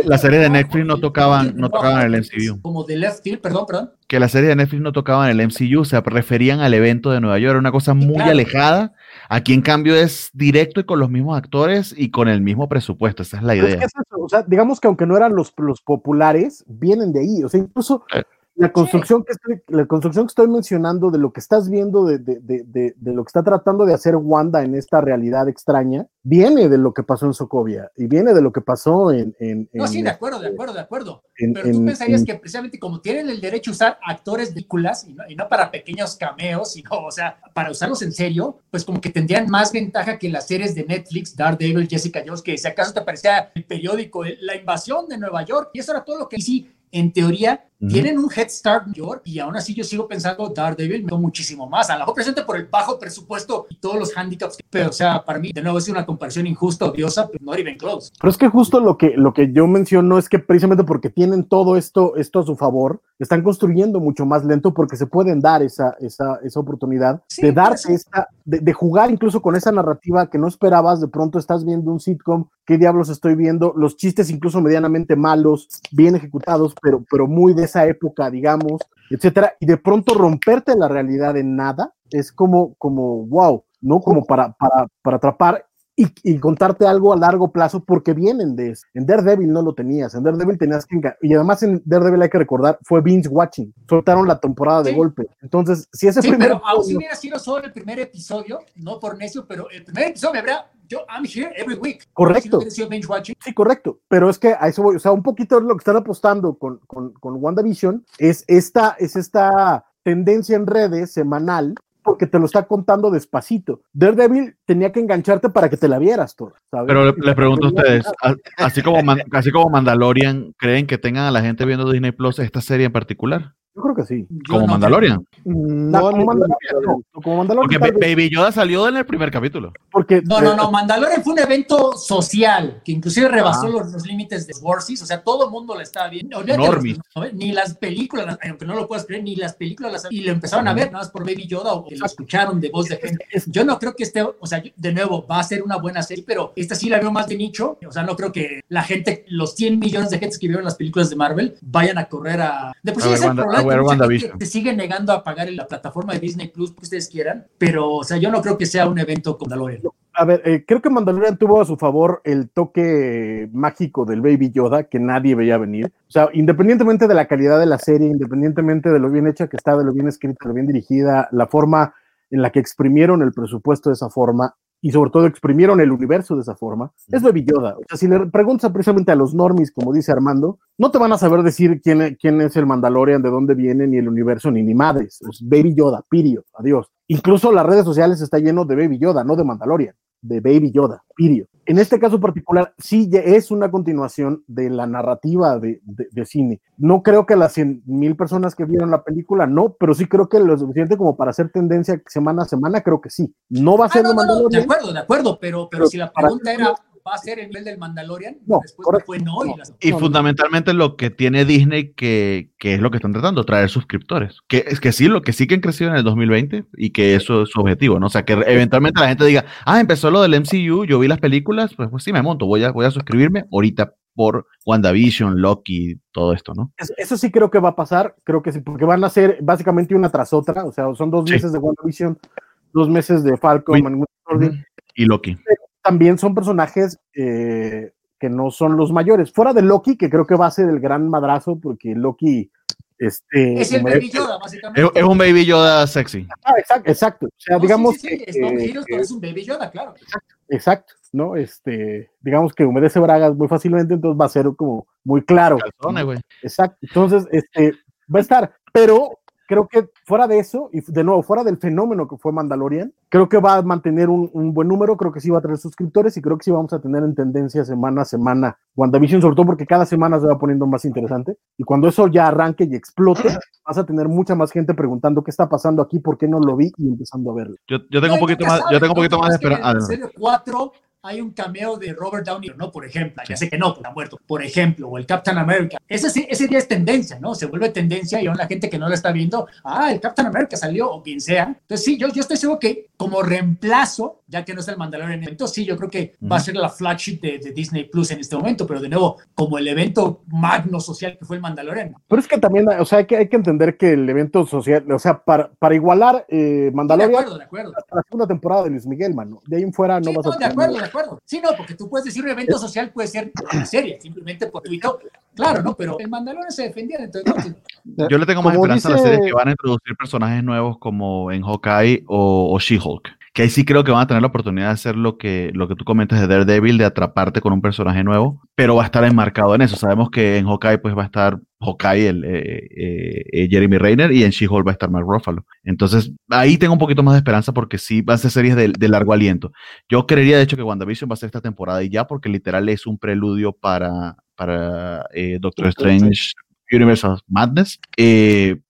las la serie de Netflix no tocaban, no tocaban el MCU. Como de Left Field, perdón, perdón. Que la serie de Netflix no tocaban el MCU, se referían al evento de Nueva York, era una cosa muy alejada. Aquí en cambio es directo y con los mismos actores y con el mismo presupuesto, esa es la idea. o sea, digamos que aunque no eran los, los populares, vienen de ahí, o sea, incluso... Eh, la construcción, que estoy, la construcción que estoy mencionando de lo que estás viendo, de, de, de, de, lo que está tratando de hacer Wanda en esta realidad extraña, viene de lo que pasó en Sokovia y viene de lo que pasó en... en no, sí, de acuerdo, de acuerdo, de acuerdo. Pero tú pensarías que precisamente como tienen el derecho a usar actores de películas y no, y no para pequeños cameos, sino, o sea, para usarlos en serio, pues como que tendrían más ventaja que las series de Netflix, Daredevil, Jessica Jones, que si acaso te parecía el periódico, la invasión de Nueva York, y eso era todo lo que sí en teoría, tienen un head start mayor y aún así yo sigo pensando Daredevil me muchísimo más. A lo mejor presente por el bajo presupuesto y todos los handicaps, pero o sea, para mí de nuevo es una comparación injusta, odiosa, pero no even close. Pero es que justo lo que, lo que yo menciono es que precisamente porque tienen todo esto, esto a su favor, están construyendo mucho más lento porque se pueden dar esa, esa, esa oportunidad de darse esta, de, de jugar incluso con esa narrativa que no esperabas, de pronto estás viendo un sitcom, ¿qué diablos estoy viendo? Los chistes incluso medianamente malos, bien ejecutados, pero, pero muy de esa época, digamos, etcétera, y de pronto romperte la realidad en nada, es como, como, wow, ¿no? Como para, para, para atrapar y, y, contarte algo a largo plazo porque vienen de eso. En Daredevil no lo tenías, en Daredevil tenías que... Y además en Daredevil hay que recordar, fue binge watching, soltaron la temporada de golpe. Entonces, si ese sí, pero aún si hubiera sido solo el primer episodio, no por necio, pero el primer episodio me habría yo, I'm here every week. Correcto. sí, correcto. Pero es que a eso voy. O sea, un poquito lo que están apostando con, con, con WandaVision es esta, es esta tendencia en redes semanal porque te lo está contando despacito. Daredevil tenía que engancharte para que te la vieras toda. Pero les pregunto a ustedes, así como, así como Mandalorian, ¿creen que tengan a la gente viendo Disney Plus esta serie en particular? Yo creo que sí. Yo Como no Mandalorian. Mm, No, No, como Mandalorian, no. Como Mandalorian, Porque Baby Yoda salió en el primer capítulo. porque No, no, no. Mandalorian fue un evento social que inclusive rebasó Ah. los, los límites de Warsis. O sea, todo el mundo la estaba viendo. Olvídate de Normies. los- no, Ni las películas, aunque no lo puedas creer, ni las películas las y lo empezaron a ver nada más por Baby Yoda o que lo escucharon de voz de gente. Yo no creo que este, o sea, yo- de nuevo, va a ser una buena serie, pero esta sí la veo más de nicho. O sea, no creo que la gente, los 100 millones de gente que vieron las películas de Marvel, vayan a correr a. De por sí es el problema ver, WandaVision. se sigue negando a pagar en la plataforma de Disney Plus que ustedes quieran, pero, o sea, yo no creo que sea un evento con Mandalorian. A ver, eh, creo que Mandalorian tuvo a su favor el toque mágico del Baby Yoda que nadie veía venir. O sea, independientemente de la calidad de la serie, independientemente de lo bien hecha que está, de lo bien escrita, de lo bien dirigida, la forma en la que exprimieron el presupuesto de esa forma y sobre todo exprimieron el universo de esa forma, es Baby Yoda. O sea, si le preguntas precisamente a los normies, como dice Armando, no te van a saber decir quién, quién es el Mandalorian, de dónde viene, ni el universo, ni ni madres. Es Baby Yoda, pirio, adiós. Incluso las redes sociales está lleno de Baby Yoda, no de Mandalorian de Baby Yoda, pirio. En este caso particular, sí es una continuación de la narrativa de, de- de cine. No creo que las 100 mil personas que vieron la película, no, pero sí creo que lo suficiente como para hacer tendencia semana a semana, creo que sí. No va a Ah, ser no, no, no, de acuerdo, de acuerdo, pero, pero Pero si la pregunta era, ¿va a ser el nivel del Mandalorian? No, Después correcto. fue no. y las- Y No, no. fundamentalmente lo que tiene Disney, que, que es lo que están tratando, traer suscriptores. Que es que sí, lo que sí que han crecido en el 2020 y que eso es su objetivo, ¿no? O sea, que eventualmente la gente diga, ah, empezó lo del MCU, yo vi las películas, pues, pues sí me monto, voy a, voy a suscribirme ahorita por WandaVision, Loki, todo esto, ¿no? Es- Eso sí creo que va a pasar, creo que sí, porque van a ser básicamente una tras otra, o sea, son dos Sí. meses de WandaVision, dos meses de Falcon, Uy. and Winter Soldier. Y Loki. También son personajes eh, que no son los mayores. Fuera de Loki, que creo que va a ser el gran madrazo, porque Loki. Este, Es el Baby Yoda, básicamente. Es, es un Baby Yoda sexy. Ah, exacto, exacto. O sea, No, digamos sí, sí, sí, que, es un Baby Yoda, claro. exacto, ¿no? Este, digamos que humedece bragas muy fácilmente, entonces va a ser como muy claro. Calzones. Exacto. Entonces, este, va a estar, pero creo que fuera de eso, y de nuevo, fuera del fenómeno que fue Mandalorian, creo que va a mantener un, un buen número, creo que sí va a tener suscriptores y creo que sí vamos a tener en tendencia semana a semana WandaVision, sobre todo porque cada semana se va poniendo más interesante. Y cuando eso ya arranque y explote, [CLEARS THROAT] vas a tener mucha más gente preguntando qué está pasando aquí, por qué no lo vi y empezando a verlo. Yo, yo tengo un poquito más, yo tengo un poquito más de esperanza. En episodio 4 hay un cameo de Robert Downey, ¿no? Por ejemplo, ya sé que no, porque ha muerto, por ejemplo, o el Captain America. Ese, ese día es tendencia, ¿no? Se vuelve tendencia y aún la gente que no la está viendo, ah, el Captain America salió, o quien sea. Entonces, sí, yo, yo estoy seguro que como reemplazo, ya que no es el Mandalorian, entonces sí, yo creo que va a ser la flagship de, de Disney Plus en este momento, pero de nuevo, como el evento magno social que fue el Mandalorian. Pero es que también, o sea, hay que, hay que entender que el evento social, o sea, para, para igualar eh, De Mandalorian acuerdo, de acuerdo. la segunda temporada de Luis Miguel, mano. De ahí en fuera no Sí, vas no, a de tener acuerdo, nada. de acuerdo. Sí, no, porque tú puedes decir un evento social, puede ser una serie, simplemente por Twitter. Claro, ¿no? Pero el Mandalorian se defendía de todo. Yo le tengo más Como esperanza a las series que van a introducir personajes nuevos como en Hawkeye o, o She-Hulk. Que ahí sí creo que van a tener la oportunidad de hacer lo que, lo que tú comentas de Daredevil, de atraparte con un personaje nuevo, pero va a estar enmarcado en eso. Sabemos que en Hawkeye pues va a estar Hawkeye, el, eh, eh, eh, Jeremy Renner, y en She-Hulk va a estar Mark Ruffalo. Entonces ahí tengo un poquito más de esperanza porque sí van a ser series de, de largo aliento. Yo creería de hecho que WandaVision va a ser esta temporada y ya porque literal es un preludio para, para eh, Doctor Strange Universal Madness,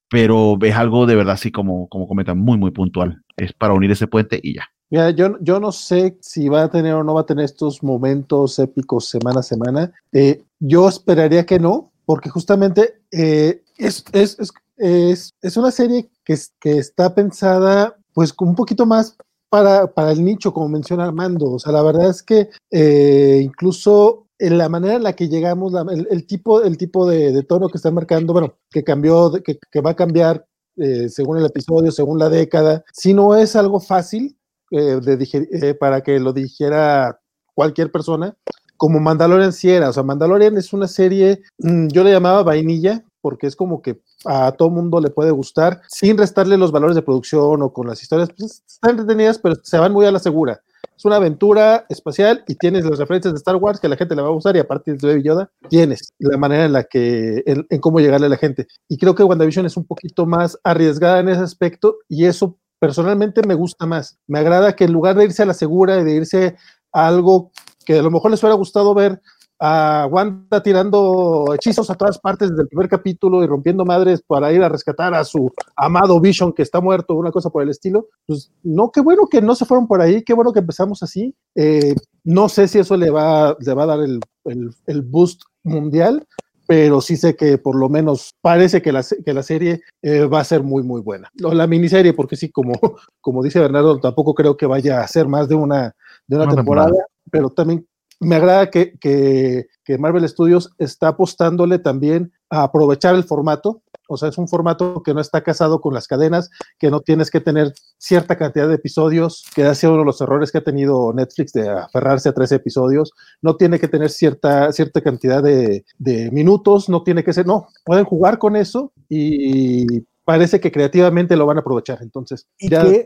pero es algo de verdad así como, como comentan, muy, muy puntual. Es para unir ese puente y ya. Mira, yo, yo no sé si va a tener o no va a tener estos momentos épicos semana a semana. Eh, yo esperaría que no, porque justamente eh, es, es, es, es, es una serie que, que está pensada pues un poquito más para, para el nicho, como menciona Armando. O sea, la verdad es que eh, incluso en la manera en la que llegamos, el, tipo, el tipo de, de tono que están marcando, bueno, que cambió, que, que va a cambiar eh, según el episodio, según la década, si no es algo fácil eh, de digerir- eh, para que lo dijera cualquier persona, como Mandalorian sí era. O sea, Mandalorian es una serie, mm, yo le llamaba vainilla, porque es como que a todo mundo le puede gustar, sin restarle los valores de producción o con las historias, pues están entretenidas, pero se van muy a la segura. Es una aventura espacial y tienes las referencias de Star Wars que la gente le va a gustar y aparte de Baby Yoda, tienes la manera en la que, en, en cómo llegarle a la gente. Y creo que WandaVision es un poquito más arriesgada en ese aspecto y eso personalmente me gusta más. Me agrada que en lugar de irse a la segura y de irse a algo que a lo mejor les hubiera gustado ver a Wanda tirando hechizos a todas partes desde el primer capítulo y rompiendo madres para ir a rescatar a su amado Vision que está muerto, una cosa por el estilo. Pues no, qué bueno que no se fueron por ahí, qué bueno que empezamos así. Eh, no sé si eso le va, le va a dar el, el, el boost mundial, pero sí sé que por lo menos parece que la, que la serie eh, va a ser muy, muy buena. No, la miniserie, porque sí, como, como dice Bernardo, tampoco creo que vaya a ser más de una, de una, Una temporada, temporada. pero también me agrada que, que, que Marvel Studios está apostándole también a aprovechar el formato. O sea, es un formato que no está casado con las cadenas, que no tienes que tener cierta cantidad de episodios, que ha sido uno de los errores que ha tenido Netflix de aferrarse a 13 episodios. No tiene que tener cierta, cierta cantidad de, de minutos, no tiene que ser, no, pueden jugar con eso y parece que creativamente lo van a aprovechar. Entonces, Y ya que,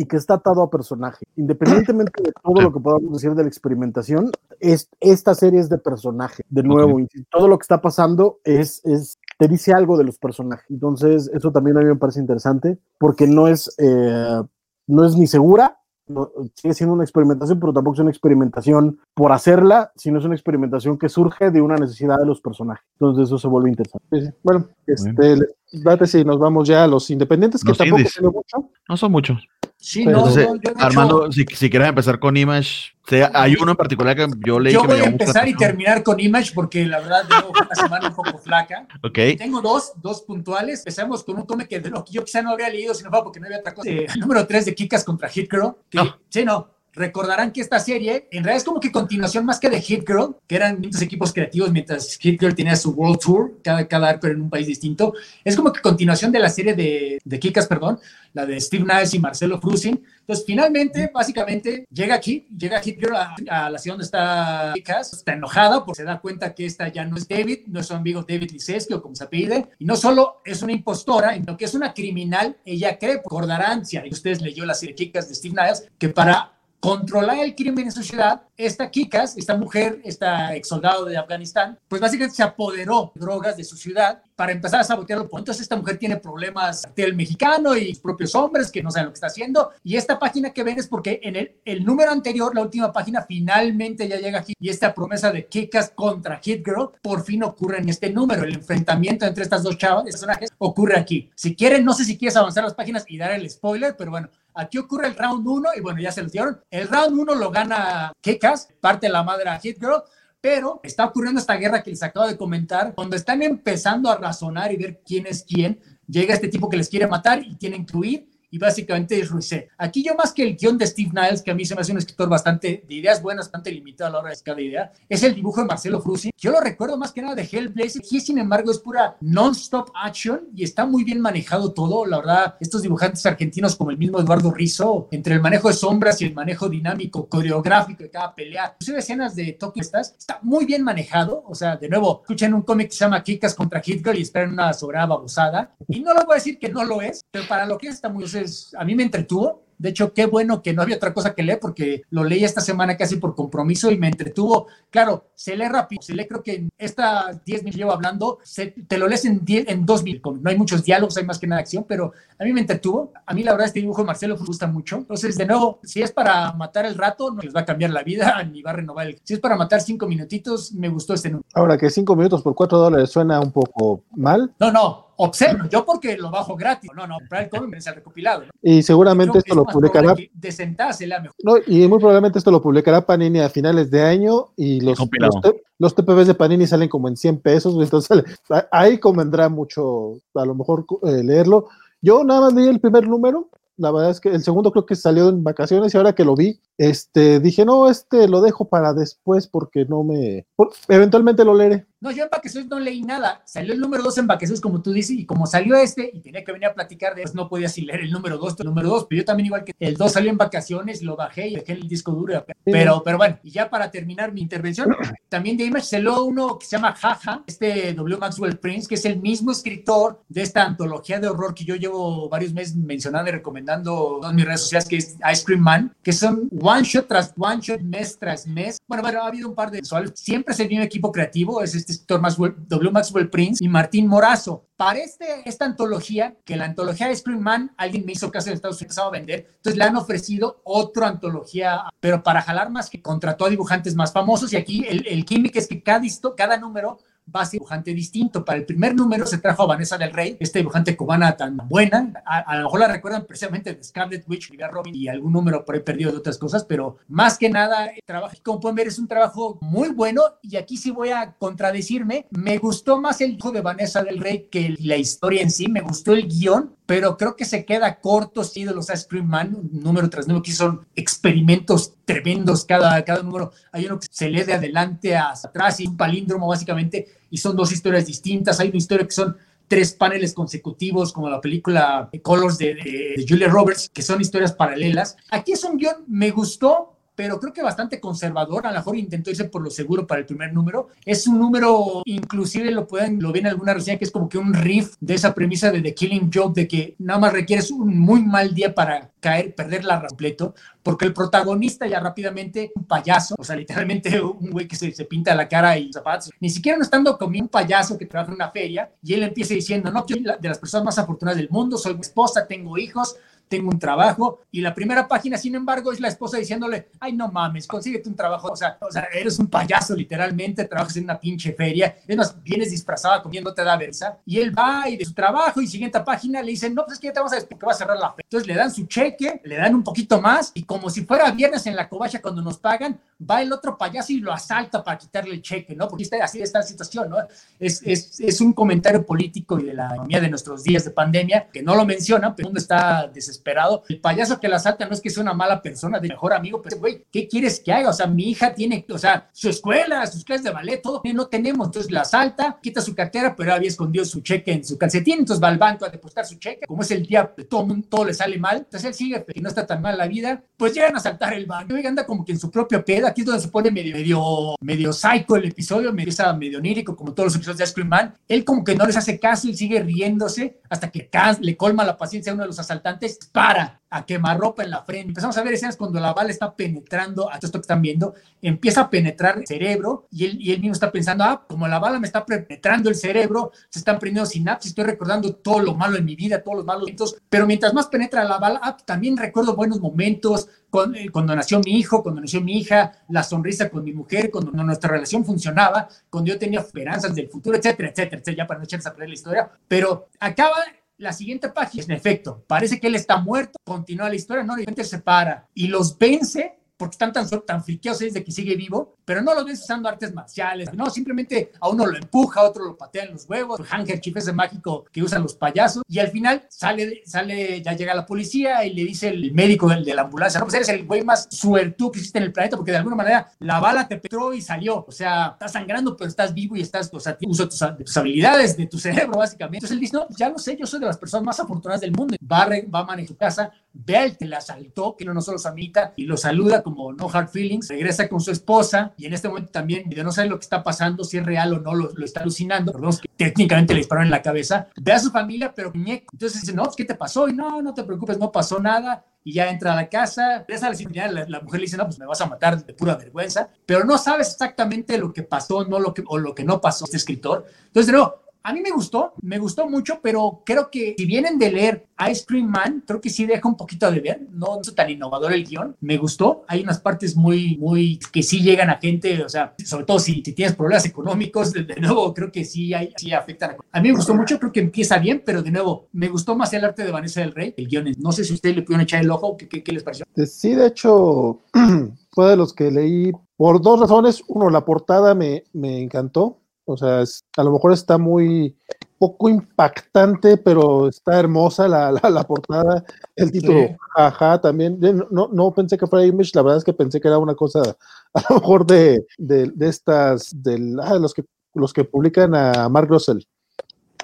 y que está atado a personaje. Independientemente de todo lo que podamos decir de la experimentación, es, esta serie es de personaje. De nuevo, insisto, todo lo que está pasando es, es, te dice algo de los personajes. Entonces, eso también a mí me parece interesante, porque no es, eh, no es ni segura, no- sigue siendo una experimentación, pero tampoco es una experimentación por hacerla, sino es una experimentación que surge de una necesidad de los personajes. Entonces, eso se vuelve interesante. Sí, sí. Bueno, este, date si nos vamos ya a los independientes, que Los tampoco mucho. No son muchos. Sí, Pero no, Entonces, no, yo de hecho- Armando, si, si quieres empezar con Image, te- hay uno en particular que yo leí Yo que me voy a mucho la empezar y terminar con Image porque la verdad de nuevo fue una semana un poco flaca. Ok. Tengo dos, dos puntuales. Empezamos con un cómic que de lo que yo quizá no había leído, sino porque no había otra cosa. Eh, el número 3 de Kikas contra Hit Girl. Que, No. Sí, no. Recordarán que esta serie en realidad es como que continuación más que de Hit Girl, que eran muchos equipos creativos mientras Hit Girl tenía su World Tour, cada, cada arco era en un país distinto. Es como que continuación de la serie de, de Kikas, perdón, la de Steve Niles y Marcelo Frusin. Entonces, finalmente, básicamente, llega aquí, llega Hit Girl a, a la ciudad donde está Kikas, está enojada porque se da cuenta que esta ya no es David, no es su amigo David Liseski o como se apellide, y no solo es una impostora, sino que es una criminal, ella cree, recordarán, si ustedes leyó la serie Kikas de Steve Niles, que para controlar el crimen en su ciudad, esta Kikas, esta mujer, esta ex soldado de Afganistán, pues básicamente se apoderó de drogas de su ciudad para empezar a sabotearlo. Entonces esta mujer tiene problemas del mexicano y sus propios hombres que no saben lo que está haciendo. Y esta página que ven es porque en el, el número anterior, la última página, finalmente ya llega aquí y esta promesa de Kikas contra Hit Girl por fin ocurre en este número. El enfrentamiento entre estas dos chavas, personajes, ocurre aquí. Si quieren, no sé si quieres avanzar las páginas y dar el spoiler, pero bueno, Aquí ocurre el round 1 y bueno, ya se lo dieron. El round 1 lo gana Kekas, parte de la madre a Hit Girl, pero está ocurriendo esta guerra que les acabo de comentar. Cuando están empezando a razonar y ver quién es quién, llega este tipo que les quiere matar y tienen que huir y básicamente Ruiz. Aquí yo más que el guion de Steve Niles, que a mí se me hace un escritor bastante de ideas buenas, bastante limitado a la hora de cada idea, es el dibujo de Marcelo Frusi. Yo lo recuerdo más que nada de Hellblazer. Aquí, sin embargo, es pura non-stop action y está muy bien manejado todo. La verdad, estos dibujantes argentinos como el mismo Eduardo Rizzo, entre el manejo de sombras y el manejo dinámico, coreográfico de cada pelea, inclusive escenas de Tokyo estas, está muy bien manejado. O sea, de nuevo, escuchen un cómic que se llama Kikas contra Hit Girl y esperen una sobrada babosada. Y no les voy a decir que no lo es, pero para lo que es está muy... Entonces, a mí me entretuvo. De hecho, qué bueno que no había otra cosa que leer porque lo leí esta semana casi por compromiso y me entretuvo. Claro, se lee rápido, se lee creo que en estas 10 mil llevo hablando, se, te lo lees en, 10, en 2 mil. No hay muchos diálogos, hay más que nada acción, pero a mí me entretuvo. A mí la verdad este dibujo de Marcelo me gusta mucho. Entonces, de nuevo, si es para matar el rato, no les va a cambiar la vida [LAUGHS] ni va a renovar el... Si es para matar 5 minutitos, me gustó este número. Ahora que 5 minutos por 4 dólares suena un poco mal. No, no, obsceno. Yo porque lo bajo gratis. No, no, comprar el cómic es el recopilado. ¿no? Y seguramente esto lo publicará. De sentada se lea mejor. No, y muy probablemente esto lo publicará Panini a finales de año y los, los, te, los, TPBs de Panini salen como en 100 pesos, entonces [LAUGHS] ahí convendrá mucho a lo mejor eh, leerlo. Yo nada más leí el primer número, la verdad es que el segundo creo que salió en vacaciones y ahora que lo vi, este, dije, no, este lo dejo para después porque no me... Por, eventualmente lo leeré. No, yo en vacaciones no leí nada. Salió el número 2 en vacaciones, como tú dices, y como salió este y tenía que venir a platicar de eso, no podía así leer el número 2, el número 2, pero yo también igual que el 2 salió en vacaciones, lo bajé y dejé el disco duro. Pero, pero bueno, y ya para terminar mi intervención, [CLEARS THROAT] también de Image salió uno que se llama Jaja, este W. Maxwell Prince, que es el mismo escritor de esta antología de horror que yo llevo varios meses mencionando y recomendando en mis redes sociales, que es Ice Cream Man, que son one shot tras one shot, mes tras mes. Bueno, bueno, ha habido un par de visuales. Siempre es el mismo equipo creativo, es este escritor Maxwell, W. Maxwell Prince y Martín Morazo. Para este, esta antología, que la antología de Scream alguien me hizo caso en Estados Unidos a vender, entonces le han ofrecido otra antología, pero para jalar más que contrató a dibujantes más famosos y aquí el, el gimmick es que cada, cada número va a ser dibujante distinto. Para el primer número se trajo a Vanessa del Rey, esta dibujante cubana tan buena. A, lo mejor la recuerdan precisamente de Scarlet Witch, Robin y algún número por ahí perdido de otras cosas, pero más que nada, el trabajo, como pueden ver, es un trabajo muy bueno. Y aquí sí voy a contradecirme. Me gustó más el dibujo de Vanessa del Rey que la historia en sí. Me gustó el guion, pero creo que se queda corto, sí, de los Ice Man, número tras número, que son experimentos tremendos cada, cada número. Hay uno que se lee de adelante hacia atrás y un palíndromo, básicamente, y son dos historias distintas. Hay una historia que son tres paneles consecutivos, como la película Colors de, Julia Roberts, que son historias paralelas. Aquí es un guion, me gustó, pero creo que bastante conservador. A lo mejor intentó irse por lo seguro para el primer número. Es un número, inclusive lo pueden, lo ven en alguna reseña, que es como que un riff de esa premisa de The Killing Joke, de que nada más requieres un muy mal día para caer, perder la completo, porque el protagonista ya rápidamente, un payaso, o sea, literalmente un güey que se, se pinta la cara y zapatos, ni siquiera no estando como un payaso que trabaja en una feria, y él empieza diciendo, no, yo soy de las personas más afortunadas del mundo, soy mi esposa, tengo hijos, tengo un trabajo. Y la primera página, sin embargo, es la esposa diciéndole, ay, no mames, consíguete un trabajo. O sea, o sea eres un payaso, literalmente, trabajas en una pinche feria. Es más, vienes disfrazada comiendo, te da versa. Y él va y de su trabajo y siguiente página le dicen, no, pues es que ya te vamos a decir que va a cerrar la feria. Entonces le dan su cheque, le dan un poquito más y como si fuera viernes en la covacha cuando nos pagan, va el otro payaso y lo asalta para quitarle el cheque, ¿no? Porque está, así está la situación, ¿no? Es, es, es un comentario político y de la economía de nuestros días de pandemia que no lo menciona, pero el mundo está desesperado esperado. El payaso que la asalta no es que sea una mala persona, de mejor amigo, pero güey, ¿qué quieres que haga? O sea, mi hija tiene, o sea, su escuela, sus clases de ballet, todo, no tenemos. Entonces la asalta, quita su cartera, pero había escondido su cheque en su calcetín, entonces va al banco a depositar su cheque. Como es el día todo mundo, todo le sale mal, entonces él sigue, que no está tan mal la vida, pues llegan a asaltar el banco. Y anda como que en su propio pedo, aquí es donde se pone medio, medio, medio psycho el episodio, medio, medio onírico, como todos los episodios de Scream Man. Él como que no les hace caso y sigue riéndose hasta que le colma la paciencia a uno de los asaltantes para a quemarropa en la frente. Empezamos a ver escenas cuando la bala está penetrando, a esto que están viendo, empieza a penetrar el cerebro y él, y él mismo está pensando, ah, como la bala me está penetrando el cerebro, se están prendiendo sinapsis, estoy recordando todo lo malo en mi vida, todos los malos momentos, pero mientras más penetra la bala, ah, también recuerdo buenos momentos, eh, cuando nació mi hijo, cuando nació mi hija, la sonrisa con mi mujer, cuando nuestra relación funcionaba, cuando yo tenía esperanzas del futuro, etcétera, etcétera, etcétera, ya para no echarse a perder la historia, pero acaba la siguiente página, en efecto, parece que él está muerto, continúa la historia, no, se para y los vence porque están tan, tan friqueados desde que sigue vivo, pero no los ves usando artes marciales, no, simplemente a uno lo empuja, a otro lo patea en los huevos, handkerchief ese mágico que usan los payasos, y al final sale, sale, ya llega la policía y le dice el médico del, de la ambulancia, no, pues eres el güey más suertudo que existe en el planeta, porque de alguna manera la bala te petró y salió, o sea, estás sangrando, pero estás vivo y estás, o sea, uso tus, tus habilidades de tu cerebro, básicamente. Entonces él dice, no, ya lo sé, yo soy de las personas más afortunadas del mundo, va, va a manejar su casa, ve al que la asaltó, que no, no solo amita, y lo saluda como no hard feelings, regresa con su esposa y en este momento también de no saber lo que está pasando, si es real o no, lo, lo está alucinando, perdón, que técnicamente le dispararon en la cabeza, ve a su familia, pero muñeco. Entonces dice, no, pues, ¿qué te pasó? Y no, no te preocupes, no pasó nada. Y ya entra a la casa, la, la, la mujer le dice, no, pues me vas a matar de pura vergüenza, pero no sabes exactamente lo que pasó no lo que, o lo que no pasó este escritor. Entonces, de nuevo, a mí me gustó, me gustó mucho, pero creo que si vienen de leer Ice Cream Man, creo que sí deja un poquito de ver, no es tan innovador el guion, me gustó, hay unas partes muy, muy, que sí llegan a gente, o sea, sobre todo si, tienes problemas económicos, de, nuevo, creo que sí, hay, sí afectan. A, a mí me gustó mucho, creo que empieza bien, pero de nuevo, me gustó más el arte de Vanessa del Rey, el guion, no sé si ustedes le pudieron echar el ojo, ¿qué, qué, qué les pareció? Sí, de hecho, [CLEARS THROAT] fue de los que leí por dos razones, uno, la portada me, me encantó, o sea, a lo mejor está muy poco impactante, pero está hermosa la, la, portada. El título, ajá, también. No, no pensé que fuera Image, la verdad es que pensé que era una cosa, [LAUGHS] a lo mejor de, de, estas, de ah, los, que, los que publican a Mark Russell.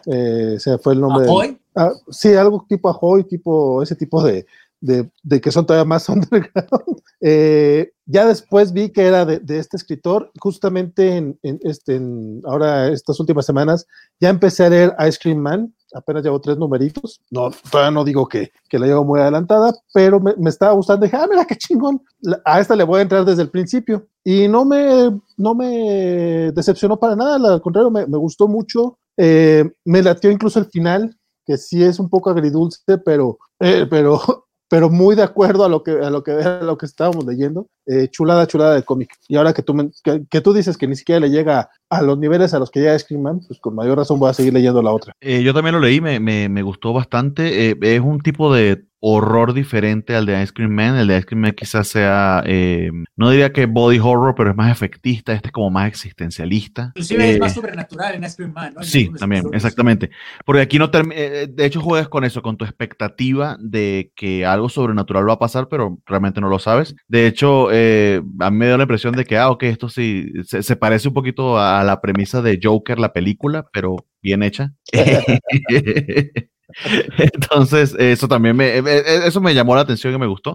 Eh, se fue el nombre. ¿Ahoy? Ah, sí, algo tipo Ahoy, tipo, ese tipo de, de, que son todavía más [LAUGHS] underground. Eh, ya después vi que era de, este escritor, justamente en, este, ahora estas últimas semanas, ya empecé a leer Ice Cream Man, apenas llevo tres numeritos. No, todavía no digo que, que la llevo muy adelantada, pero me, me estaba gustando. Dije, ah, mira qué chingón. A esta le voy a entrar desde el principio. Y no me, no me decepcionó para nada, al contrario, me, me gustó mucho. Eh, me latió incluso el final, que sí es un poco agridulce, pero, eh, pero, pero muy de acuerdo a lo que, a lo que, a lo que estábamos leyendo. Eh, chulada, chulada de cómic. Y ahora que tú, me- que, que tú dices que ni siquiera le llega a los niveles a los que llega Scream Man, pues con mayor razón voy a seguir leyendo la otra. Eh, yo también lo leí, me, me, me gustó bastante. Eh, es un tipo de horror diferente al de Ice Cream Man. El de Ice Cream Man quizás sea, eh, no diría que body horror, pero es más efectista. Este es como más existencialista. Inclusive Eh, es más sobrenatural en Ice Cream Man, ¿no? Sí, también, exactamente. Porque aquí no termi- eh, de hecho juegas con eso, con tu expectativa de que algo sobrenatural va a pasar, pero realmente no lo sabes. De hecho, eh, a mí me dio la impresión de que, ah, ok, esto sí, se, se parece un poquito a la premisa de Joker, la película, pero bien hecha. [LAUGHS] [LAUGHS] [LAUGHS] Entonces, eso también me, eh, eh, eso me llamó la atención y me gustó.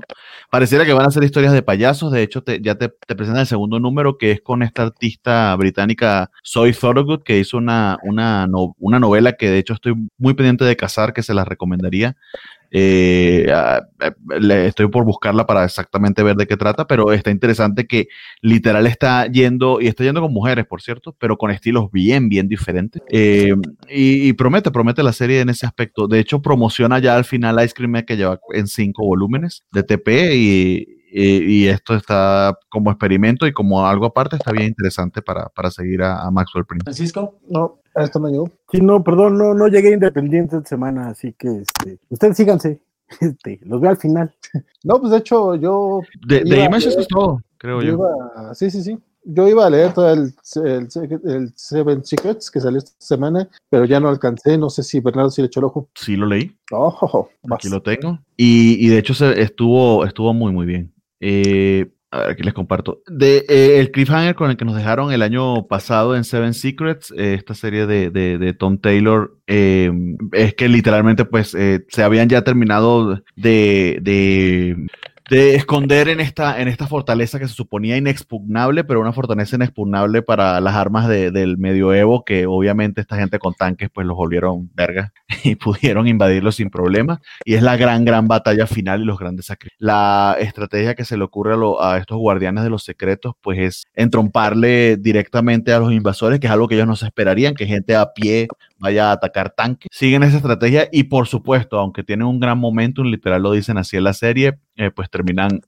Pareciera que van a ser historias de payasos. De hecho, te- ya te, te presentan el segundo número, que es con esta artista británica Zoe Thorogood, que hizo una, una, una novela que de hecho estoy muy pendiente de cazar, que se la recomendaría. Eh, ah, eh, estoy por buscarla para exactamente ver de qué trata, pero está interesante que literal está yendo, y está yendo con mujeres, por cierto, pero con estilos bien, bien diferentes. Eh, y, y promete, promete la serie en ese aspecto. De hecho, promociona ya al final Ice Cream que lleva en cinco volúmenes de TP y, y- y esto está como experimento y como algo aparte está bien interesante para, para seguir a, a Maxwell Prince. Francisco, No, a esto no llegó. Sí, no, perdón, no, no llegué independiente esta semana, así que este, ustedes síganse. [LAUGHS] Este, los veo al final. [LAUGHS] No, pues de hecho, yo De, de Image eso es todo, creo Yo yo. iba, sí, sí, sí. Yo iba a leer todo el, el, el Seven Secrets que salió esta semana, pero ya no alcancé. No sé si Bernardo sí le echó el ojo. Sí lo leí. Oh, Aquí lo tengo. Y, y de hecho se, estuvo, estuvo muy, muy bien. Eh, a ver, aquí les comparto. Eh, el cliffhanger con el que nos dejaron el año pasado en Seven Secrets, eh, esta serie de, de- Tom Taylor, eh, es que literalmente pues eh, se habían ya terminado de, de, de esconder en esta, en esta fortaleza que se suponía inexpugnable, pero una fortaleza inexpugnable para las armas de- del medioevo, que obviamente esta gente con tanques pues los volvieron verga [LAUGHS] y pudieron invadirlo sin problemas y es la gran, gran batalla final y los grandes sacrificios. La estrategia que se le ocurre a, a estos guardianes de los secretos, pues es entromparle directamente a los invasores, que es algo que ellos no se esperarían, que gente a pie vaya a atacar tanques. Siguen esa estrategia y por supuesto, aunque tienen un gran momentum, literal lo dicen así en la serie, eh, pues terminan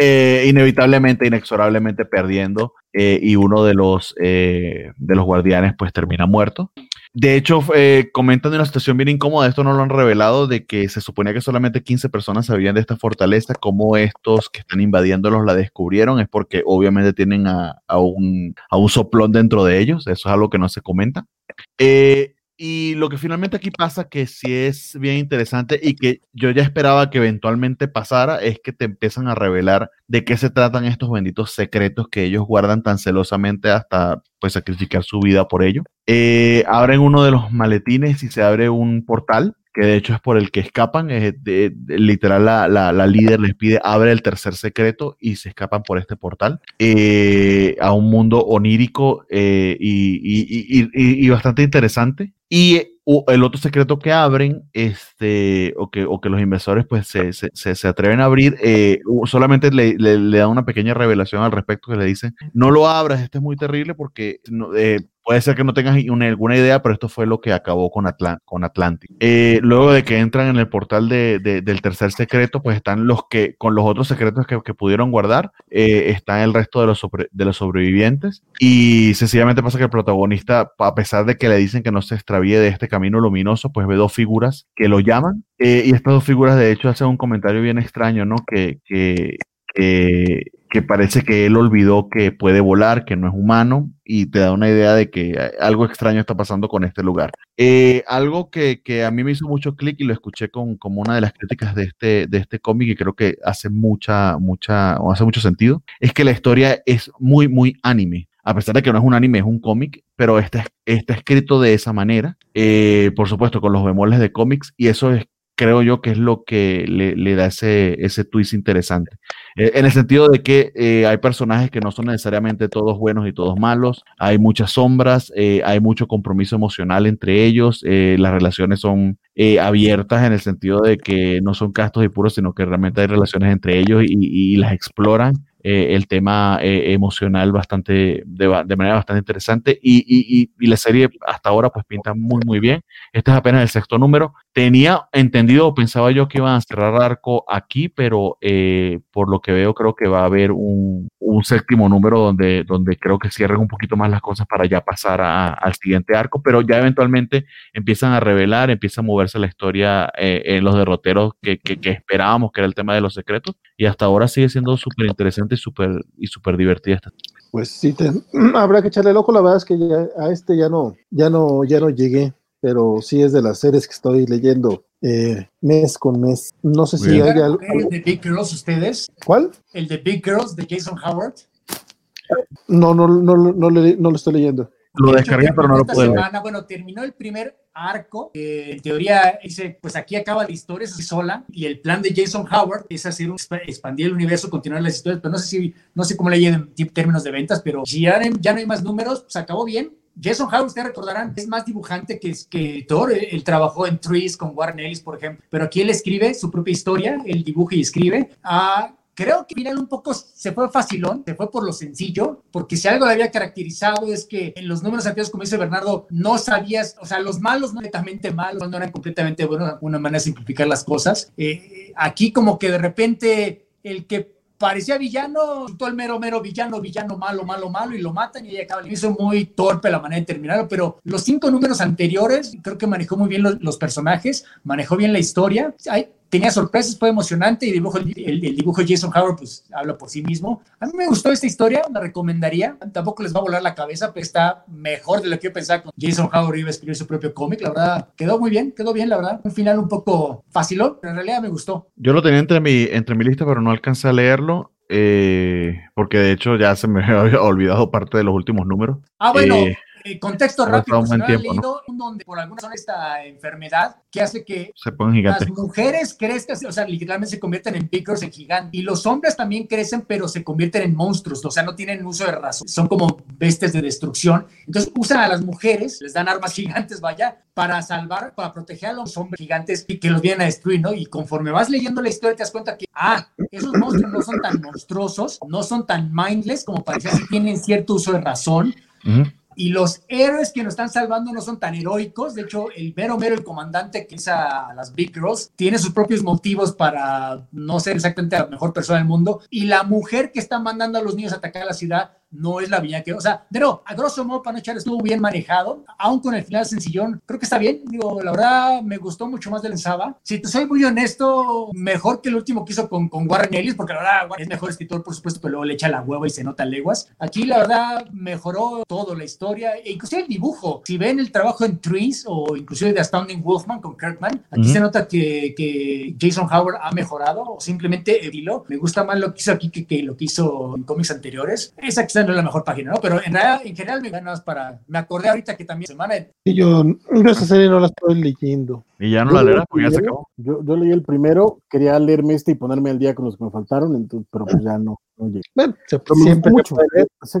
eh, inevitablemente, inexorablemente perdiendo eh, y uno de los, eh, de los guardianes pues termina muerto. De hecho, eh, comentan de una situación bien incómoda, esto no lo han revelado, de que se suponía que solamente 15 personas sabían de esta fortaleza, como estos que están invadiéndolos la descubrieron, es porque obviamente tienen a, a un, a un soplón dentro de ellos, eso es algo que no se comenta. Eh, y lo que finalmente aquí pasa, que sí es bien interesante y que yo ya esperaba que eventualmente pasara, es que te empiezan a revelar de qué se tratan estos benditos secretos que ellos guardan tan celosamente hasta pues sacrificar su vida por ello. Eh, abren uno de los maletines y se abre un portal que de hecho es por el que escapan. eh, de- literal, la, la- líder les pide abre el tercer secreto y se escapan por este portal eh, a un mundo onírico eh, y- y- y bastante interesante. Y el otro secreto que abren, este, o que, o que los inversores pues se, se- se- atreven a abrir, eh, solamente le, le, le da una pequeña revelación al respecto que le dicen, no lo abras, este es muy terrible porque no, eh, puede ser que no tengas una- alguna idea, pero esto fue lo que acabó con, Atlan con Atlantic. Eh, luego de que entran en el portal de- de- del tercer secreto, pues están los que, con los otros secretos que, que pudieron guardar, eh, están el resto de los, sobre- de los sobrevivientes. Y sencillamente pasa que el protagonista, a pesar de que le dicen que no se extravíe de este camino luminoso, pues ve dos figuras que lo llaman. Eh, y estas dos figuras, de hecho, hacen un comentario bien extraño, ¿no? Que, que, que, parece que él olvidó que puede volar, que no es humano, y te da una idea de que eh, algo extraño está pasando con este lugar. Eh, algo que, que a mí me hizo mucho clic y lo escuché con, como una de las críticas de este, de este cómic y creo que hace mucha, mucha, o hace mucho sentido, es que la historia es muy, muy anime. A pesar de que no es un anime, es un cómic, pero está, está escrito de esa manera, eh, por supuesto, con los bemoles de cómics, y eso es creo yo que es lo que le, da ese, twist interesante. Eh, en el sentido de que eh, hay personajes que no son necesariamente todos buenos y todos malos, hay muchas sombras, hay mucho compromiso emocional entre ellos, las relaciones son abiertas en el sentido de que no son castos y puros, sino que realmente hay relaciones entre ellos y las exploran. Eh, el tema eh, emocional bastante, de, manera bastante interesante y, la serie hasta ahora pues pinta muy muy bien. Este es apenas el sexto número. Tenía entendido pensaba yo que iban a cerrar arco aquí, pero eh, por lo que veo creo que va a haber un, séptimo número donde, donde creo que cierren un poquito más las cosas para ya pasar al siguiente arco, pero ya eventualmente empiezan a revelar, empieza a moverse la historia en los derroteros que, que esperábamos que era el tema de los secretos y hasta ahora sigue siendo súper interesante súper y súper divertida esta. Pues sí, [CLEARS THROAT] habrá que echarle el ojo. La verdad es que a este ya no, ya no, ya no llegué, pero sí es de las series que estoy leyendo eh, mes con mes. No sé si hay algo. ¿El de Big Girls ustedes? ¿Cuál? El de Big Girls de Jason Howard. No, no, no, no, no, no lo estoy leyendo. Lo descargué, pero no lo puedo semana, Bueno, terminó el primer arco. en teoría, dice, pues aquí acaba la historia, sola. Y el plan de Jason Howard es hacer un, expandir el universo, continuar las historias. Pero no sé si, no sé cómo le en términos de ventas, pero si ya, ya no hay más números, pues acabó bien. Jason Howard, ustedes recordarán, es más dibujante que escritor. Él trabajó en Trees con Warren Ellis, por ejemplo. Pero aquí él escribe su propia historia, él dibuja y escribe. a Creo que final un poco se fue facilón, se fue por lo sencillo, porque si algo le había caracterizado es que en los números anteriores, como dice Bernardo, no sabías, o sea, los malos no completamente malos, no eran completamente buenos, una manera de simplificar las cosas. Eh, aquí como que de repente el que parecía villano, todo el mero, mero villano, villano, malo, malo, malo, y lo matan y ahí acaba. Hizo muy torpe la manera de terminarlo, pero los cinco números anteriores, creo que manejó muy bien los, los personajes, manejó bien la historia. Hay, tenía sorpresas, fue emocionante y dibujo, el, dibujo de Jason Howard pues habla por sí mismo. A mí me gustó esta historia, la recomendaría. Tampoco les va a volar la cabeza, pero está mejor de lo que yo pensaba. Jason Howard iba a escribir su propio cómic, la verdad, quedó muy bien, quedó bien, la verdad. Un final un poco facilón, pero en realidad me gustó. Yo lo tenía entre mi, entre mi lista, pero no alcancé a leerlo. Eh, porque de hecho ya se me [LAUGHS] había olvidado parte de los últimos números. Ah, bueno, eh, eh, contexto rápido, no leído donde por alguna razón esta enfermedad que hace que las mujeres crezcan, o sea, literalmente se convierten en picos, en gigantes, y los hombres también crecen, pero se convierten en monstruos, o sea, no tienen uso de razón, son como bestias de destrucción. Entonces usan a las mujeres, les dan armas [LAUGHS] gigantes, vaya, para salvar, para proteger a los hombres gigantes y que los vienen a destruir, ¿no? Y conforme vas leyendo la historia te das cuenta que, ah, esos monstruos no son tan monstruosos, no son tan mindless como parecía, si tienen cierto uso de razón y los héroes que nos están salvando no son tan heroicos. De hecho, el mero mero, el comandante que es a las Big Girls, tiene sus propios motivos para no ser exactamente la mejor persona del mundo. Y la mujer que está mandando a los niños a atacar la ciudad no es la villa que, o sea, pero a grosso modo, para no echar, estuvo bien manejado, aún con el final sencillón, creo que está bien, digo, la verdad me gustó mucho más de Saba. Si te soy muy honesto, mejor que el último que hizo con, con Warren Ellis, porque la verdad es mejor escritor, por supuesto, pero luego le echa la hueva y se nota leguas. Aquí, la verdad, mejoró todo, la historia, e inclusive el dibujo. Si ven el trabajo en Trees o inclusive de Astounding Wolfman con Kirkman, aquí se nota que, que, Jason Howard ha mejorado o simplemente estilo. Me gusta más lo que hizo aquí que, que lo que hizo en cómics anteriores. Esa quizá no es la mejor página, ¿no? Pero en, realidad, en general me ganas para... Me acordé ahorita que también semana... Y yo, esa serie no la estoy leyendo. Y ya no la leerás porque ya se acabó. Yo, yo, leí el primero, quería leerme este y ponerme al día con los que me faltaron, entonces, pero pues ya no. Oye, bueno, siempre mucho.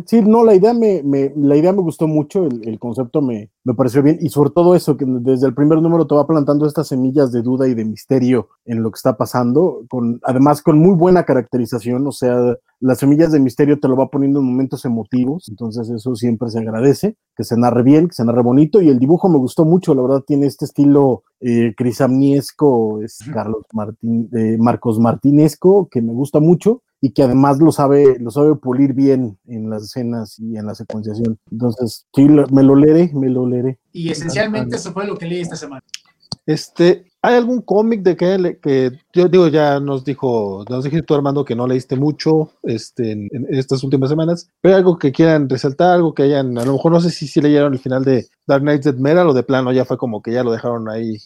Sí, no, la idea me, me, la idea me gustó mucho, el, el, concepto me, me pareció bien, y sobre todo eso, que desde el primer número te va plantando estas semillas de duda y de misterio en lo que está pasando, con, además con muy buena caracterización, o sea, las semillas de misterio te lo va poniendo en momentos emotivos, entonces eso siempre se agradece, que se narre bien, que se narre bonito, y el dibujo me gustó mucho, la verdad tiene este estilo eh, Crisamniesco, es Carlos Martín, eh, Marcos Martinesco, que me gusta mucho, y que además lo sabe, lo sabe pulir bien en las escenas y en la secuenciación. Entonces, sí, me lo leeré, me lo leeré. Y esencialmente eso fue lo que leí esta semana. Este, ¿hay algún cómic de que, que yo digo, ya nos dijo, nos dijiste tú Armando que no leíste mucho este, en, estas últimas semanas, pero algo que quieran resaltar, algo que hayan, a lo mejor no sé si, si leyeron el final de Dark Knight Dead Metal o de plano ya fue como que ya lo dejaron ahí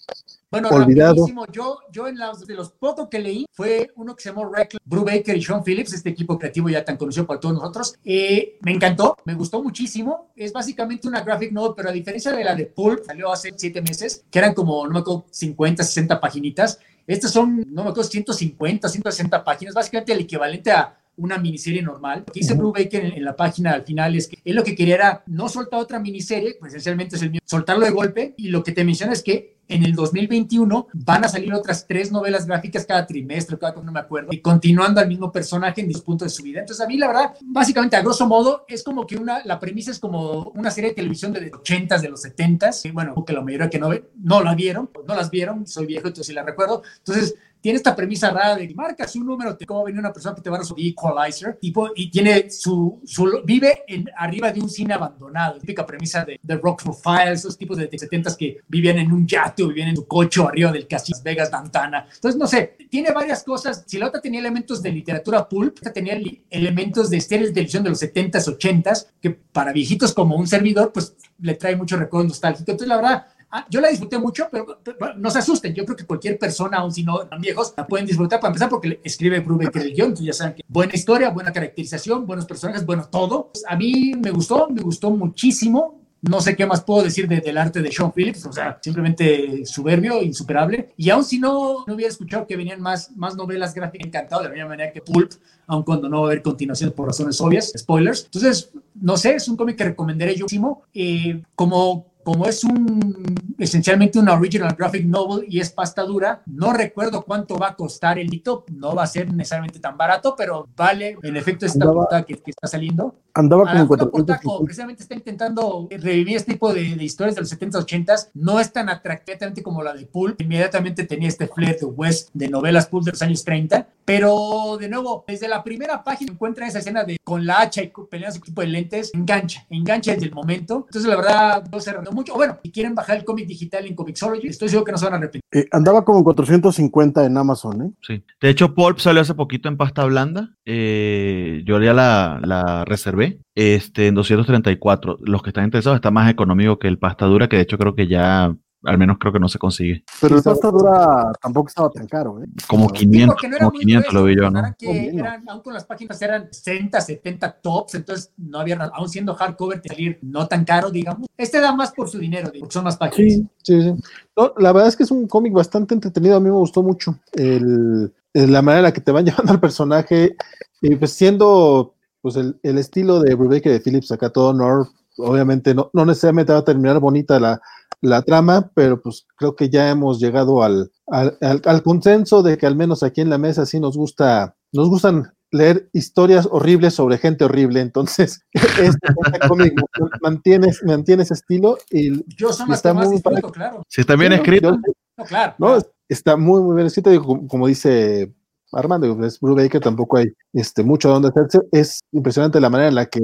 Bueno, olvidado. yo, yo en los, de los pocos que leí fue uno que se llamó Reckless, Brubaker y Sean Phillips, este equipo creativo ya tan conocido por todos nosotros. Eh, me encantó, me gustó muchísimo. Es básicamente una graphic novel, pero a diferencia de la de Pulp, salió hace siete meses, que eran como, no me acuerdo, 50, 60 paginitas. Estas son, no me acuerdo, 150, 160 páginas, básicamente el equivalente a una miniserie normal. Lo que dice Blue Baker en, en, la página al final es que él lo que quería era no soltar otra miniserie, pues esencialmente es el mío, soltarlo de golpe, y lo que te menciona es que en el 2021 van a salir otras tres novelas gráficas cada trimestre, cada no me acuerdo, y continuando al mismo personaje en dispunto de su vida. Entonces, a mí, la verdad, básicamente, a grosso modo, es como que una, la premisa es como una serie de televisión de los 80s, de los 70s, y bueno, que la mayoría que no, no la vieron, no las vieron, soy viejo, entonces sí la recuerdo. Entonces, tiene esta premisa rara de que marcas un número, te como venir una persona que te va a resolver equalizer, tipo, y tiene su, su vive en, arriba de un cine abandonado, típica premisa de, de Rockford Files, esos tipos de 70s que vivían en un yate o vivían en su coche arriba del castillo Las Vegas Dantana. Entonces, no sé, tiene varias cosas. Si la otra tenía elementos de literatura pulp, esta tenía elementos de series de televisión de los 70s, 80s, que para viejitos como un servidor, pues le trae mucho recuerdo nostálgico. Entonces, la verdad, Ah, yo la disfruté mucho, pero, pero, no se asusten. Yo creo que cualquier persona, aun si no están viejos, la pueden disfrutar para empezar porque escribe Brubaker el guion. Ya saben que buena historia, buena caracterización, buenos personajes, bueno, todo. A mí me gustó, me gustó muchísimo. No sé qué más puedo decir de, del arte de Sean Phillips, o sea, simplemente soberbio, insuperable. Y aun si no, no hubiera escuchado que venían más, más novelas gráficas, encantado de la misma manera que Pulp, aun cuando no va a haber continuación por razones obvias, spoilers. Entonces, no sé, es un cómic que recomendaré yo. Eh, como como es un esencialmente una original graphic novel y es pasta dura, no recuerdo cuánto va a costar el hito, no va a ser necesariamente tan barato, pero vale en efecto esta portada que, que, está saliendo. Andaba como una portada como precisamente está intentando revivir este tipo de, de historias de los 70s, 80s, no es tan atractivamente como la de Pulp, inmediatamente tenía este flair de West de novelas Pulp de los años 30, pero de nuevo, desde la primera página encuentran esa escena de con la hacha y peleando su tipo de lentes, engancha, engancha desde el momento, entonces la verdad no se mucho. Bueno, si quieren bajar el cómic digital en Comixology, estoy seguro que no se van a arrepentir. Eh, andaba como en 450 en Amazon, ¿eh? Sí. De hecho, Pulp salió hace poquito en pasta blanda. Eh, yo ya la, la reservé este, en 234. Los que están interesados está más económico que el pasta dura, que de hecho creo que ya al menos creo que no se consigue. Pero el pasta dura tampoco estaba tan caro, ¿eh? Como 500, sí, no como 500 lo vi yo, ¿no? Que eran, aún con las páginas eran 60, 70 tops, entonces no había, aún siendo hardcover, de salir no tan caro, digamos. Este da más por su dinero, porque son más páginas. Sí, sí, sí. No, la verdad es que es un cómic bastante entretenido, a mí me gustó mucho. El, la manera en la que te van [LAUGHS] llevando al personaje, y pues siendo pues el, el estilo de Brubaker de Phillips acá todo honor, obviamente no, no necesariamente va a terminar bonita la, la trama, pero pues creo que ya hemos llegado al, al, al, al, consenso de que al menos aquí en la mesa sí nos gusta, nos gustan leer historias horribles sobre gente horrible, entonces [LAUGHS] este cómic [LAUGHS] mantiene, mantiene ese estilo y yo soy está muy disfruto, claro. Si está bien escrito. Yo, no, claro, no, está muy muy bien escrito, digo, como, como dice Armando, es Brubaker, tampoco hay este, mucho donde hacerse. Es impresionante la manera en la que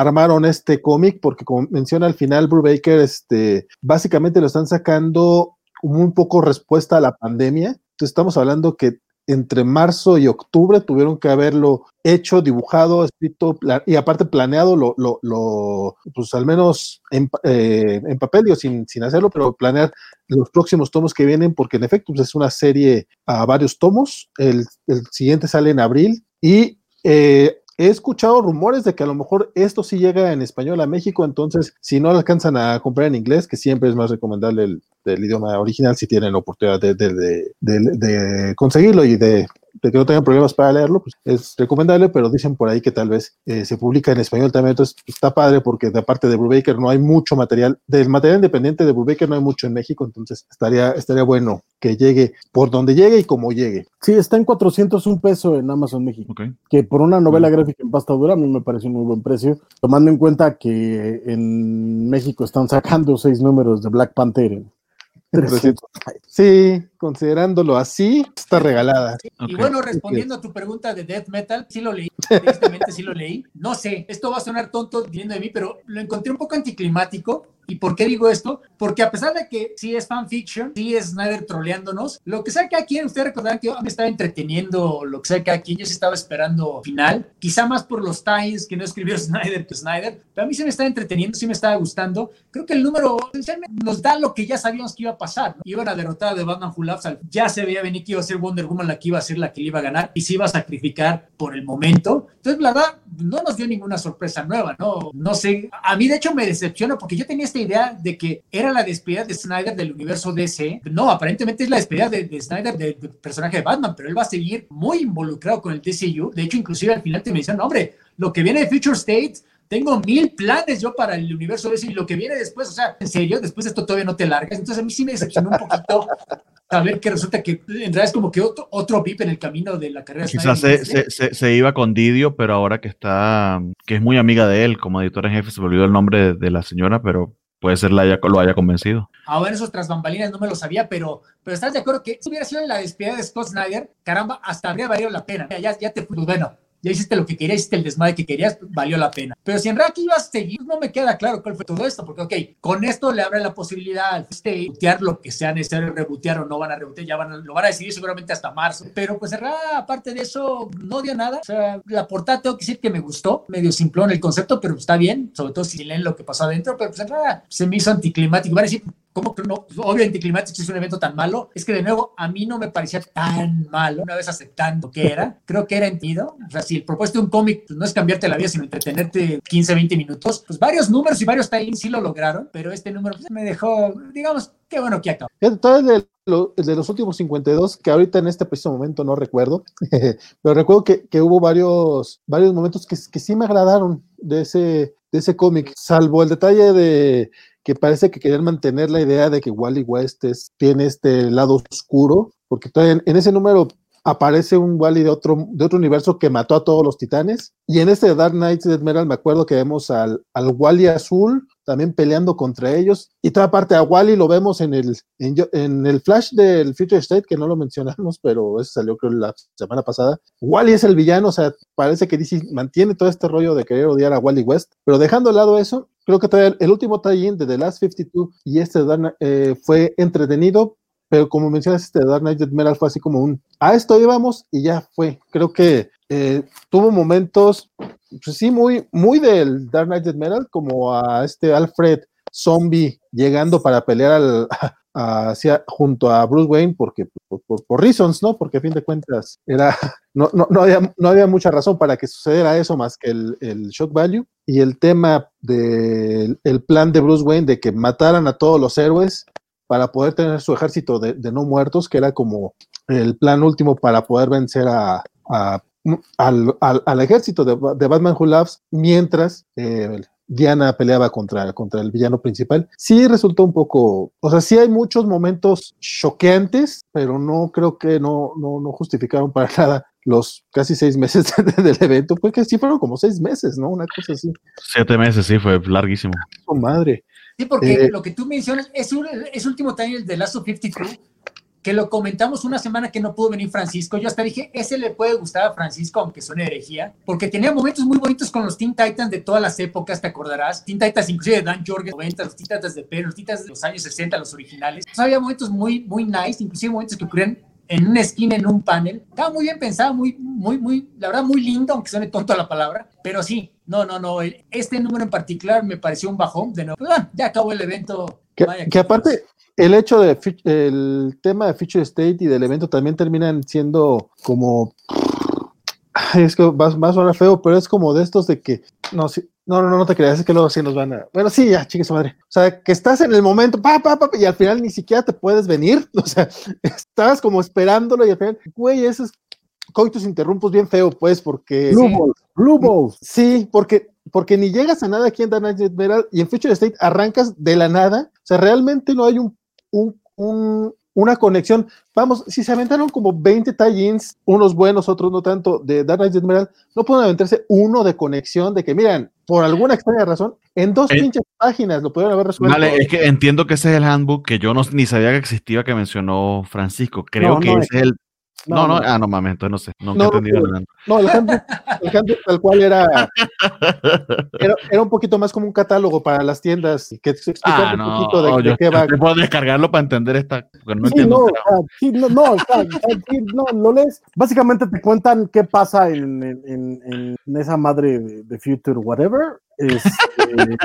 armaron este cómic, porque como menciona al final, Brubaker, este, básicamente lo están sacando un poco respuesta a la pandemia. Entonces estamos hablando que entre marzo y octubre tuvieron que haberlo hecho, dibujado, escrito y aparte planeado, lo, lo, lo pues al menos en, eh, en papel, yo sin, sin, hacerlo, pero planear los próximos tomos que vienen, porque en efecto pues es una serie a varios tomos. El, el siguiente sale en abril y eh, he escuchado rumores de que a lo mejor esto sí llega en español a México, entonces si no lo alcanzan a comprar en inglés, que siempre es más recomendable el, idioma original si tienen la oportunidad de, de, de, de conseguirlo y de, que no tengan problemas para leerlo, pues es recomendable, pero dicen por ahí que tal vez eh, se publica en español también, entonces está padre porque de parte de Brubaker no hay mucho material, del material independiente de Brubaker no hay mucho en México, entonces estaría, estaría bueno que llegue por donde llegue y como llegue. Sí, está en 401 pesos en Amazon México, Okay. que por una novela gráfica en pasta dura a mí me parece un muy buen precio, tomando en cuenta que en México están sacando seis números de Black Panther. Sí, considerándolo así, está regalada. Y bueno, respondiendo a tu pregunta de death metal, sí lo leí, [LAUGHS] tristemente sí lo leí. No sé, esto va a sonar tonto viniendo de mí, pero lo encontré un poco anticlimático ¿Y por qué digo esto? Porque a pesar de que sí es fanfiction, sí es Snyder troleándonos, lo que sea que aquí, ustedes recordarán que yo me estaba entreteniendo, lo que sea que aquí, yo sí estaba esperando final, quizá más por los times que no escribió [LAUGHS] Snyder que Snyder, pero a mí sí me estaba entreteniendo, sí me estaba gustando. Creo que el número nos da lo que ya sabíamos que iba a pasar. Iban a derrotar a The Batman Who ya se veía venir que iba a ser Wonder Woman la que iba a ser la que le iba a ganar y se iba a sacrificar por el momento. Entonces, la verdad, no nos dio ninguna sorpresa nueva, ¿no? No sé, a mí de hecho me decepciona porque yo tenía este idea de que era la despedida de Snyder del universo DC. No, aparentemente es la despedida de, Snyder del personaje de Batman, pero él va a seguir muy involucrado con el DCU. De hecho, inclusive al final te me dicen, hombre, lo que viene de Future State tengo mil planes yo para el universo DC y lo que viene después, o sea, en serio, después de esto todavía no te largas. Entonces a mí sí me decepcionó un poquito saber que resulta que en realidad es como que otro, otro VIP en el camino de la carrera. Quizás se, se, se, iba con Didio, pero ahora que está, que es muy amiga de él como editora en jefe, se me olvidó el nombre de la señora, pero puede ser la haya, lo haya convencido. Ahora esos tras bambalinas no me lo sabía, pero, pero estás de acuerdo que si hubiera sido la despedida de Scott Snyder, caramba, hasta habría valido la pena. Ya, ya te fui, bueno, ya hiciste lo que querías, hiciste el desmadre que querías, valió la pena. Pero si en realidad ibas a seguir, no me queda claro cuál fue todo esto, porque, ok, con esto le abre la posibilidad al este, lo que sea necesario rebotear o no van a rebotear, ya van a, lo van a decidir seguramente hasta marzo. Pero pues en aparte de eso, no dio nada. O sea, la portada tengo que decir que me gustó, medio simplón el concepto, pero está bien, sobre todo si leen lo que pasó adentro, pero pues en realidad se me hizo anticlimático. Van a decir, ¿Cómo que no? Obviamente Climatic es un evento tan malo. Es que de nuevo, a mí no me parecía tan malo, una vez aceptando que era. Creo que era entendido. O sea, si el propósito de un cómic pues, no es cambiarte la vida, sino entretenerte 15, 20 minutos, pues varios números y varios tie sí lo lograron, pero este número pues, me dejó, digamos, qué bueno que acabó. Entonces, de, de los últimos 52, que ahorita en este preciso momento no recuerdo, [LAUGHS] pero recuerdo que, que, hubo varios, varios momentos que, que sí me agradaron de ese, de ese cómic, salvo el detalle de que parece que querían mantener la idea de que Wally West tiene este lado oscuro, porque en, en ese número aparece un Wally de otro, de otro universo que mató a todos los titanes. Y en este Dark Knights de Emerald me acuerdo que vemos al, al Wally azul también peleando contra ellos. Y toda parte a Wally lo vemos en el, en, el flash del Future State, que no lo mencionamos, [LAUGHS] pero eso salió creo la semana pasada. Wally es el villano, o sea, parece que DC mantiene todo este rollo de querer odiar a Wally West. Pero dejando de lado eso, creo que el último tie-in de The Last 52 y este eh, fue entretenido, pero como mencionas, este Dark Knight Metal fue así como un, a esto íbamos y ya fue. Creo que eh, tuvo momentos, pues sí, muy, muy del Dark Knight Metal, como a este Alfred Zombie llegando para pelear al, hacia, junto a Bruce Wayne, porque por, por, reasons, ¿no? Porque a fin de cuentas era, [LAUGHS] no, no, no, había, no había mucha razón para que sucediera eso más que el, el shock value. Y el tema del el plan de Bruce Wayne de que mataran a todos los héroes para poder tener su ejército de, no muertos, que era como el plan último para poder vencer a, al, ejército de, Batman Who Loves, mientras eh, Diana peleaba contra, contra el villano principal. Sí resultó un poco, o sea, sí hay muchos momentos choqueantes, pero no creo que no, no, no justificaron para [LAUGHS] nada los casi seis meses [LAUGHS] del evento, porque sí fueron como seis meses, ¿no? Una cosa así. Siete meses, sí, fue larguísimo. Oh, madre. Sí, porque eh, lo que tú mencionas es, un, es último time de Last of 52, que lo comentamos una semana que no pudo venir Francisco. Yo hasta dije, ese le puede gustar a Francisco, aunque suene herejía, porque tenía momentos muy bonitos con los Teen Titans de todas las épocas, te acordarás. Teen Titans, inclusive de Dan Jorgen, 90, los Teen Titans de Pérez, los Teen Titans de los años 60, los originales. había momentos muy, muy nice, inclusive momentos que ocurrían en una esquina, en un panel. Estaba muy bien pensado, muy, muy, muy, la verdad, muy lindo, aunque suene tonto la palabra, pero sí, no, no, no, este número en particular me pareció un bajón de. Pero, bueno, ya acabó el evento. Que, aparte, el hecho de el tema de Future State y del evento también terminan siendo como es que más, más suena feo, pero es como de estos de que no, sí, no, no, no te creas, es que luego sí nos van a. Bueno, sí, ya, chique su madre. O sea, que estás en el momento, pa, pa, pa, y al final ni siquiera te puedes venir. [LAUGHS] O sea, estás como esperándolo y al final, güey, eso es coitus interrumpos bien feo, pues, porque. Blue Balls, Blue Balls. Sí, porque, porque ni llegas a nada aquí en Dark Knight y en Future State arrancas de la nada. O sea, realmente no hay un, un, un una conexión. Vamos, si se aventaron como 20 tie-ins, unos buenos, otros no tanto, de Dark Knight Emerald, no pueden aventarse uno de conexión de que, miren, por alguna extraña razón, en dos Eh, pinches páginas lo pudieron haber resuelto. Vale, es que entiendo que ese es el handbook que yo no, ni sabía que existía que mencionó Francisco. Creo No, que no, ese es el. No, no, no. ah, no mames, entonces no sé. Nunca No, he entendido no, el handbook. No, el handbook, el handbook tal cual era, [LAUGHS] era, era un poquito más como un catálogo para las tiendas y que te explicaba Ah, un no, poquito de, de yo, qué va. puedo descargarlo para entender esta. Porque no Sí, entiendo. no, sí, no, no, sea, sí, no, lo lees. Básicamente te cuentan qué pasa en, en- en- en esa madre de Future Whatever. Este,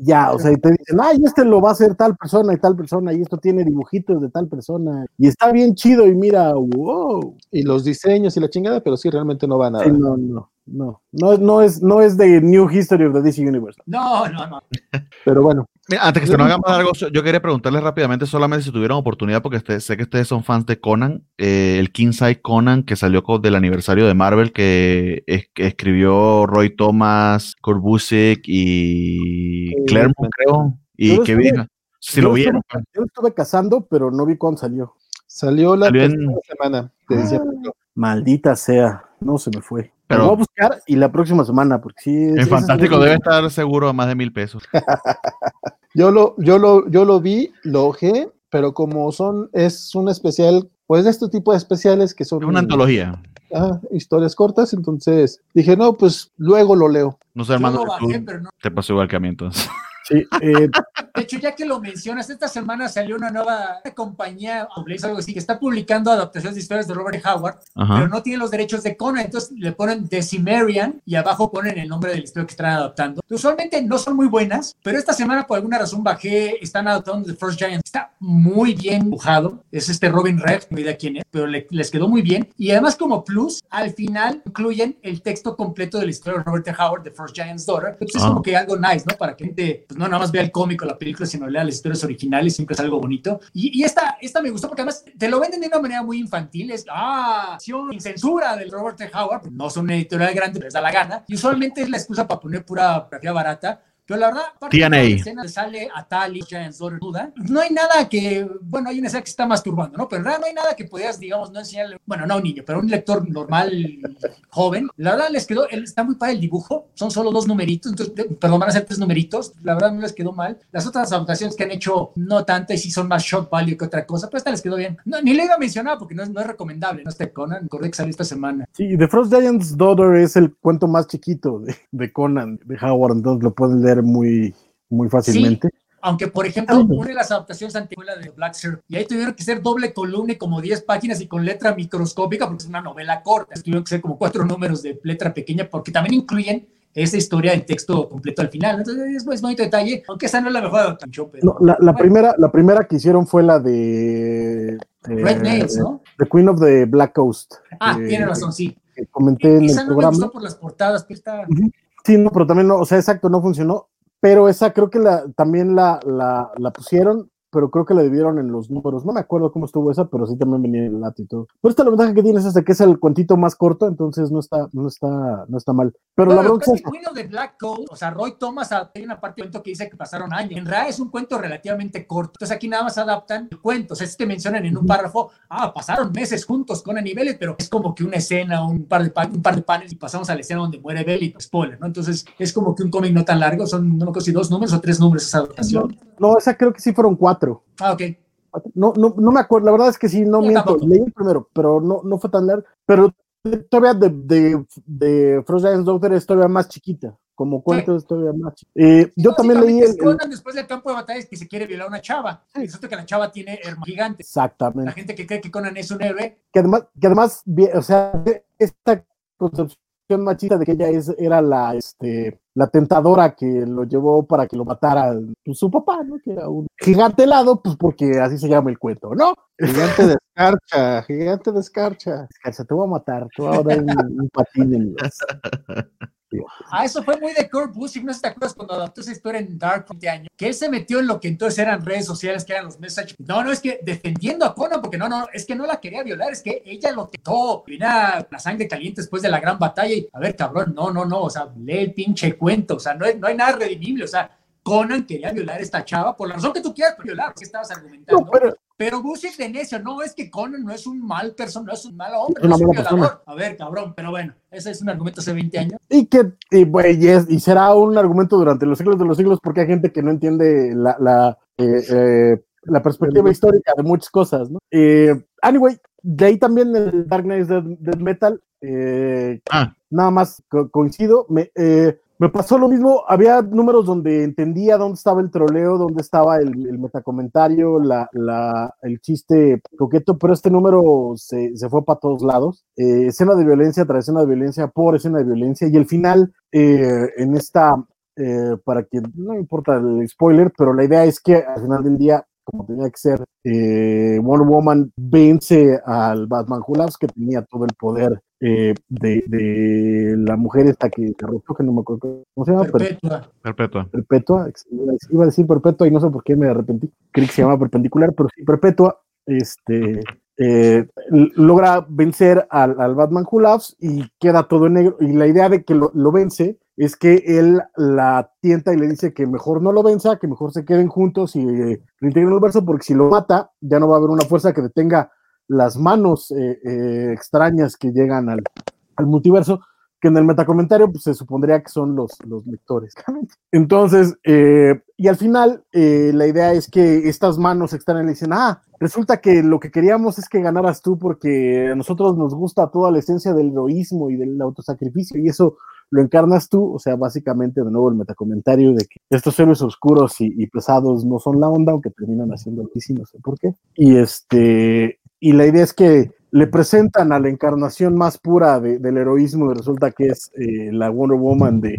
ya, o sea, y te dicen, ay, este lo va a hacer tal persona y tal persona, y esto tiene dibujitos de tal persona, y está bien chido, y mira, wow. Y los diseños y la chingada, pero sí, realmente no va nada. Sí, no, no, no, no, no es, no es de New History of the DC Universe. No, no, no. [LAUGHS] Pero bueno, Mira, antes que se nos haga más largo, yo quería preguntarles rápidamente, solamente si tuvieron oportunidad, porque este- sé que ustedes son fans de Conan, eh, el King Size Conan que salió con, del aniversario de Marvel, que, es- que escribió Roy Thomas, Kurt Busiek y Claremont, creo, y Yo lo Kevin. estuve- Si yo lo vieron. estuve- Yo estuve cazando, pero no vi cuándo salió. salió la Salió en- semana Ah. Maldita sea, no se me fue. Pero- lo voy a buscar y la próxima semana, porque sí. Ese- Fantástico debe estar seguro a más de mil pesos. [LAUGHS] Yo lo, yo lo, yo lo vi, lo ojé, pero como son, es un especial, pues de este tipo de especiales que son Es una antología. ah, historias cortas, entonces dije, no, pues luego lo leo. No sé, hermano, bajé, no. te pasó igual que a mí entonces. Sí, eh, [LAUGHS] De hecho, ya que lo mencionas, esta semana salió una nueva compañía, o Blaze, algo así, que está publicando adaptaciones de historias de Robert Howard, pero Ajá. no tiene los derechos de Conan, entonces le ponen Decimarian y abajo ponen el nombre del historia que están adaptando. Usualmente no son muy buenas, pero esta semana por alguna razón bajé, están adaptando The First Giant. Está muy bien dibujado, es este Robin Rex, no idea quién es, pero le- les quedó muy bien. Y además como plus, al final incluyen el texto completo de la historia de Robert Howard, The First Giant's Daughter. Entonces es Ah. como que algo nice, ¿no? Para que gente pues, no nada más vea el cómic o la película, sino lea las historias originales, siempre es algo bonito. Y, y esta, esta me gustó porque además te lo venden de una manera muy infantil, es, ah, sin censura del Robert T. Howard, no son una editorial grande, les da la gana, y usualmente es la excusa para poner pura grafía barata, pero la verdad, aparte de la escena sale a Tali, Giants Daughter nuda, no hay nada que, bueno, hay una escena que se está masturbando, ¿no? Pero en realidad no hay nada que podías, digamos, no enseñarle, bueno, no a un niño, pero a un lector normal, joven. La verdad les quedó, él está muy padre el dibujo, son solo dos numeritos, entonces, perdón, van a ser tres numeritos, la verdad no les quedó mal. Las otras adaptaciones que han hecho, no tanto, y sí son más shock value que otra cosa, pero esta les quedó bien. No, ni le iba a mencionar porque no es, no es recomendable, no este Conan, acordé que salió esta semana. sí, The Frost Giant's Daughter es el cuento más chiquito de, de Conan, de Howard, entonces lo pueden leer muy, muy fácilmente. Aunque, por ejemplo, una de las adaptaciones antiguas de Black Surf, y ahí tuvieron que ser doble columna y como 10 páginas y con letra microscópica, porque es una novela corta. Tuvieron que ser como cuatro números de letra pequeña, porque también incluyen esa historia en texto completo al final. Entonces, es, bonito detalle, aunque esa no es la mejor adaptación. Pero, No, la, la bueno, primera, la primera que hicieron fue la de, Red eh, Nails, ¿no? The Queen of the Black Coast. Ah, eh, tiene razón, sí. que comenté en Esa el no me gustó por las portadas, pero está... Sí, no, pero también no, o sea, exacto, no funcionó. Pero esa creo que la, también la, la, la pusieron, pero creo que la dividieron en los números. No me acuerdo cómo estuvo esa, pero sí también venía el todo. Pero esta la ventaja que tiene es hasta que es el cuentito más corto, entonces no está, no está, no está mal. Pero la bronca pues, es el the Black Coat, o sea, Roy Thomas adaptó hay una parte del cuento que dice que pasaron años. En realidad es un cuento relativamente corto. Entonces aquí nada más adaptan el cuento. O sea, si te mencionan en un párrafo, ah, pasaron meses juntos con niveles, pero es como que una escena, un par de, un par de paneles y pasamos a la escena donde muere Belly, spoiler, ¿no? Entonces es como que un cómic no tan largo, son, no me acuerdo si dos números o tres números esa adaptación. no, esa creo que sí fueron cuatro. Ah, ok. No, no, no me acuerdo, la verdad es que sí, no Yo miento. tampoco. Leí el primero, pero no, no fue tan largo. Pero todavía de, de, de Frost Giant's Daughter es todavía más chiquita. Como cuento es todavía más. Eh, yo también leí el, Conan después del campo de batalla es que se quiere violar a una chava. Y resulta que la chava tiene hermanos gigantes. Exactamente. La gente que cree que Conan es un héroe, que además, que además, o sea, esta concepción machista de que ella es, era la, este, la tentadora que lo llevó para que lo matara pues, su papá, ¿no? Que era un gigante helado, pues porque así se llama el cuento, ¿no? Gigante de escarcha, gigante de escarcha. Descansa, te voy a matar, te voy a dar un, un patín en los... Ah, eso fue muy de Kurt Busiek, no sé si te acuerdas cuando adaptó esa historia en Dark 20 años, que él se metió en lo que entonces eran redes sociales, que eran los messages. No, no, es que defendiendo a Conan, porque no, no, es que no la quería violar, es que ella lo tentó, vino la sangre caliente después de la gran batalla y, a ver, cabrón, no, no, no, o sea, lee el pinche cuento, o sea, no, hay- no hay nada redimible, o sea, Conan quería violar a esta chava por la razón que tú quieras violar, que estabas argumentando. pero... pero Bush de necio, no es que Conan no es un mal persona, no es un mal hombre, no es un violador. A ver, cabrón, pero bueno, ese es un argumento hace 20 años. Y que, y, y, será un argumento durante los siglos de los siglos porque hay gente que no entiende la, la, eh, eh, la perspectiva histórica de muchas cosas, ¿no? Eh, anyway, de ahí también el Dark Knight Dead, Metal, ah. nada más coincido, me, me pasó lo mismo, había números donde entendía dónde estaba el troleo, dónde estaba el, metacomentario, la, la, el chiste coqueto, pero este número se, se fue para todos lados. Eh, escena de violencia tras escena de violencia por escena de violencia, y el final, eh, en esta, eh, para que no importa el spoiler, pero la idea es que al final del día como tenía que ser, Wonder Woman vence al Batman Hulas, que tenía todo el poder eh, de, de, la mujer esta que derrotó, que no me acuerdo cómo se llama. Perpetua. Perpetua. Perpetua. Iba a decir Perpetua y no sé por qué me arrepentí. Creí que se llama Perpendicular, pero sí, Perpetua. Este, eh, logra vencer al, al Batman Who y queda todo en negro. Y la idea de que lo, lo, vence es que él la tienta y le dice que mejor no lo venza, que mejor se queden juntos y eh, reintegren el verso, porque si lo mata, ya no va a haber una fuerza que detenga las manos eh, eh, extrañas que llegan al, multiverso, que en el metacomentario pues, se supondría que son los, los lectores. [LAUGHS] Entonces, eh, y al final, la idea es que estas manos extrañas le dicen, ah, resulta que lo que queríamos es que ganaras tú porque a nosotros nos gusta toda la esencia del heroísmo y del autosacrificio y eso lo encarnas tú, o sea, básicamente de nuevo el metacomentario de que estos héroes oscuros y, pesados no son la onda, aunque terminan haciendo sí, no sé por qué. Y este, y la idea es que le presentan a la encarnación más pura del heroísmo y resulta que es eh, la Wonder Woman de,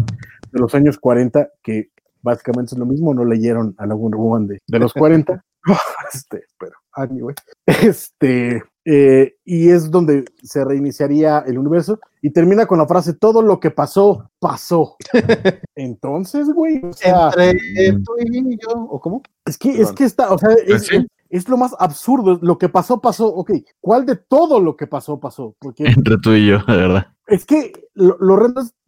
los años 40, que básicamente es lo mismo, no leyeron a la Wonder Woman de, los 40. [LAUGHS] este, pero, anyway. Este, eh, y es donde se reiniciaría el universo y termina con la frase, todo lo que pasó, pasó. [LAUGHS] Entonces, güey, o sea, entre tú y yo, ¿o cómo? Es que, es que está, o sea, es, es lo más absurdo. Lo que pasó, pasó. Ok, ¿cuál de todo lo que pasó, pasó? Porque Entre tú y yo, [LAUGHS] de verdad. Es que lo, lo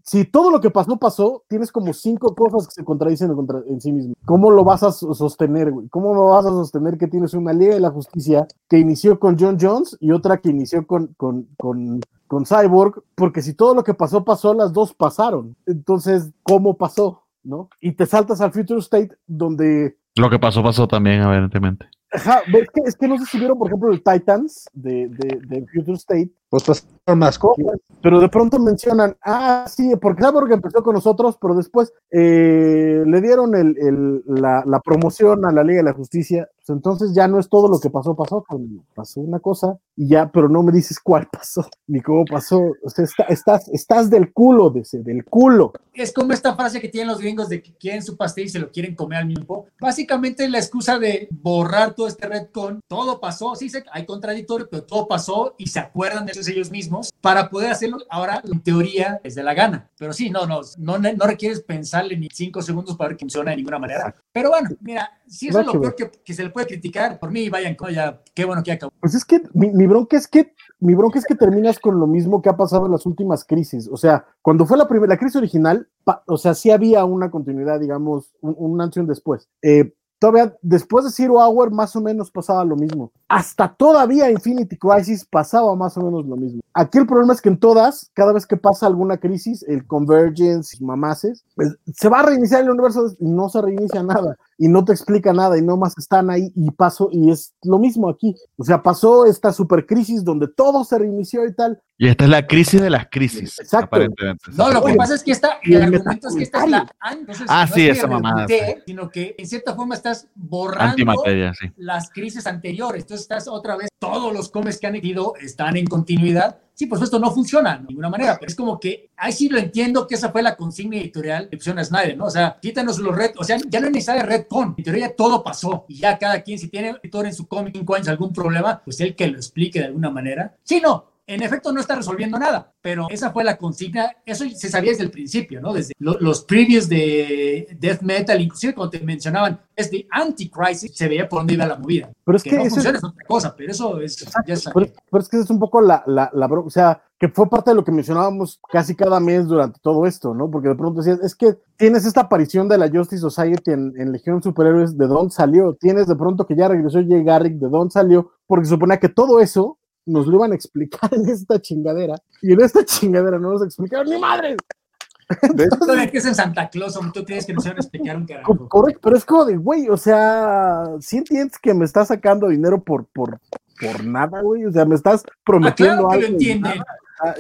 si todo lo que pasó, pasó, tienes como cinco cosas que se contradicen en, sí mismo. ¿Cómo lo vas a sostener, güey? ¿Cómo lo vas a sostener que tienes una Liga de la Justicia que inició con John Jones y otra que inició con, con, con, con Cyborg? Porque si todo lo que pasó, pasó, las dos pasaron. Entonces, ¿cómo pasó? ¿No? Y te saltas al Future State donde... Lo que pasó, pasó también, evidentemente es, que, es que no sé si vieron, por ejemplo, el Titans de, de, de Future State. Pues pasaron más cosas. Pero de pronto mencionan, ah, sí, porque que empezó con nosotros, pero después eh, le dieron el, el, la, la, promoción a la Liga de la Justicia. Pues entonces ya no es todo lo que pasó, pasó. Pues pasó una cosa y ya, pero no me dices cuál [LAUGHS] pasó, ni cómo pasó. O sea, estás, estás del culo, de ese, del culo. Es como esta frase que tienen los gringos de que quieren su pastel y se lo quieren comer al mismo. Básicamente la excusa de borrar todo este retcon, todo pasó, sí, hay contradictorio, pero todo pasó y se acuerdan de eso ellos mismos para poder hacerlo ahora en teoría es de la gana. Pero sí, no, no, no, no requieres pensarle ni cinco segundos para ver que funciona de ninguna manera. Pero bueno, mira, si eso es lo peor que, se le puede criticar, por mí vayan, ya, qué bueno que acabó. Pues es que mi, mi bronca es que mi bronca es que terminas con lo mismo que ha pasado en las últimas crisis. O sea, cuando fue la primera, la crisis original, o sea, sí había una continuidad, digamos, un, un antes y un después. Eh, todavía después de Zero Hour más o menos pasaba lo mismo. Hasta todavía Infinity Crisis pasaba más o menos lo mismo. Aquí el problema es que en todas, cada vez que pasa alguna crisis, el Convergence, mamaces, pues, se va a reiniciar el universo y no se reinicia nada y no te explica nada y no más están ahí y pasó y es lo mismo aquí. O sea, pasó esta super crisis donde todo se reinició y tal. Y esta es la crisis de las crisis. Exacto. No, lo que pasa es que esta, el, argumento es que esta es la entonces, Ah, sí, esa mamada. Sino que en cierta forma estás borrando las crisis anteriores. Entonces estás otra vez, todos los comes que han ido están en continuidad Sí, por supuesto, no funciona de ninguna manera, pero es como que, ahí sí lo entiendo que esa fue la consigna editorial de Opción Snyder, ¿no? O sea, quítanos los red, o sea, ya no es necesario redcon, en teoría todo pasó, y ya cada quien, si tiene editor en su cómic cinco años algún problema, pues él que lo explique de alguna manera. Sí, no, En efecto, no está resolviendo nada, pero esa fue la consigna. Eso se sabía desde el principio, ¿no? Desde los previews de Death Metal, inclusive cuando te mencionaban es de Anticrisis, se veía por dónde iba la movida. Pero es que, no funciona es otra cosa, pero eso es. Ya pero, pero, es que es un poco la, la, la o sea, que fue parte de lo que mencionábamos casi cada mes durante todo esto, ¿no? Porque de pronto decías, es que tienes esta aparición de la Justice Society en, en Legión Superhéroes, ¿de dónde salió? Tienes de pronto que ya regresó Jay Garrick, ¿de dónde salió? Porque se suponía que todo eso nos lo iban a explicar en esta chingadera, y en esta chingadera no nos explicaron ni madre. Entonces, que es en Santa Claus, tú tienes que nos iban a explicar un carajo. Correcto, pero es como de, güey, o sea, si entiendes que me estás sacando dinero por, por, por nada, güey, o sea, me estás prometiendo ah, claro que algo. lo entienden.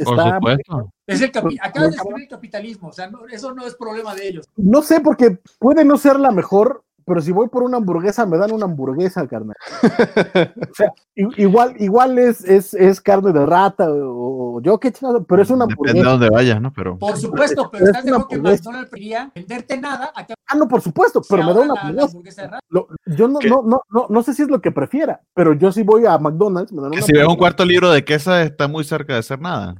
Por supuesto. Es el capi acabas de escribir el capitalismo, o sea, no, eso no es problema de ellos. No sé, porque puede no ser la mejor, pero si voy por una hamburguesa, me dan una hamburguesa, carnal. [LAUGHS] o sea, igual, igual es, es, es carne de rata o, yo qué chingado, pero es una hamburguesa. Depende de dónde vayas, ¿no? Pero... Por [LAUGHS] supuesto, pero, estás de acuerdo que McDonald's quería venderte nada. A ah, no, por supuesto, pero me da una hamburguesa. Lo, yo no, no, no, no, no sé si es lo que prefiera, pero yo sí voy a McDonald's. Me dan una si veo un cuarto libro de queso, está muy cerca de ser nada.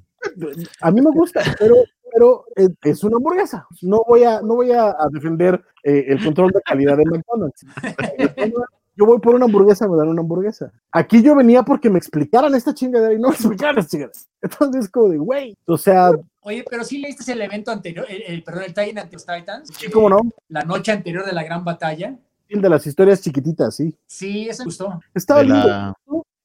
A mí me gusta, pero pero es una hamburguesa. No voy a, no voy a, defender eh, el control de calidad de McDonald's. Yo voy por una hamburguesa, me dan una hamburguesa. Aquí yo venía porque me explicaran esta chingadera y no me explicaran esta chingadera. Entonces, como de, güey, o sea. Oye, pero sí leíste el evento anterior, el, perdón, el Titan ante los Titans. Sí, cómo no. La noche anterior de la gran batalla. El de las historias chiquititas, sí. Sí, eso me gustó. Estaba lindo.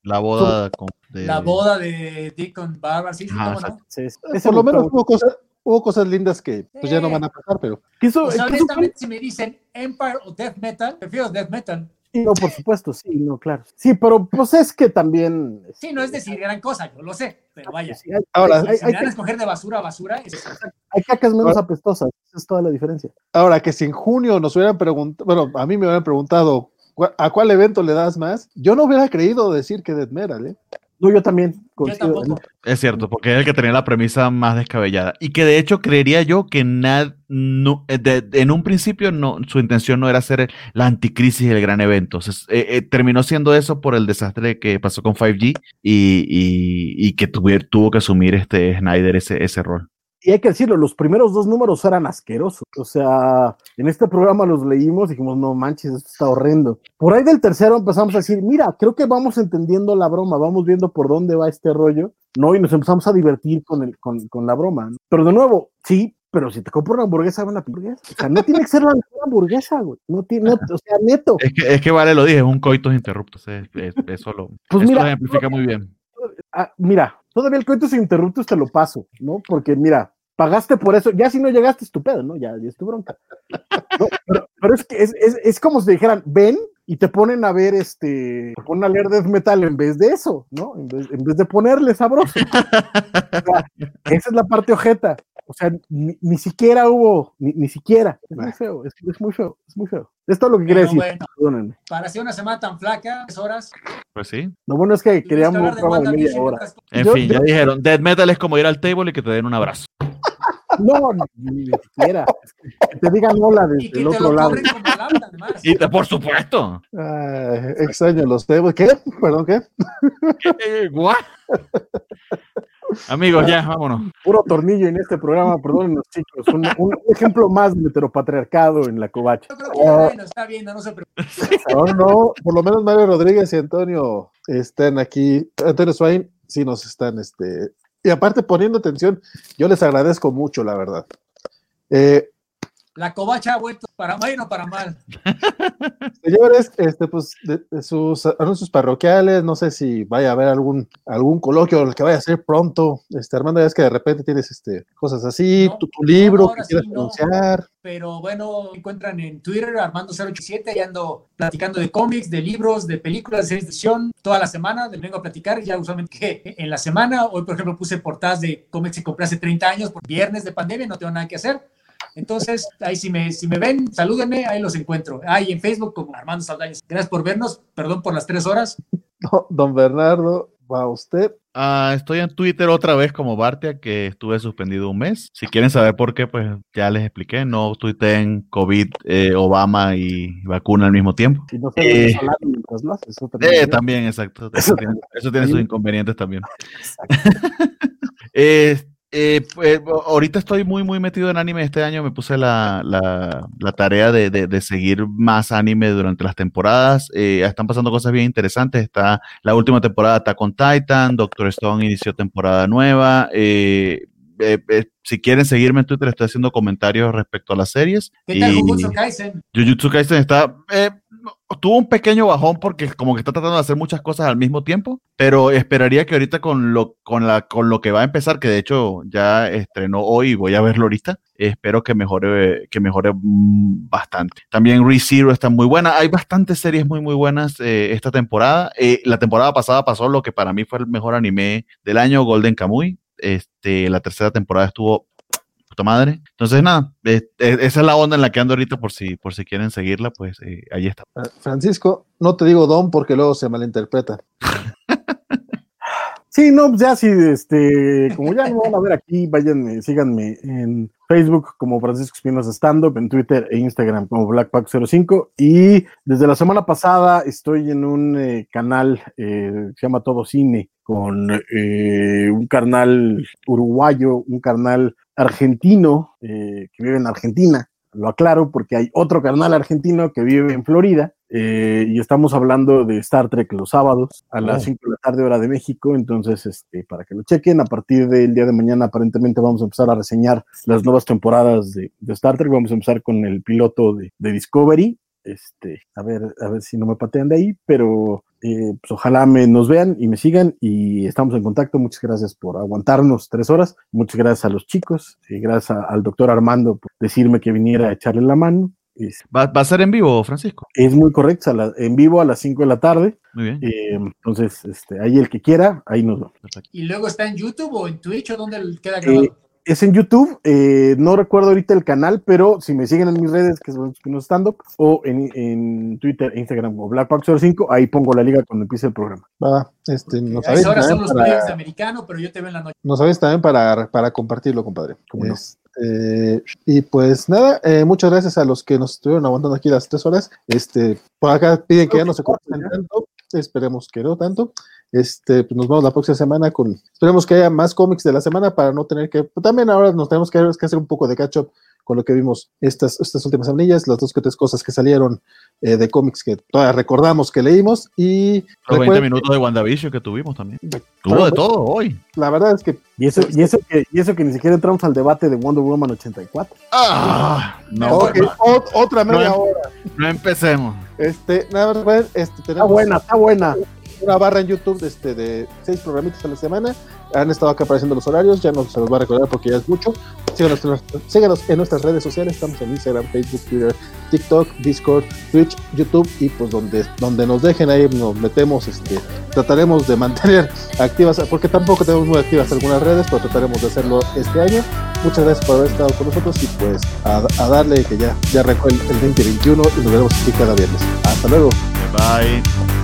La, boda de... La boda de Deacon Barber, sí, sí, cómo no. Sí, Por lo menos hubo cosas, hubo cosas lindas que pues ya no van a pasar, pero. Eso, o sea, honestamente, si me dicen Empire o Death Metal, prefiero Death Metal. Sí, no, por supuesto, sí, no, claro. Sí, pero pues es que también. Sí, no es decir gran cosa, yo lo sé, pero vaya. Sí, hay, ahora, si, hay, que escoger de basura a basura. Es... Hay cacas menos apestosas, esa es toda la diferencia. Ahora, que si en junio nos hubieran preguntado, bueno, a mí me hubieran preguntado, ¿a cuál evento le das más? Yo no hubiera creído decir que Death Metal, ¿eh? No, yo también. es cierto, porque es el que tenía la premisa más descabellada. Y que de hecho creería yo que nad, no, eh, en un principio no, su intención no era hacer la anticrisis del gran evento. Eh, eh, terminó siendo eso por el desastre que pasó con 5G y, y, que tuvo que asumir este Snyder ese, ese rol y hay que decirlo, los primeros dos números eran asquerosos. O sea, en este programa los leímos y dijimos, no manches, esto está horrendo. Por ahí del tercero empezamos a decir, mira, creo que vamos entendiendo la broma, vamos viendo por dónde va este rollo, ¿no? Y nos empezamos a divertir con, el, con, con la broma. Pero de nuevo, sí, pero si te compro una hamburguesa, una hamburguesa. O sea, no tiene que ser la hamburguesa, güey. No tiene, o sea, neto. Es que, es que vale, lo dije, es un coitos interruptos. eso lo, pues mira, ejemplifica muy bien. Ah, mira, todavía el coitus interruptus te lo paso, ¿no? Porque mira, pagaste por eso, ya si no llegaste, estupendo, ¿no? Ya, ya es tu bronca. pero, es que es, es, es, como si dijeran, ven y te ponen a ver, este, te ponen a leer death metal en vez de eso, ¿no? En vez, de ponerle sabroso. esa es la parte ojeta. O sea, ni, ni siquiera hubo, ni, ni, siquiera. Es muy feo, es, es, muy feo, es muy feo. Esto es lo que quería decir. Bueno, para ser una semana tan flaca, es horas. Pues sí. Lo bueno es que queríamos un de media hora. En fin, ya dijeron, death metal es como ir al table y que te den un abrazo. [LAUGHS] No, ni, siquiera. Que te digan hola desde el otro lado. y te, por supuesto. extraño los temas. ¿Qué? [LAUGHS] Perdón, ¿qué? Eh, [LAUGHS] Amigos, ya, vámonos. Puro tornillo en este programa, perdónenos, chicos. Un, un ejemplo más de heteropatriarcado en la covacha. Yo creo que ya uh, está viendo, no se preocupe. No, no, por lo menos Mario Rodríguez y Antonio están aquí. Antonio Swain sí nos están este, y aparte poniendo atención, yo les agradezco mucho, la verdad. Eh, la covacha ha vuelto para mal y no para mal. [LAUGHS] Señores, este, pues, de, sus anuncios parroquiales, no sé si vaya a haber algún, algún coloquio que vaya a ser pronto. Este, Armando, ya es que de repente tienes este, cosas así, tu, libro que quieras anunciar. Pero bueno, me encuentran en Twitter, Armando087, y ando platicando de cómics, de libros, de películas, de edición, toda la semana, les vengo a platicar, ya usualmente en la semana, hoy por ejemplo puse portadas de cómics que compré hace 30 años, por viernes de pandemia, no tengo nada que hacer entonces, ahí si me, si me ven, salúdenme, ahí los encuentro. Ahí en Facebook como Armando Saldaña. Gracias por vernos, perdón por las tres horas. don Bernardo, va usted. Ah, estoy en Twitter otra vez como Bartia, que estuve suspendido un mes. Si quieren saber por qué, pues ya les expliqué. No en COVID, eh, Obama y vacuna al mismo tiempo. Si no se eh, mientras lo haces. Eso Eh, también, exacto. Eso tiene, eso tiene sus inconvenientes también. [LAUGHS] Eh, eh, pues, ahorita estoy muy, muy metido en anime. Este año me puse la, la, la tarea de, de, de, seguir más anime durante las temporadas. Eh, están pasando cosas bien interesantes. Está la última temporada está con Titan. Doctor Stone inició temporada nueva. Eh, eh, eh, si quieren seguirme en Twitter, estoy haciendo comentarios respecto a las series. ¿Qué tal Jujutsu Kaisen? Jujutsu Kaisen está. Tuvo un pequeño bajón porque como que está tratando de hacer muchas cosas al mismo tiempo, pero esperaría que ahorita con lo, con la, con lo que va a empezar, que de hecho ya estrenó hoy y voy a verlo ahorita, espero que mejore, que mejore bastante. También ReZero está muy buena, hay bastantes series muy muy buenas eh, esta temporada. Eh, la temporada pasada pasó lo que para mí fue el mejor anime del año, Golden Kamuy. Este, la tercera temporada estuvo puta madre. Entonces, nada, eh, eh, esa es la onda en la que ando ahorita, por si, por si quieren seguirla, pues eh, ahí está. Francisco, no te digo Don porque luego se malinterpreta. [LAUGHS] Sí, no, ya sí, este, como ya no van a ver aquí, váyanme, síganme en Facebook como Francisco Espinosa Stand Up, en Twitter e Instagram como Blackpack05 y desde la semana pasada estoy en un eh, canal eh, que se llama Todo Cine con eh, un carnal uruguayo, un carnal argentino que vive en Argentina, lo aclaro porque hay otro carnal argentino que vive en Florida eh, y estamos hablando de Star Trek los sábados a las 5 de la tarde hora de México, entonces este, para que lo chequen, a partir del día de mañana aparentemente vamos a empezar a reseñar las nuevas temporadas de, de Star Trek, vamos a empezar con el piloto de, de, Discovery, este, a ver, a ver si no me patean de ahí, pero eh, pues ojalá me, nos vean y me sigan y estamos en contacto. Muchas gracias por aguantarnos tres horas. Muchas gracias a los chicos y gracias a, al doctor Armando por decirme que viniera a echarle la mano. ¿Va, ¿Va, a ser en vivo, Francisco? Es muy correcto, la, en vivo a las 5 de la tarde. Muy bien. Eh, entonces, este, ahí el que quiera, ahí nos vemos. ¿Y luego está en YouTube o en Twitch o dónde queda grabado? Eh, es en YouTube, eh, no recuerdo ahorita el canal, pero si me siguen en mis redes, que es Espinosa Stand Up, o en, en, Twitter, Instagram o Blackpark05, ahí pongo la liga cuando empiece el programa. Va, este, nos okay. Ahora son los para... de americano, pero yo te veo en la noche. Nos sabes también para, para compartirlo, compadre. ¿Cómo no? Eh, y pues nada, eh, muchas gracias a los que nos estuvieron aguantando aquí las tres horas. Este, por acá piden que ya no se corten tanto, esperemos que no tanto. Este, pues nos vemos la próxima semana con, esperemos que haya más cómics de la semana para no tener que, pues también ahora nos tenemos que, que hacer un poco de catch up con lo que vimos estas, estas últimas semanillas, las dos que tres cosas que salieron eh, de cómics que todavía recordamos que leímos y... Los 20 minutos de WandaVision que tuvimos también. Tuvo de todo hoy. La verdad es que... Y eso, y, eso que, y eso que ni siquiera entramos al debate de Wonder Woman 84. Ah, no. Okay, otra media no, hora. No empecemos. Este, nada más, este, tenemos... Está buena, está buena una barra en YouTube este, de seis programitas a la semana. Han estado acá apareciendo los horarios, ya no se los va a recordar porque ya es mucho. Síganos, en nuestras redes sociales, estamos en Instagram, Facebook, Twitter, TikTok, Discord, Twitch, YouTube y pues donde, donde nos dejen ahí nos metemos, este, trataremos de mantener [LAUGHS] activas, porque tampoco tenemos muy activas algunas redes, pero trataremos de hacerlo este año. Muchas gracias por haber estado con nosotros y pues a, darle que ya, ya el, el 2021 y nos veremos aquí cada viernes. Hasta luego. Bye.